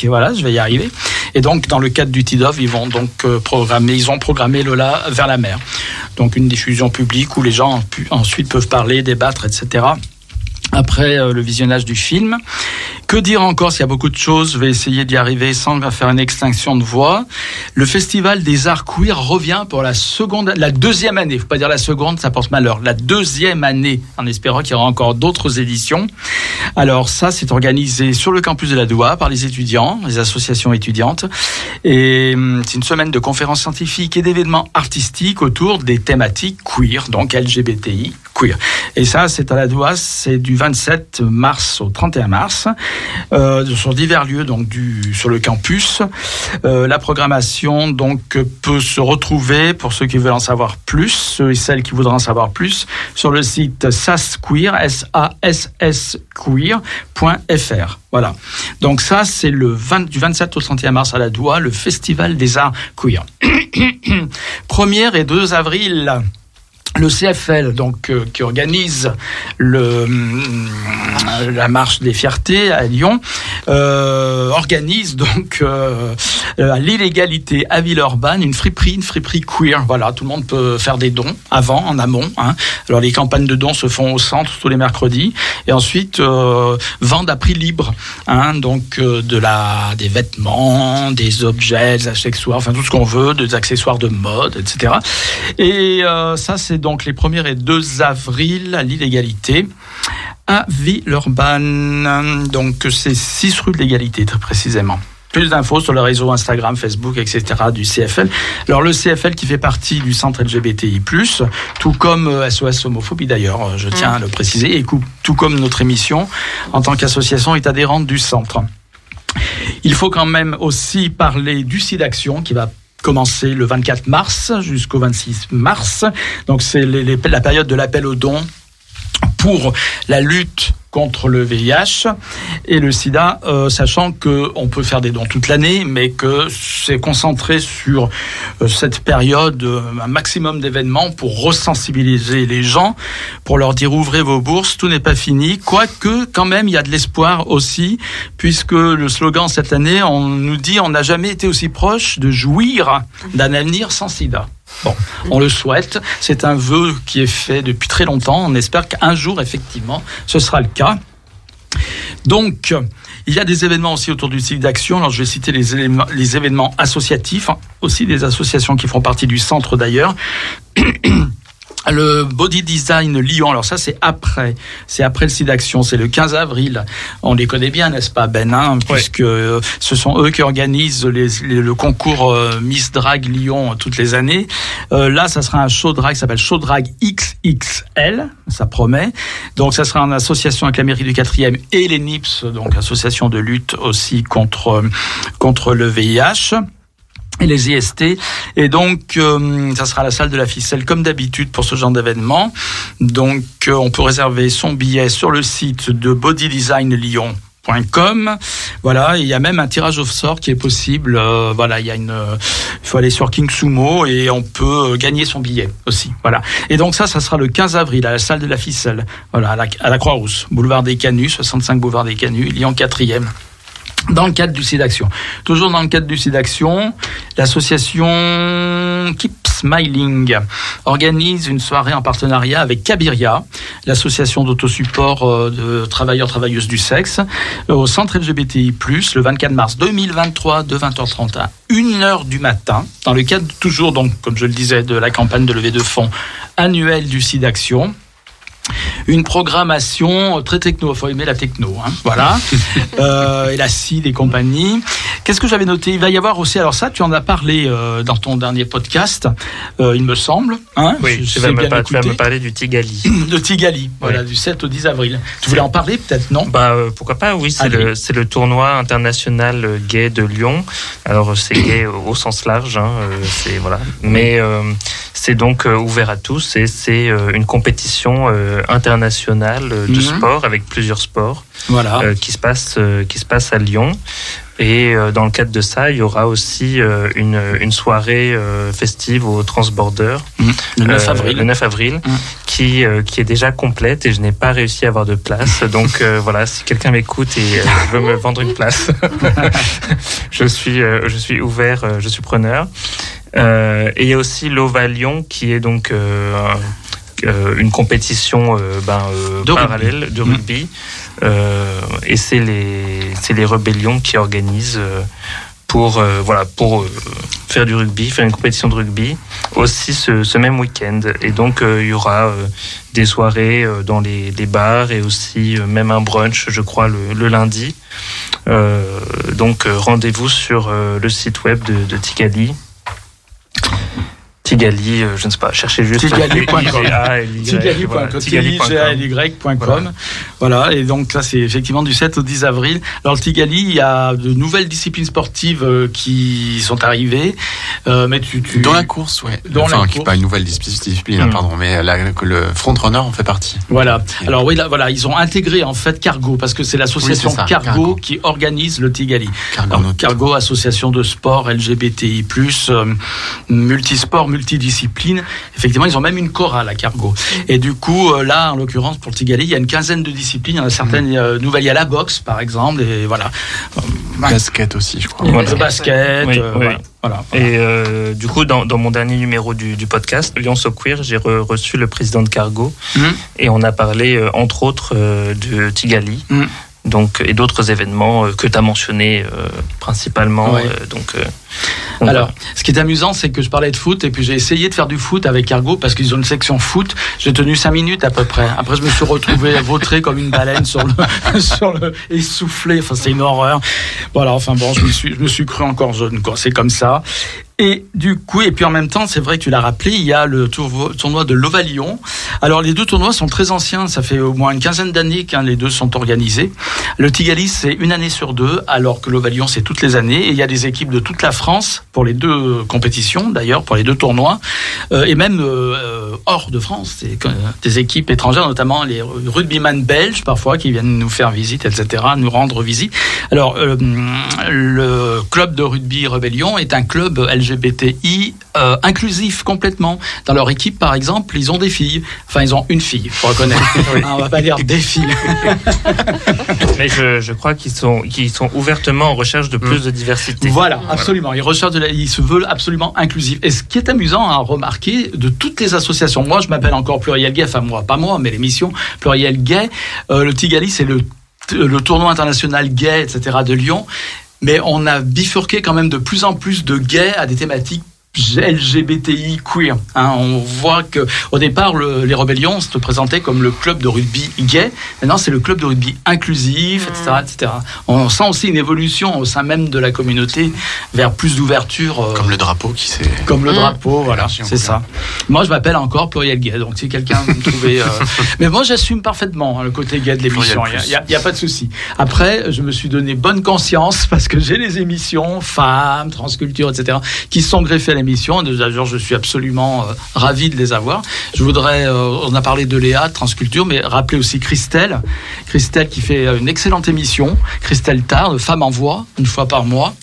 voilà, je vais y arriver. Et donc, dans le cadre du TIDOV, ils vont donc euh, programmer, ils ont programmé Lola vers la mer. Donc, une diffusion publique où les gens ensuite peuvent parler, débattre, etc après euh, le visionnage du film. Que dire encore S'il y a beaucoup de choses, je vais essayer d'y arriver sans faire une extinction de voix. Le Festival des Arts Queer revient pour la seconde, la deuxième année. Faut pas dire la seconde, ça porte malheur. La deuxième année, en espérant qu'il y aura encore d'autres éditions. Alors ça, c'est organisé sur le campus de la Doua par les étudiants, les associations étudiantes. Et hum, c'est une semaine de conférences scientifiques et d'événements artistiques autour des thématiques queer, donc LGBTI, queer. Et ça, c'est à la Doua, c'est du 27 mars au 31 mars, euh, sur divers lieux, donc du, sur le campus. Euh, la programmation, donc, peut se retrouver, pour ceux qui veulent en savoir plus, ceux et celles qui voudraient en savoir plus, sur le site sasqueer, S-A-S-S queer.fr. Voilà. Donc ça, c'est le 20, du 27 au 31 mars à la Doua, le Festival des Arts Queer. 1er et 2 avril, le CFL, donc, euh, qui organise le, hum, la marche des fiertés à Lyon, euh, organise donc euh, à l'illégalité à Villeurbanne une friperie, une friperie queer. Voilà, tout le monde peut faire des dons avant, en amont. Hein. Alors les campagnes de dons se font au centre tous les mercredis, et ensuite euh, vente à prix libre, hein, donc euh, de la, des vêtements, des objets, des accessoires, enfin tout ce qu'on veut, des accessoires de mode, etc. Et euh, ça, c'est donc les 1er et 2 avril à l'illégalité à Villeurbanne. Donc c'est 6 rue de l'égalité très précisément. plus d'infos sur le réseau Instagram, Facebook, etc. du CFL. Alors le CFL qui fait partie du centre LGBTI+, tout comme euh, SOS Homophobie d'ailleurs, euh, je tiens à le préciser, et tout comme notre émission, en tant qu'association, est adhérente du centre. Il faut quand même aussi parler du SIDAction qui va commencer le 24 mars jusqu'au 26 mars. Donc c'est la période de l'appel aux dons pour la lutte contre le VIH et le sida, euh, sachant qu'on peut faire des dons toute l'année, mais que c'est concentré sur euh, cette période, euh, un maximum d'événements pour resensibiliser les gens, pour leur dire ouvrez vos bourses, tout n'est pas fini, quoique quand même il y a de l'espoir aussi, puisque le slogan cette année, on nous dit on n'a jamais été aussi proche de jouir d'un avenir sans sida. Bon, on le souhaite. C'est un vœu qui est fait depuis très longtemps. On espère qu'un jour, effectivement, ce sera le cas. Donc, il y a des événements aussi autour du cycle d'action. Alors, je vais citer les, les événements associatifs, hein, aussi des associations qui font partie du centre d'ailleurs. Le Body Design Lyon, alors ça c'est après, c'est après le site d'action, c'est le 15 avril. On les connaît bien, n'est-ce pas Ben hein, Puisque euh, ce sont eux qui organisent les- les- le concours euh, Miss Drag Lyon euh, toutes les années. Euh, là, ça sera un show drag qui s'appelle Show Drag XXL, ça promet. Donc ça sera en association avec la mairie du 4e et les NIPS, donc association de lutte aussi contre, contre le VIH et les IST. Et donc, euh, ça sera la salle de la ficelle comme d'habitude pour ce genre d'événement. Donc, euh, on peut réserver son billet sur le site de bodydesignlyon.com. Voilà, il y a même un tirage au sort qui est possible. Euh, voilà, il y a une, euh, il faut aller sur King Sumo et on peut euh, gagner son billet aussi. Voilà. Et donc ça, ça sera le 15 avril à la salle de la ficelle. Voilà, à la, la Croix-Rousse, boulevard des Canuts, 65 boulevard des Canuts, Lyon 4e. Dans le cadre du SIDAction. Toujours dans le cadre du SIDAction, l'association Keep Smiling organise une soirée en partenariat avec Cabiria, l'association d'autosupport euh, de travailleurs travailleuses du sexe, euh, au centre LGBTI+, le 24 mars 2023 de 20h30 à 1h du matin, dans le cadre toujours, donc, comme je le disais, de la campagne de levée de fonds annuelle du SIDAction une programmation très techno. faut aimer la techno, hein, voilà. euh, et la CID et compagnie. Qu'est-ce que j'avais noté? Il va y avoir aussi, alors ça, tu en as parlé euh, dans ton dernier podcast, euh, il me semble. Hein, Oui, Je tu vas, me, bien par- tu vas écouter. me parler du Tigali. de Tigali, voilà, du 7 au 10 avril. Tu voulais en parler peut-être, non? Bah, pourquoi pas, oui, c'est le, le tournoi international gay de Lyon. Alors, c'est gay au sens large, hein, c'est, voilà. Mais c'est donc ouvert à tous et c'est une compétition euh, internationale euh, de Mhm. sport avec plusieurs sports Voilà. euh, qui, se passe, qui se passe à Lyon. Et dans le cadre de ça, il y aura aussi une, une soirée festive au Transborder Mhm. Le 9 euh, avril. le 9 avril, Mm. qui, qui est déjà complète et je n'ai pas réussi à avoir de place. Donc euh, voilà, si quelqu'un m'écoute et euh, veut me vendre une place, je suis je suis ouvert, je suis preneur. Euh, et il y a aussi l'OVA Lyon qui est donc euh, une compétition euh, ben, euh, De rugby. parallèle de Mm. rugby. Euh, et c'est les les rébellions qui organisent euh, pour euh, voilà pour euh, faire du rugby, faire une compétition de rugby aussi ce, ce même week-end. Et donc euh, il y aura euh, des soirées euh, dans les, les bars et aussi euh, même un brunch, je crois, le, le lundi. Euh, donc euh, rendez-vous sur euh, le site web de, de. Tigali, euh, je ne sais pas, cherchez juste Tigali.com. Voilà, et donc ça c'est effectivement du 7 au 10 avril. Alors le Tigali, il y a de nouvelles disciplines sportives euh, qui sont arrivées, euh, mais tu, tu... Dans la course, ouais. Dans enfin, la qui course. pas une nouvelle dis- discipline, hein, Mm. pardon, mais la- que le front runner en fait partie. Voilà. Alors oui, là, voilà, ils ont intégré en fait Cargo parce que c'est l'association Oui, Cargo, Cargo. qui organise le Tigali. Cargo Alors. Cargo, association de sport LGBTI+, euh, multisport, multidiscipline. Effectivement, ils ont même une chorale à Cargo. Et du coup, euh, là, en l'occurrence, pour le Tigali, il y a une quinzaine de disciplines. Il y en a certaines euh, nouvelles. Il y a la boxe, par exemple, et voilà. Euh, Basket aussi, je crois. le basket, Oui, euh, oui. voilà. voilà. Et euh, du coup, dans, dans mon dernier numéro du, du podcast, Lyon So Queer, j'ai re- reçu le président de Cargo Mhm. et on a parlé, euh, entre autres, euh, de Tigali. Mhm. Donc, et d'autres événements euh, que tu as mentionnés euh, principalement. Ouais. euh, donc, euh, Alors, ce qui est amusant, c'est que je parlais de foot et puis j'ai essayé de faire du foot avec Cargo parce qu'ils ont une section foot. J'ai tenu cinq minutes à peu près. Après, je me suis retrouvé vautré comme une baleine sur le, sur le essoufflé. Enfin, c'est une horreur. Voilà, enfin bon, je me suis, je me suis cru encore jeune. C'est comme ça. Et du coup, et puis en même temps, c'est vrai que tu l'as rappelé, il y a le tour- tournoi de l'Ovalion. Alors les deux tournois sont très anciens, ça fait au moins une quinzaine d'années qu'un les deux sont organisés. Le Tigalis, c'est une année sur deux, alors que l'Ovalion, c'est toutes les années. Et il y a des équipes de toute la France pour les deux compétitions, d'ailleurs, pour les deux tournois. Euh, et même euh, hors de France, que- des équipes étrangères, notamment les rugbyman belges, parfois, qui viennent nous faire visite, etc., nous rendre visite. Alors, euh, le club de rugby Rebellion est un club LGBTI euh, inclusif complètement. Dans leur équipe, par exemple, ils ont des filles. Enfin, ils ont une fille, faut reconnaître. Ah, on va pas dire des filles. Mais je, je crois qu'ils sont, qu'ils sont ouvertement en recherche de plus de diversité. Voilà, absolument. Ils recherchent de la, ils se veulent absolument inclusifs. Et ce qui est amusant à remarquer de toutes les associations, moi je m'appelle encore Pluriel Gay, enfin moi, pas moi, mais l'émission Pluriel Gay, euh, le Tigali c'est le, le tournoi international gay, etc. de Lyon. Mais on a bifurqué quand même de plus en plus de gays à des thématiques LGBTI queer. Hein, on voit que au départ le- les rébellions se présentaient comme le club de rugby gay. Maintenant c'est le club de rugby inclusif, etc., etc. On sent aussi une évolution au sein même de la communauté vers plus d'ouverture. euh, Comme le drapeau qui s'est. comme le drapeau, voilà, c'est ça. Moi, je m'appelle encore Pluriel Gay, donc si quelqu'un veut me trouver... euh, Mais moi, j'assume parfaitement hein, le côté gay de l'émission, il n'y a pas de souci. Après, je me suis donné bonne conscience, parce que j'ai les émissions femmes, transculture, etc., qui sont greffées à l'émission. D'ailleurs, je suis absolument euh, ravi de les avoir. Je voudrais, euh, on a parlé de Léa, transculture, mais rappeler aussi Christelle. Christelle qui fait euh, une excellente émission, Christelle Tard, de Femmes en Voix, une fois par mois.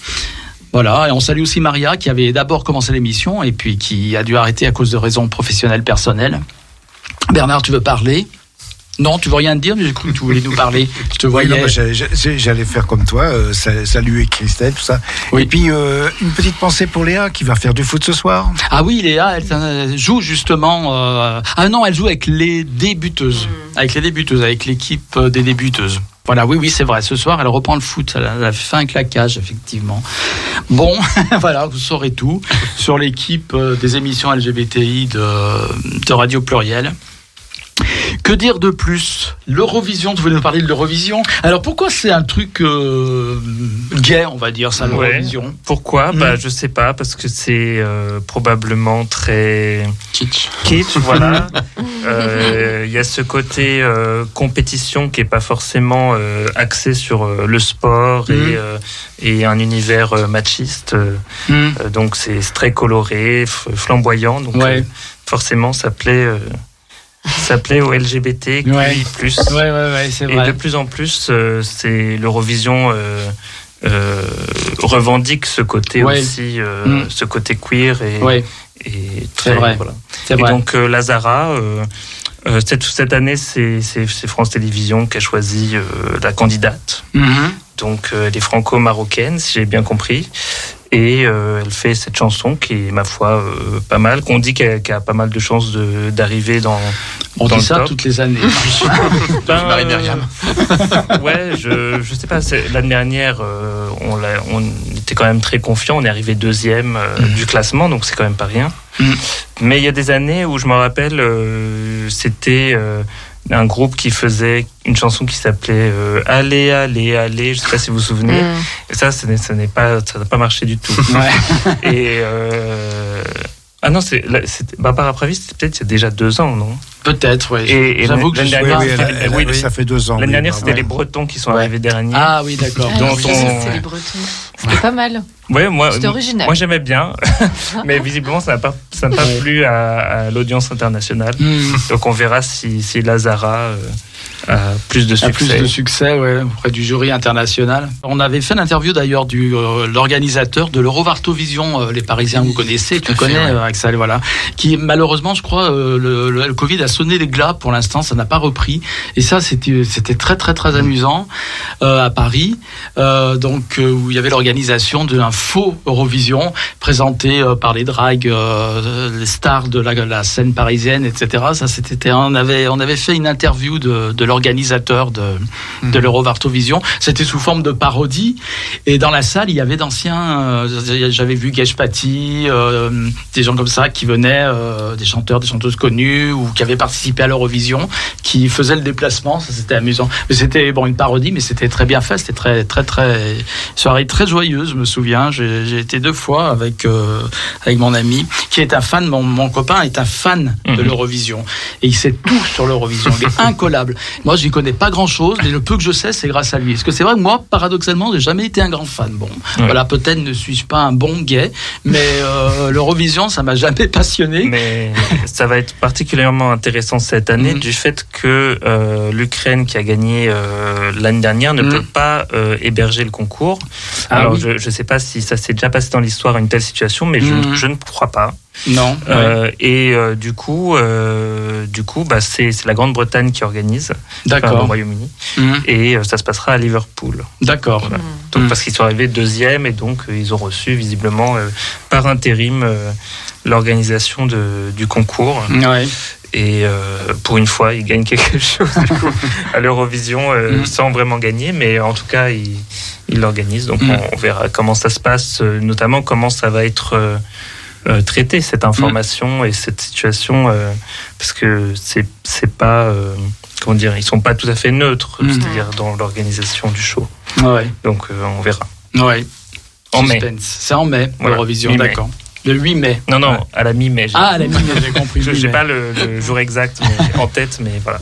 Voilà, et on salue aussi Maria qui avait d'abord commencé l'émission et puis qui a dû arrêter à cause de raisons professionnelles personnelles. Bernard, tu veux parler? Non, tu veux rien te dire J'ai cru que tu voulais nous parler. Je te voyais. non, mais j'allais- faire comme toi, euh, sa- saluer Christelle, tout ça. Oui. Et puis, euh, une petite pensée pour Léa qui va faire du foot ce soir. Ah oui, Léa, elle, euh, joue justement. euh, Ah non, elle joue avec les débuteuses, avec les débuteuses, avec l'équipe euh, des débuteuses. Voilà, oui, oui, c'est vrai. Ce soir, elle reprend le foot. Elle a, fait un claquage, effectivement. Bon, voilà, vous saurez tout sur l'équipe euh, des émissions LGBTI de, de Radio Pluriel. Que dire de plus L'Eurovision, tu voulais nous parler de l'Eurovision. Alors pourquoi c'est un truc euh, gay, on va dire ça, Ouais. l'Eurovision? Pourquoi? Mm. Bah, je sais pas, parce que c'est euh, probablement très Kitsch. kitsch, voilà. Euh, Il y a ce côté euh, compétition qui est pas forcément euh, axé sur euh, le sport et, euh, et un univers euh, machiste. Euh, Hmm. euh, donc c'est très coloré, flamboyant. Donc Ouais. euh, forcément, ça plaît, plaît aux LGBT. Ouais. Plus. Ouais, ouais, Et vrai. de plus en plus, euh, c'est l'Eurovision euh, euh, revendique ce côté aussi, Mm. ce côté queer et, très vrai. voilà. Et vrai. donc Lazara, cette, cette année, c'est France Télévisions qui a choisi la candidate. Mhm. Donc elle est franco-marocaine, si j'ai bien compris. Et euh, elle fait cette chanson qui est, ma foi, euh, pas mal. Qu'on dit qu'elle a pas mal de chances de- d'arriver dans. On dans dit le ça top. toutes les années. Ben, Marie-Myriam. euh, ouais, je, je sais pas. L'année dernière, euh, on, l'a- on était quand même très confiant. On est arrivé deuxième euh, du classement, donc c'est quand même pas rien. Mhm. Mais il y a des années où je me rappelle, euh, c'était euh, un groupe qui faisait une chanson qui s'appelait euh, Allez, allez, allez. Je sais pas si vous vous souvenez. Mm. Et ça, ce n'est pas, ça n'a pas marché du tout. Ouais. Et euh, ah non, c'est Barbara Pravi, c'était peut-être il y a déjà deux ans, non? Peut-être, oui. Et- et J'avoue que je dernière, oui, elle elle ça fait deux ans. L'année dernière, pardon. c'était les Bretons qui sont Ouais. arrivés derniers. Ah oui, d'accord. Ah, Dont on- les Bretons. C'était pas mal. Ouais, moi, C'était original. moi j'aimais bien, mais visiblement ça n'a pas, ça n'a pas plu à, à l'audience internationale. Hmm. Donc on verra si, si Lazara euh, a plus de A succès. plus de succès ouais, auprès du jury international. On avait fait l'interview d'ailleurs du euh, l'organisateur de l'Eurovartovision, euh, les Parisiens vous connaissez, tu fait, connais ouais. euh, Axel, voilà, qui malheureusement je crois euh, le, le- le Covid a sonné les glas pour l'instant, ça n'a pas repris et ça c'était c'était très très très amusant euh, à Paris, euh, donc euh, où il y avait l'organisation d'un faux Eurovision présenté euh, par les dragues, euh, les stars de la, la scène parisienne, etc. Ça c'était on avait on avait fait une interview de l'organisateur de, Mhm. de l'Eurovartovision. C'était sous forme de parodie. Et dans la salle, il y avait d'anciens. euh, J'avais vu Gage Paty, euh, des gens comme ça qui venaient, euh, des chanteurs, des chanteuses connues ou qui avaient participé à l'Eurovision, qui faisaient le déplacement. Ça, c'était amusant. Mais c'était bon une parodie, mais c'était très bien fait. C'était très, très, très soirée très joyeuse. Je me souviens. J'ai été deux fois avec euh, avec mon ami qui est un fan. Mon, mon copain est un fan de Mhm. l'Eurovision et il sait tout sur l'Eurovision. Il est incollable. Moi, je n'y connais pas grand-chose, mais le peu que je sais, c'est grâce à lui. Parce que c'est vrai que moi, paradoxalement, j'ai jamais été un grand fan. Bon, Ouais. voilà, peut-être ne suis-je pas un bon gay, mais euh, l'Eurovision, ça m'a jamais passionné. Mais ça va être particulièrement intéressant cette année Mhm. du fait que euh, l'Ukraine qui a gagné l'année dernière ne Mhm. peut pas héberger le concours. Ah Alors oui. je ne sais pas si ça s'est déjà passé dans l'histoire une telle situation, mais je, Mhm. je ne crois pas. Non. ouais. Euh, et euh, du coup, euh, du coup, bah, c'est la Grande-Bretagne qui organise, enfin, D'accord. Royaume-Uni, Mhm. et ça se passera à Liverpool. D'accord. Voilà. Donc Mhm. parce qu'ils sont arrivés deuxième et donc ils ont reçu visiblement par intérim l'organisation de- du concours. Ouais. Et euh, pour une fois, ils gagnent quelque chose du coup, à l'Eurovision euh, Mm. sans vraiment gagner, mais en tout cas, ils ils l'organisent. Donc Mm. on, on verra comment ça se passe, euh, notamment comment ça va être euh, traité cette information et cette situation, parce que c'est pas comment dire, ils sont pas tout à fait neutres, Mm. c'est-à-dire dans l'organisation du show. Ouais. Donc euh, on verra. Ouais. En mai. C'est en mai, Voilà. l'Eurovision, Mi-mai. d'accord. Le 8 mai. Non, non, à la mi-mai. j'ai- Ah, à la mi j'ai compris. Je mi-mai. n'ai pas le, le jour exact mais en tête, mais voilà.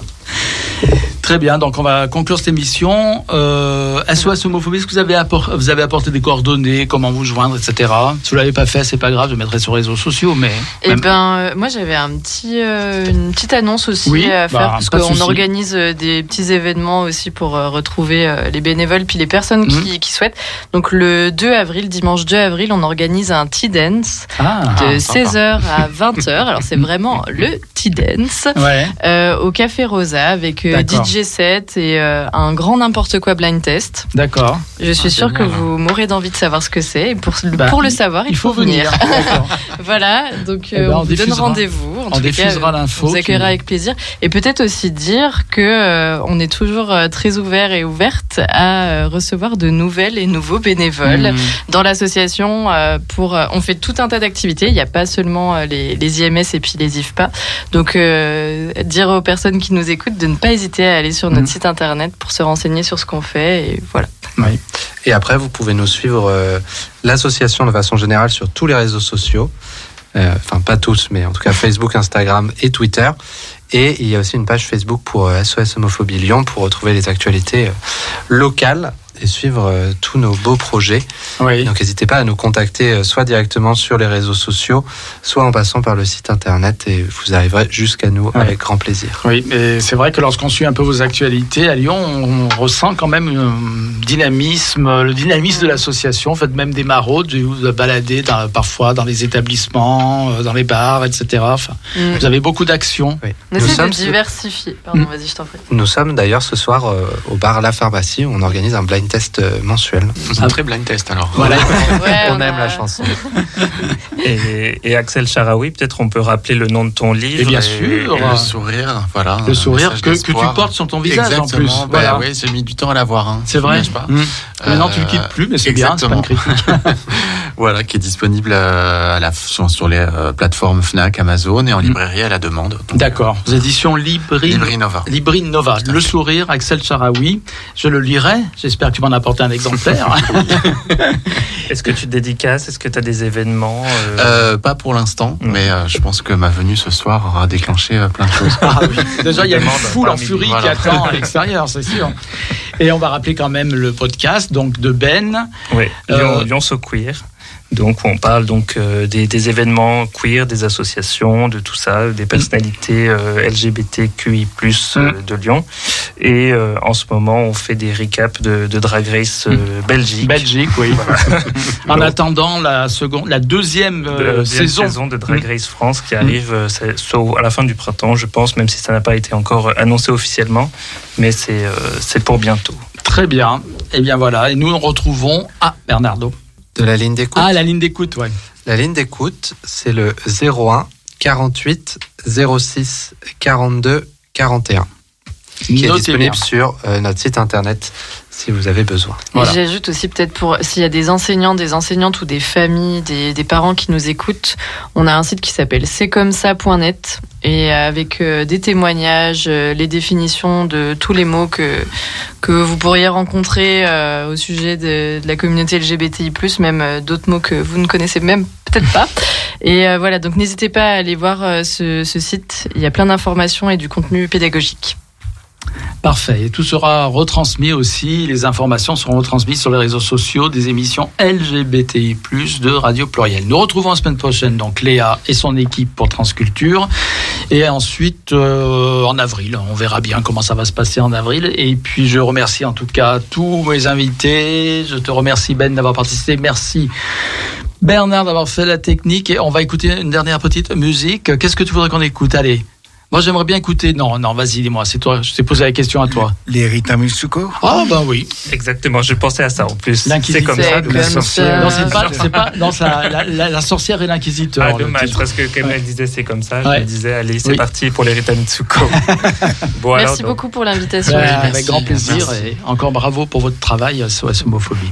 Très bien, donc on va conclure cette émission. Euh, SOS homophobie, est-ce que vous avez, appor- vous avez apporté des coordonnées, comment vous joindre, etc. Si vous l'avez pas fait, c'est pas grave, je mettrai sur les réseaux sociaux, mais. Et même- ben, euh, moi j'avais un petit, euh, une petite annonce aussi Oui, à faire bah, parce qu'on organise euh, des petits événements aussi pour euh, retrouver euh, les bénévoles puis les personnes qui, Mhm. qui souhaitent. Donc le 2 avril, dimanche 2 avril, on organise un tea dance Ah, de sympa. 16h à 20h. Alors c'est vraiment le tea dance ouais. euh, au Café Rosa avec euh. DJ et euh, un grand n'importe quoi blind test. D'accord. Je suis Ah, sûre que vous mourrez d'envie de savoir ce que c'est. Et pour, Bah, pour le savoir, il, Il faut venir. Voilà, donc Eh euh, ben, on, on vous donne rendez-vous. En On tout diffusera euh, l'info On vous accueillera qui- avec plaisir. Et peut-être aussi dire que euh, on est toujours euh, très ouvert et ouverte à euh, recevoir de nouvelles et nouveaux bénévoles Mmh. dans l'association. euh, pour, euh, on fait tout un tas d'activités. Il n'y a pas seulement euh, les, les IMS et puis les IFPA. Donc, euh, dire aux personnes qui nous écoutent de ne pas hésiter à aller sur notre Mhm. site internet pour se renseigner sur ce qu'on fait. Et voilà. Oui. Et après, vous pouvez nous suivre euh, l'association de façon générale sur tous les réseaux sociaux. Euh, Enfin, pas tous, mais en tout cas Facebook, Instagram et Twitter. Et il y a aussi une page Facebook pour euh, SOS Homophobie Lyon pour retrouver les actualités euh, locales et suivre euh, tous nos beaux projets. Oui. Donc n'hésitez pas à nous contacter euh, soit directement sur les réseaux sociaux, soit en passant par le site internet et vous arriverez jusqu'à nous Ouais. avec grand plaisir. Oui, mais c'est vrai que lorsqu'on suit un peu vos actualités à Lyon, on ressent quand même un dynamisme, le dynamisme de l'association. Faites même des maraudes, vous balader dans- parfois dans les établissements, euh, dans les bars, etc. Enfin, Mm. vous avez beaucoup d'actions. Oui. On Nous essaie de sommes- diversifier. Pardon, Mm. vas-y, je t'en prie. Nous sommes d'ailleurs ce soir euh, au bar La Pharmacie où on organise un blind test euh, mensuel. C'est un très blind test alors. Voilà. Ouais, on, aime a- la chanson. Et, et Axel Charaoui, peut-être on peut rappeler le nom de ton livre. Et bien sûr. Le sourire, voilà. Le sourire que, que tu portes sur ton visage en plus. Exactement. Bah Voilà. oui, j'ai mis du temps à l'avoir. Hein, C'est vrai. je vous cache pas. Mm. Maintenant, tu le Euh, quittes plus, mais c'est bien, c'est pas une exactement. critique. Voilà, qui est disponible euh, à la, sur, les euh, plateformes Fnac, Amazon et en librairie à la demande. Mm. D'accord. Aux éditions Libri. Libri Nova. Libri Nova, Le. Sourire, Axel Charaoui. Je le lirai. J'espère que tu m'en apportes un exemplaire. Est-ce que tu te dédicaces? Est-ce que tu as des événements euh, Euh, pas pour l'instant, Mm. mais euh, je pense que ma venue ce soir aura déclenché euh, plein de choses. Ah oui. Déjà, il y a une foule en furie qui attend à l'extérieur, c'est sûr. Et on va rappeler quand même le podcast donc de Ben. Oui, Lyon, Euh, Lyon So Queer. Donc on parle donc euh, des, des événements queer, des associations, de tout ça, des personnalités euh, LGBTQI+ euh, de Lyon. Et en ce moment, on fait des recaps de, de Drag Race euh, Belgique. Belgique, oui. en attendant la seconde, la deuxième, de la deuxième saison. saison de Drag Race France qui arrive à la fin du printemps, je pense, même si ça n'a pas été encore annoncé officiellement, mais c'est c'est pour bientôt. Très bien. Et bien voilà. Et nous nous retrouvons à Bernardo. De la ligne d'écoute. Ah, la ligne d'écoute, ouais. La ligne d'écoute, c'est le 01 48 06 42 41. Qui est disponible sur euh, notre site internet si vous avez besoin. Voilà. J'ajoute aussi peut-être pour s'il y a des enseignants, des enseignantes ou des familles, des, des parents qui nous écoutent, on a un site qui s'appelle c'est comme ça.net et avec euh, des témoignages, euh, les définitions de tous les mots que que vous pourriez rencontrer euh, au sujet de, de la communauté LGBTI+, même d'autres mots que vous ne connaissez même peut-être pas. Et voilà, donc n'hésitez pas à aller voir ce, ce site. Il y a plein d'informations et du contenu pédagogique. Parfait. Et tout sera retransmis aussi. Les informations seront retransmises sur les réseaux sociaux des émissions LGBTI+, de Radio Pluriel. Nous retrouvons la semaine prochaine donc Léa et son équipe pour Transculture. Et ensuite, euh, en avril, on verra bien comment ça va se passer en avril. Et puis, je remercie en tout cas tous mes invités. Je te remercie Ben d'avoir participé. Merci Bernard d'avoir fait la technique. Et on va écouter une dernière petite musique. Qu'est-ce que tu voudrais qu'on écoute? Allez. Moi, j'aimerais bien écouter. Non, non, vas-y, dis-moi. C'est toi. Je t'ai posé la question à toi. Les Rita Mitsuko Ah, ben oui. Exactement, je pensais à ça en plus. C'est L'inquisiteur. comme ça. C'est donc comme la sorcière. ça. Non, c'est pas, c'est pas, non, ça, la, la- la sorcière et l'inquisiteur. Ah, dommage, parce que comme elle disait c'est comme ça, je Ouais. me disais, allez, c'est Oui. parti pour les Rita Mitsuko. bon, alors, Merci donc, beaucoup pour l'invitation. Ouais, avec grand plaisir merci. et encore bravo pour votre travail sur la homophobie.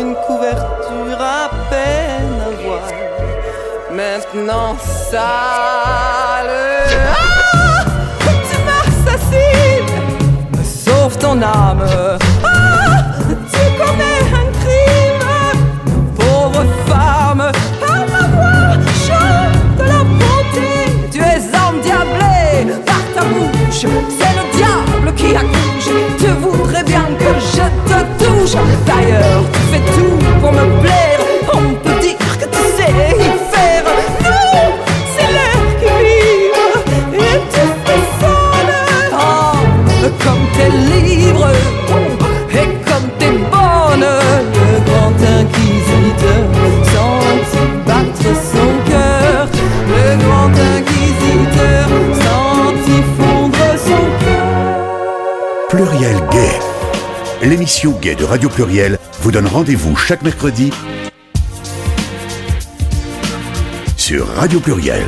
Une couverture à peine à voir. Maintenant sale. Ah Tu m'as assassiné sauve ton âme. Ah, tu commets un crime, pauvre femme. Par ma voix, chante la bonté. Tu es endiablé par ta bouche. C'est le diable qui accouche. Tu voudrais bien que je te touche. D'ailleurs, fais tout pour me plaire. On peut dire que tu sais L'émission Gay de Radio Pluriel vous donne rendez-vous chaque mercredi sur Radio Pluriel.